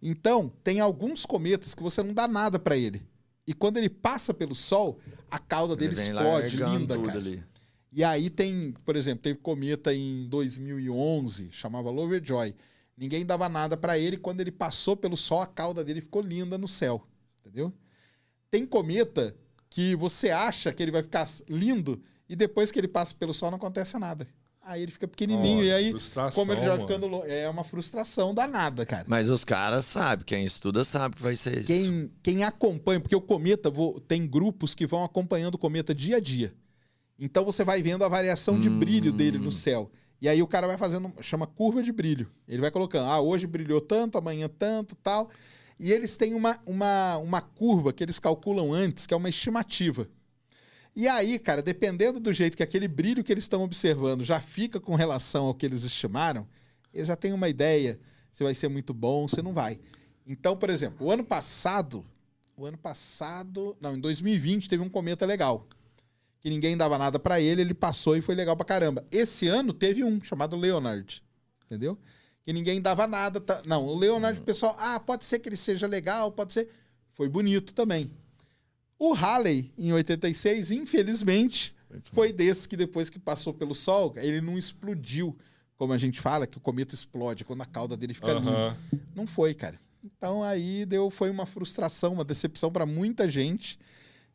Então, tem alguns cometas que você não dá nada para ele. E quando ele passa pelo Sol, a cauda dele explode, linda, cara. ali. E aí tem, por exemplo, teve cometa em 2011, chamava Lovejoy. Ninguém dava nada para ele. Quando ele passou pelo Sol, a cauda dele ficou linda no céu. Entendeu? Tem cometa que você acha que ele vai ficar lindo e depois que ele passa pelo Sol não acontece nada. Aí ele fica pequenininho. Olha, e aí, como ele já vai ficando. É uma frustração danada, cara. Mas os caras sabem, quem estuda sabe que vai ser isso. Quem, quem acompanha, porque o cometa vou- tem grupos que vão acompanhando o cometa dia a dia. Então você vai vendo a variação de brilho dele no céu. E aí o cara vai fazendo, chama curva de brilho. Ele vai colocando, ah, hoje brilhou tanto, amanhã tanto, tal. E eles têm uma, uma, uma curva que eles calculam antes, que é uma estimativa. E aí, cara, dependendo do jeito que aquele brilho que eles estão observando já fica com relação ao que eles estimaram, eles já têm uma ideia se vai ser muito bom, se não vai. Então, por exemplo, o ano passado, o ano passado, não, em 2020 teve um cometa legal. Que ninguém dava nada pra ele, ele passou e foi legal pra caramba. Esse ano teve um chamado Leonard, entendeu? Que ninguém dava nada. tá- Não, o Leonard, o pessoal, ah, pode ser que ele seja legal, pode ser. Foi bonito também. O Halley, em 86, infelizmente, foi desse que depois que passou pelo Sol, ele não explodiu, como a gente fala, que o cometa explode quando a cauda dele fica. Aham. Não foi, cara. Então aí deu, foi uma frustração, uma decepção pra muita gente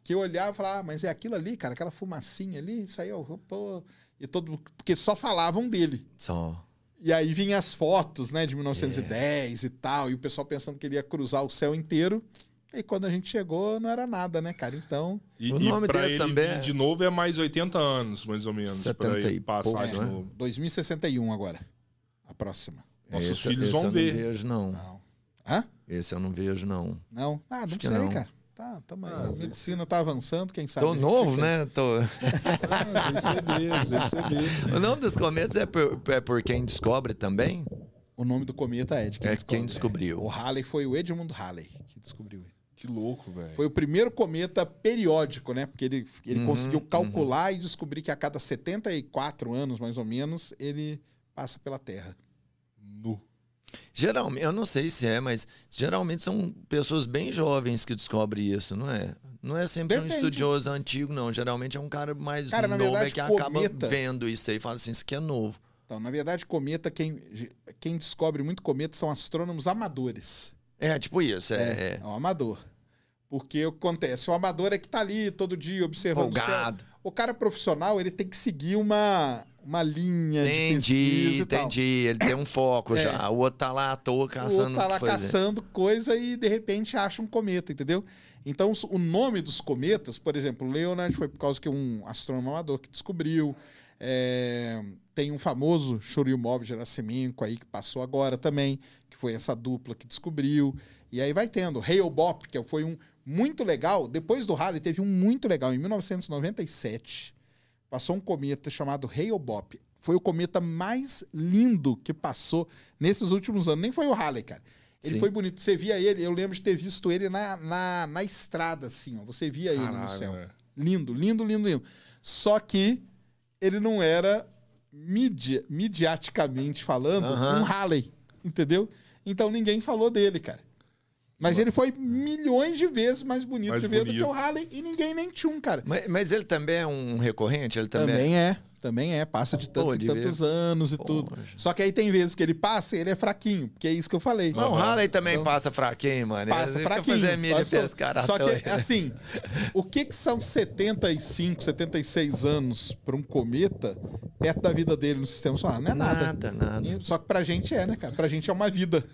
que olhava e falava, ah, mas é aquilo ali, cara, aquela fumacinha ali, isso aí, ó, pô. E todo, porque só falavam dele. Só. E aí vinha as fotos, né, de 1910 e tal, e o pessoal pensando que ele ia cruzar o céu inteiro. E quando a gente chegou, não era nada, né, cara? Então. E, O e nome pra desse ele também é- de novo é mais 80 anos, mais ou menos. 70 pra ele e passar poucos, de né? novo. 2061 agora. A próxima. Nossos Esse- filhos esse vão eu ver. Não vejo, não. Não. Hã? Esse eu não vejo, não. Não? Ah, não Acho sei, cara. Tá, tamo aí. Ah, a medicina tá avançando, quem sabe. Tô novo, né? Tô... <laughs> Ah. <laughs> O nome dos cometas é por, é por quem descobre também? O nome do cometa é de quem É descobre. quem descobriu. O Halley foi o Edmund Halley que descobriu ele. Que louco, velho. Foi o primeiro cometa periódico, né? Porque ele, ele Uhum, conseguiu calcular e descobrir que a cada 74 anos, mais ou menos, ele passa pela Terra. Nu. Geralmente, eu não sei se é, mas geralmente são pessoas bem jovens que descobrem isso, não é? Não é sempre um Depende. estudioso antigo, não. Geralmente é um cara mais Cara, novo é verdade, que acaba cometa- vendo isso aí e fala assim, isso aqui é novo. Então, na verdade, cometa, quem, quem descobre muito cometa são astrônomos amadores. É, tipo isso, é. é. É um amador. Porque o que acontece? O amador é que tá ali todo dia observando o céu. O cara profissional, ele tem que seguir uma, uma linha de Entendi, pesquisa e tal. entendi. Ele tem um foco É. já. O outro tá lá à toa O caçando outro tá o lá caçando coisa e de repente acha um cometa, entendeu? Então o nome dos cometas, por exemplo, Leonard foi por causa que um astrônomo amador que descobriu. É, tem um famoso Churyumov Gerasimenko aí que passou agora também, que foi essa dupla que descobriu. E aí vai tendo. Hale-Bopp, que foi um muito legal. Depois do Halley teve um muito legal em 1997. Passou um cometa chamado Hale-Bopp. Foi o cometa mais lindo que passou nesses últimos anos. Nem foi o Halley, cara. Ele Sim. foi bonito. Você via ele, eu lembro de ter visto ele na, na, na estrada, assim, ó. Você via ele no Caralho, céu. Lindo, lindo, lindo, lindo. Só que ele não era midia, midiaticamente falando Aham. um Halley, entendeu? Então ninguém falou dele, cara. Mas ele foi milhões de vezes mais bonito Mais de ver do que bonito. o Halley e ninguém nem tinha um, cara. Mas, mas ele também é um recorrente? Ele também, Também é, também é. Passa de tantos Pô, e devia- tantos anos e tudo. Poxa. Só que aí tem vezes que ele passa e ele é fraquinho, porque é isso que eu falei. Não, o. Halley também Então- passa fraquinho, mano. Passa Ele fraquinho. fazer mídia pescar Só que, assim, o que, que são 75, 76 anos para um cometa perto da vida dele no sistema solar? Não é nada. Nada, nada. Só que pra gente é, né, cara? Pra gente é uma vida.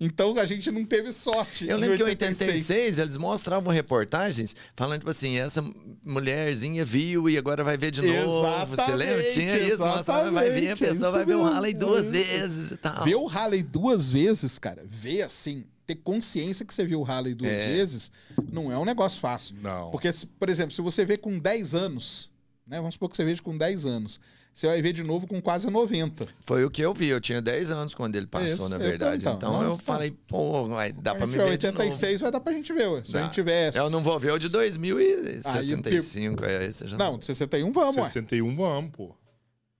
Então a gente não teve sorte. Eu em lembro que em 86 eles mostravam reportagens falando, tipo assim, essa mulherzinha viu e agora vai ver de novo. Você lembra? Tinha isso, mostrava, vai ver, a exatamente, é pessoa vai ver o. Halley duas É. vezes e tal. Ver o Halley duas vezes, cara, ver assim, ter consciência que você viu o Halley duas É. vezes, não é um negócio fácil. Não. Porque, por exemplo, se você vê com 10 anos, né? Vamos supor que você veja com 10 anos. Você vai ver de novo com quase 90. Foi o que eu vi. Eu tinha 10 anos quando ele passou, Isso, na eu verdade. então, Então, então, eu falei, pô, vai, dá a pra me ver de novo. 86, vai dar pra gente ver, ué. Se a Dá. gente tivesse. Eu não vou ver o de 2065. é, esse já Não, de 61 vamos, ué. 61 vamos, pô.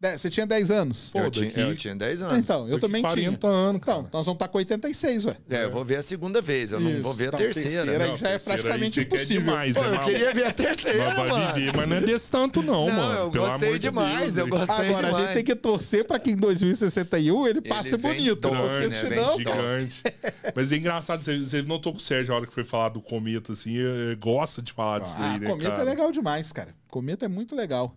De- Você tinha 10 anos. Pô, eu, tinha, eu tinha 10 anos. Então, eu Daqui também 40 tinha. anos, cara. Então, nós vamos estar com 86, ué. É, eu vou ver a segunda vez, eu não Isso, vou ver a então, terceira. terceira né? aí já é terceira praticamente você quer impossível. demais, Pô, né, eu queria ver a terceira, Mas vai mano. viver, mas não é desse tanto, não, Não, mano. eu Pelo gostei amor de demais, Deus, eu ele- gostei Agora, a demais. gente tem que torcer pra que em 2061 ele passe vem bonito. todo, porque né? Vem senão, de cara, Gigante. <laughs> Mas é engraçado, você, notou que o Sérgio, a hora que foi falar do cometa, assim, gosta de falar disso Ah, aí, né, cometa cara? é legal demais, cara. Cometa é muito legal.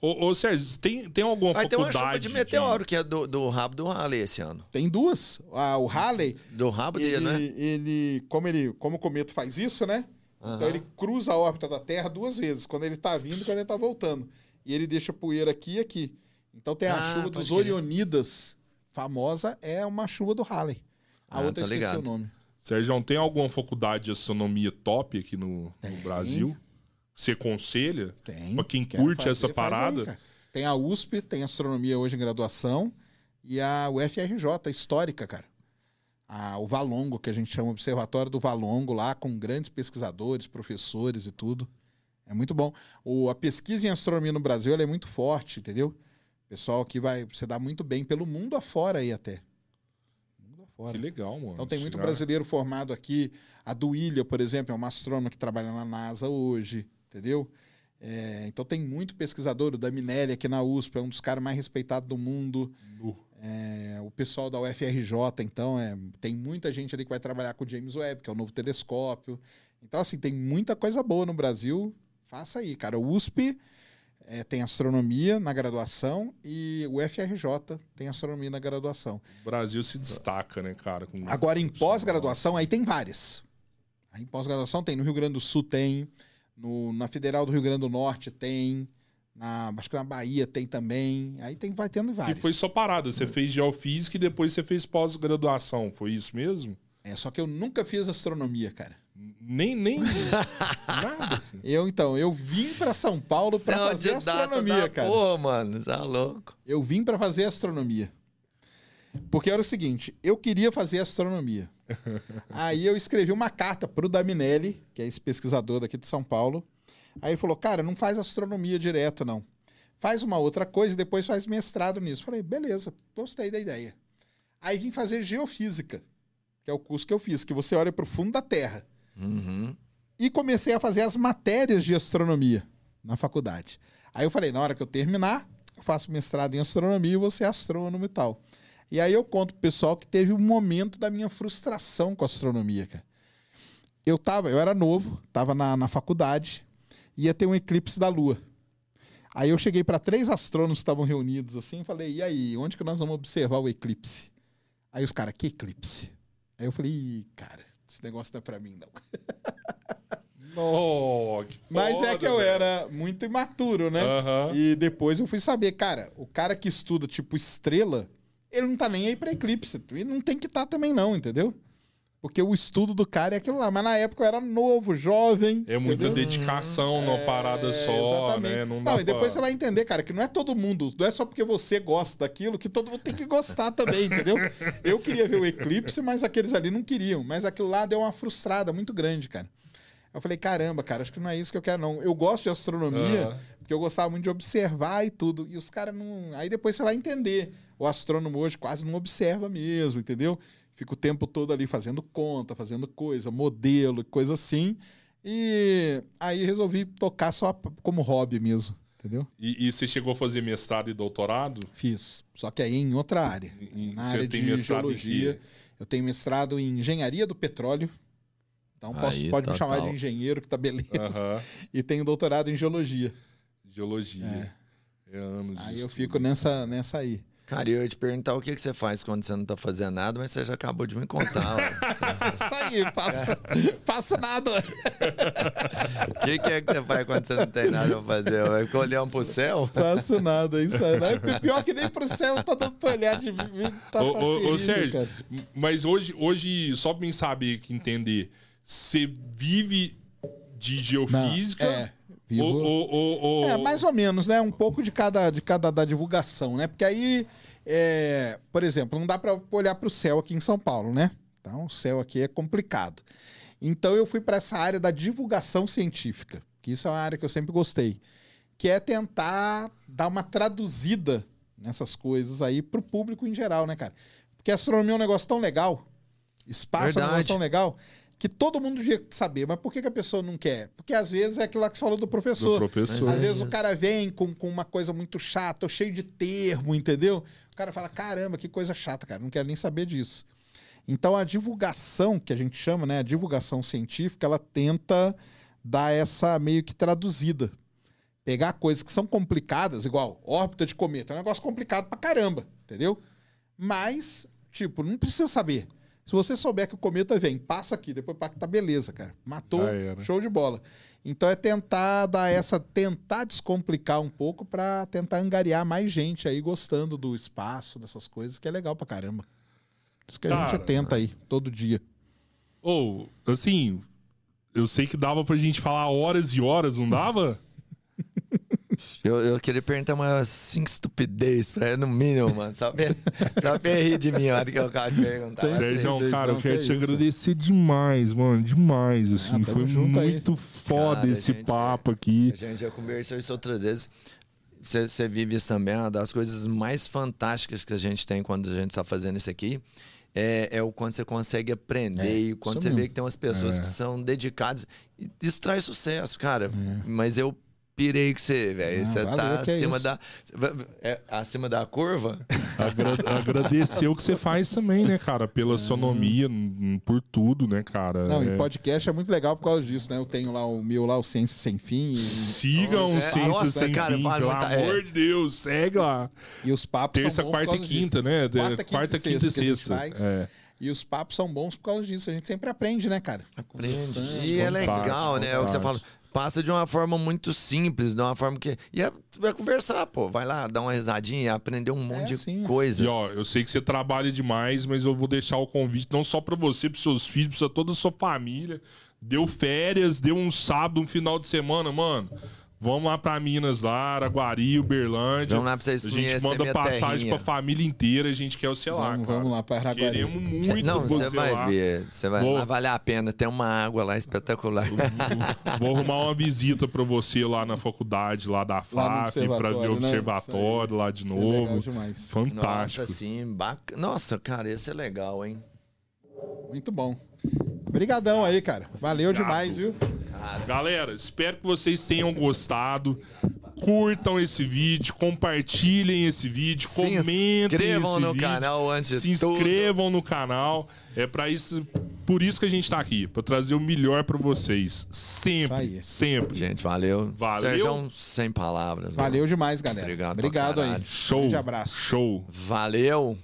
Ô, ô, Sérgio, tem, tem alguma Vai ter uma faculdade chuva de meteoro, que é do, do rabo do Halley esse ano. Tem duas. Ah, o Halley, Do rabo dele, ele, né? ele, como ele, como o cometa faz isso, né? Então Aham. ele cruza a órbita da Terra duas vezes, quando ele tá vindo e quando ele tá voltando. E ele deixa poeira aqui e aqui. Então tem a Ah, chuva dos crer. Orionidas, famosa, é uma chuva do Halley. A Ah, outra eu esqueci ligado. o nome. Sérgio, tem alguma faculdade de astronomia top aqui no, no Brasil? Você aconselha? Tem. Pra quem curte fazer, essa parada? aí, tem a USP, tem astronomia hoje em graduação, e a UFRJ, histórica, cara. A, o Valongo, que a gente chama Observatório do Valongo, lá com grandes pesquisadores, professores e tudo. É muito bom. O, a pesquisa em astronomia no Brasil é muito forte, entendeu? Pessoal que vai se dar muito bem pelo mundo afora aí até. Mundo afora. Que legal, mano. Então tem muito Chegar- brasileiro formado aqui. A Duília, por exemplo, é uma astrônoma que trabalha na NASA hoje, entendeu? É, então tem muito pesquisador, o Daminelli aqui na USP, é um dos caras mais respeitados do mundo. Nu. É, o pessoal da UFRJ, então, é, tem muita gente ali que vai trabalhar com o James Webb, que é o novo telescópio. Então, assim, tem muita coisa boa no Brasil. Faça aí, cara. O USP é, tem astronomia na graduação e o FRJ tem astronomia na graduação. O Brasil se destaca, né, cara? Agora, em pós-graduação, aí tem várias. Aí em pós-graduação tem, no Rio Grande do Sul tem, no, na Federal do Rio Grande do Norte tem, na, acho que na Bahia tem também. Aí tem, vai tendo E várias. foi só parada. Você fez geofísica e depois você fez pós-graduação. Foi isso mesmo? É, só que eu nunca fiz astronomia, cara. Nem, nem <laughs> nada. Eu, então, eu vim pra São Paulo Você é pra fazer astronomia, da cara. Porra, mano, você é louco. Eu vim pra fazer astronomia. Porque era o seguinte, eu queria fazer astronomia. Aí eu escrevi uma carta pro Daminelli, que é esse pesquisador daqui de São Paulo. Aí ele falou: "Cara, não faz astronomia direto não. Faz uma outra coisa e depois faz mestrado nisso". Falei: "Beleza, gostei da ideia". Aí vim fazer geofísica, que é o curso que eu fiz, que você olha pro fundo da Terra. Uhum. E comecei a fazer as matérias de astronomia na faculdade. Aí eu falei, na hora que eu terminar, eu faço mestrado em astronomia e vou ser astrônomo e tal. E aí eu conto pro pessoal que teve um momento da minha frustração com a astronomia, cara. Eu tava, eu era novo, tava na, na faculdade, ia ter um eclipse da Lua. Aí eu cheguei para três astrônomos que estavam reunidos assim, e falei: "E aí, onde que nós vamos observar o eclipse?" Aí os caras: "Que eclipse?" Aí eu falei: "Ih, cara, esse negócio não é para mim não". <laughs> Oh, Mas é foda, que eu velho. era muito imaturo, né? Aham. E depois eu fui saber, cara, o cara que estuda tipo estrela, ele não tá nem aí pra eclipse. E não tem que estar também não, entendeu? Porque o estudo do cara é aquilo lá. Mas na época eu era novo, jovem. É muita entendeu? dedicação numa parada É, só, exatamente. né? Não, Não, dá e depois pra... você vai entender, cara, que não é todo mundo, não é só porque você gosta daquilo que todo mundo tem que gostar também, entendeu? Eu queria ver o eclipse, mas aqueles ali não queriam. Mas aquilo lá deu uma frustrada muito grande, cara. Eu falei, caramba, cara, acho que não é isso que eu quero, não. Eu gosto de astronomia, Aham. porque eu gostava muito de observar e tudo. E os caras não. Aí depois você vai entender. O astrônomo hoje quase não observa mesmo, entendeu? Fica o tempo todo ali fazendo conta, fazendo coisa, modelo, coisa assim. E aí resolvi tocar só como hobby mesmo, entendeu? E, e você chegou a fazer mestrado e doutorado? Fiz. Só que aí em outra área. E- e Na área de em geologia. Eu tenho mestrado em engenharia do petróleo. Então posso, Aí, pode me chamar total. de engenheiro, que tá beleza. Aham. E tenho doutorado em geologia. Geologia. É, anos de Aí eu estudo. fico nessa, nessa aí. Cara, eu ia te perguntar o que, que você faz quando você não tá fazendo nada, mas você já acabou de me contar. <laughs> Isso aí, passa, passa nada. O que, que é que você faz quando você não tem nada pra fazer? Vai ficar olhando pro céu? Faço nada, isso aí. Não é pior que nem pro céu tá dando pra olhar de mim. Tá, Ô, tá ô, ô, Sérgio, cara. mas hoje, hoje, só pra mim saber, que entender, você vive de geofísica? Não, é, vivo- Ou, ou, ou, ou- É, mais ou menos, né? Um pouco de cada, de cada da divulgação, né? Porque aí, é, por exemplo, não dá para olhar para o céu aqui em São Paulo, né? Então, o céu aqui é complicado. Então, eu fui para essa área da divulgação científica, que isso é uma área que eu sempre gostei, que é tentar dar uma traduzida nessas coisas aí para o público em geral, né, cara? Porque a astronomia é um negócio tão legal, espaço é um Verdade. negócio tão legal, que todo mundo devia saber. Mas por que, que a pessoa não quer? Porque às vezes é aquilo lá que você falou do do professor. professor. Às É vezes o isso. cara vem com, com uma coisa muito chata, ou cheio de termo, entendeu? O cara fala: caramba, que coisa chata, cara, não quero nem saber disso. Então a divulgação, que a gente chama, né? A divulgação científica, ela tenta dar essa meio que traduzida. Pegar coisas que são complicadas, igual órbita de cometa, é um negócio complicado pra caramba, entendeu? Mas, tipo, não precisa saber. Se você souber que o cometa vem, passa aqui, depois tá beleza, cara. Matou, era. show de bola. Então é tentar dar essa, tentar descomplicar um pouco pra tentar angariar mais gente aí gostando do espaço, dessas coisas, que é legal pra caramba. Isso que a Cara, gente tenta aí, todo dia. Ou, assim, eu sei que dava pra gente falar horas e horas, não dava? <laughs> Eu, eu queria perguntar umas cinco estupidez pra ele, no mínimo, mano. Só pra, <laughs> só pra ele rir de mim a hora que eu acabo de perguntar. Sérgio, Não, cara, eu que quero é te isso. agradecer demais, mano. Demais, assim. Ah, Foi junto aí. muito foda Cara, esse gente, papo aqui. A gente já conversou isso outras vezes. Você, você vive isso também, uma das coisas mais fantásticas que a gente tem quando a gente está fazendo isso aqui. É, é o quanto você consegue aprender É, e quando você vê mesmo. que tem umas pessoas É. que são dedicadas. E isso traz sucesso, cara. É. Mas eu pirei com você, velho. Você tá que é acima isso. da. é, acima da curva? Agra- agradecer o que você faz também, né, cara? Pela sonomia, n- por tudo, né, cara? Não, É, e podcast é muito legal por causa disso, né? Eu tenho lá o meu lá, o Ciência Sem Fim. E, Sigam o É, Ciência nossa, Sem cara, Fim, pelo muito- amor é. de Deus, segue lá. e os papos Terça, são bons por quarta e quinta, né? De- Quarta, Quarta, quinta e quinta e sexta que a gente sexta. faz. É. E os papos são bons por causa disso. A gente sempre aprende, né, cara? Conversando. E é legal, né? É o que você fala. Passa de uma forma muito simples, de uma forma que. E é, vai conversar, pô. Vai lá, dar uma risadinha, aprender um monte É, de sim. coisas. E ó, eu sei que você trabalha demais, mas eu vou deixar o convite não só pra você, pros seus filhos, pra toda a sua família. Deu férias, deu um sábado, um final de semana, mano. Vamos lá pra Minas lá, Araguari, Uberlândia. Vamos lá pra vocês A gente manda minha passagem terrinha. pra família inteira, a gente quer você lá, Vamos- cara. vamos lá pra Araguari. Queremos muito Não, você você vai lá. ver. Você vai Vou- lá, vale a pena. Tem uma água lá espetacular. <laughs> Vou arrumar uma visita pra você lá na faculdade, lá da Lá FAP, pra ver observatório, o né? observatório lá de é novo. demais. Fantástico. Nossa, sim, bacana. Nossa, cara, esse é legal, hein? Muito bom. Obrigadão aí, cara. Valeu demais, viu? Galera, espero que vocês tenham gostado. Curtam esse vídeo, compartilhem esse vídeo, Se comentem inscrevam esse no vídeo, canal antes se de tudo. inscrevam no canal. É para isso, por isso que a gente tá aqui, para trazer o melhor para vocês, sempre, Isso aí. sempre. Gente, valeu. Valeu. Sérgio, sem palavras. mano. Valeu demais, galera. Obrigado Obrigado aí. Show. Grande abraço. Show. Valeu.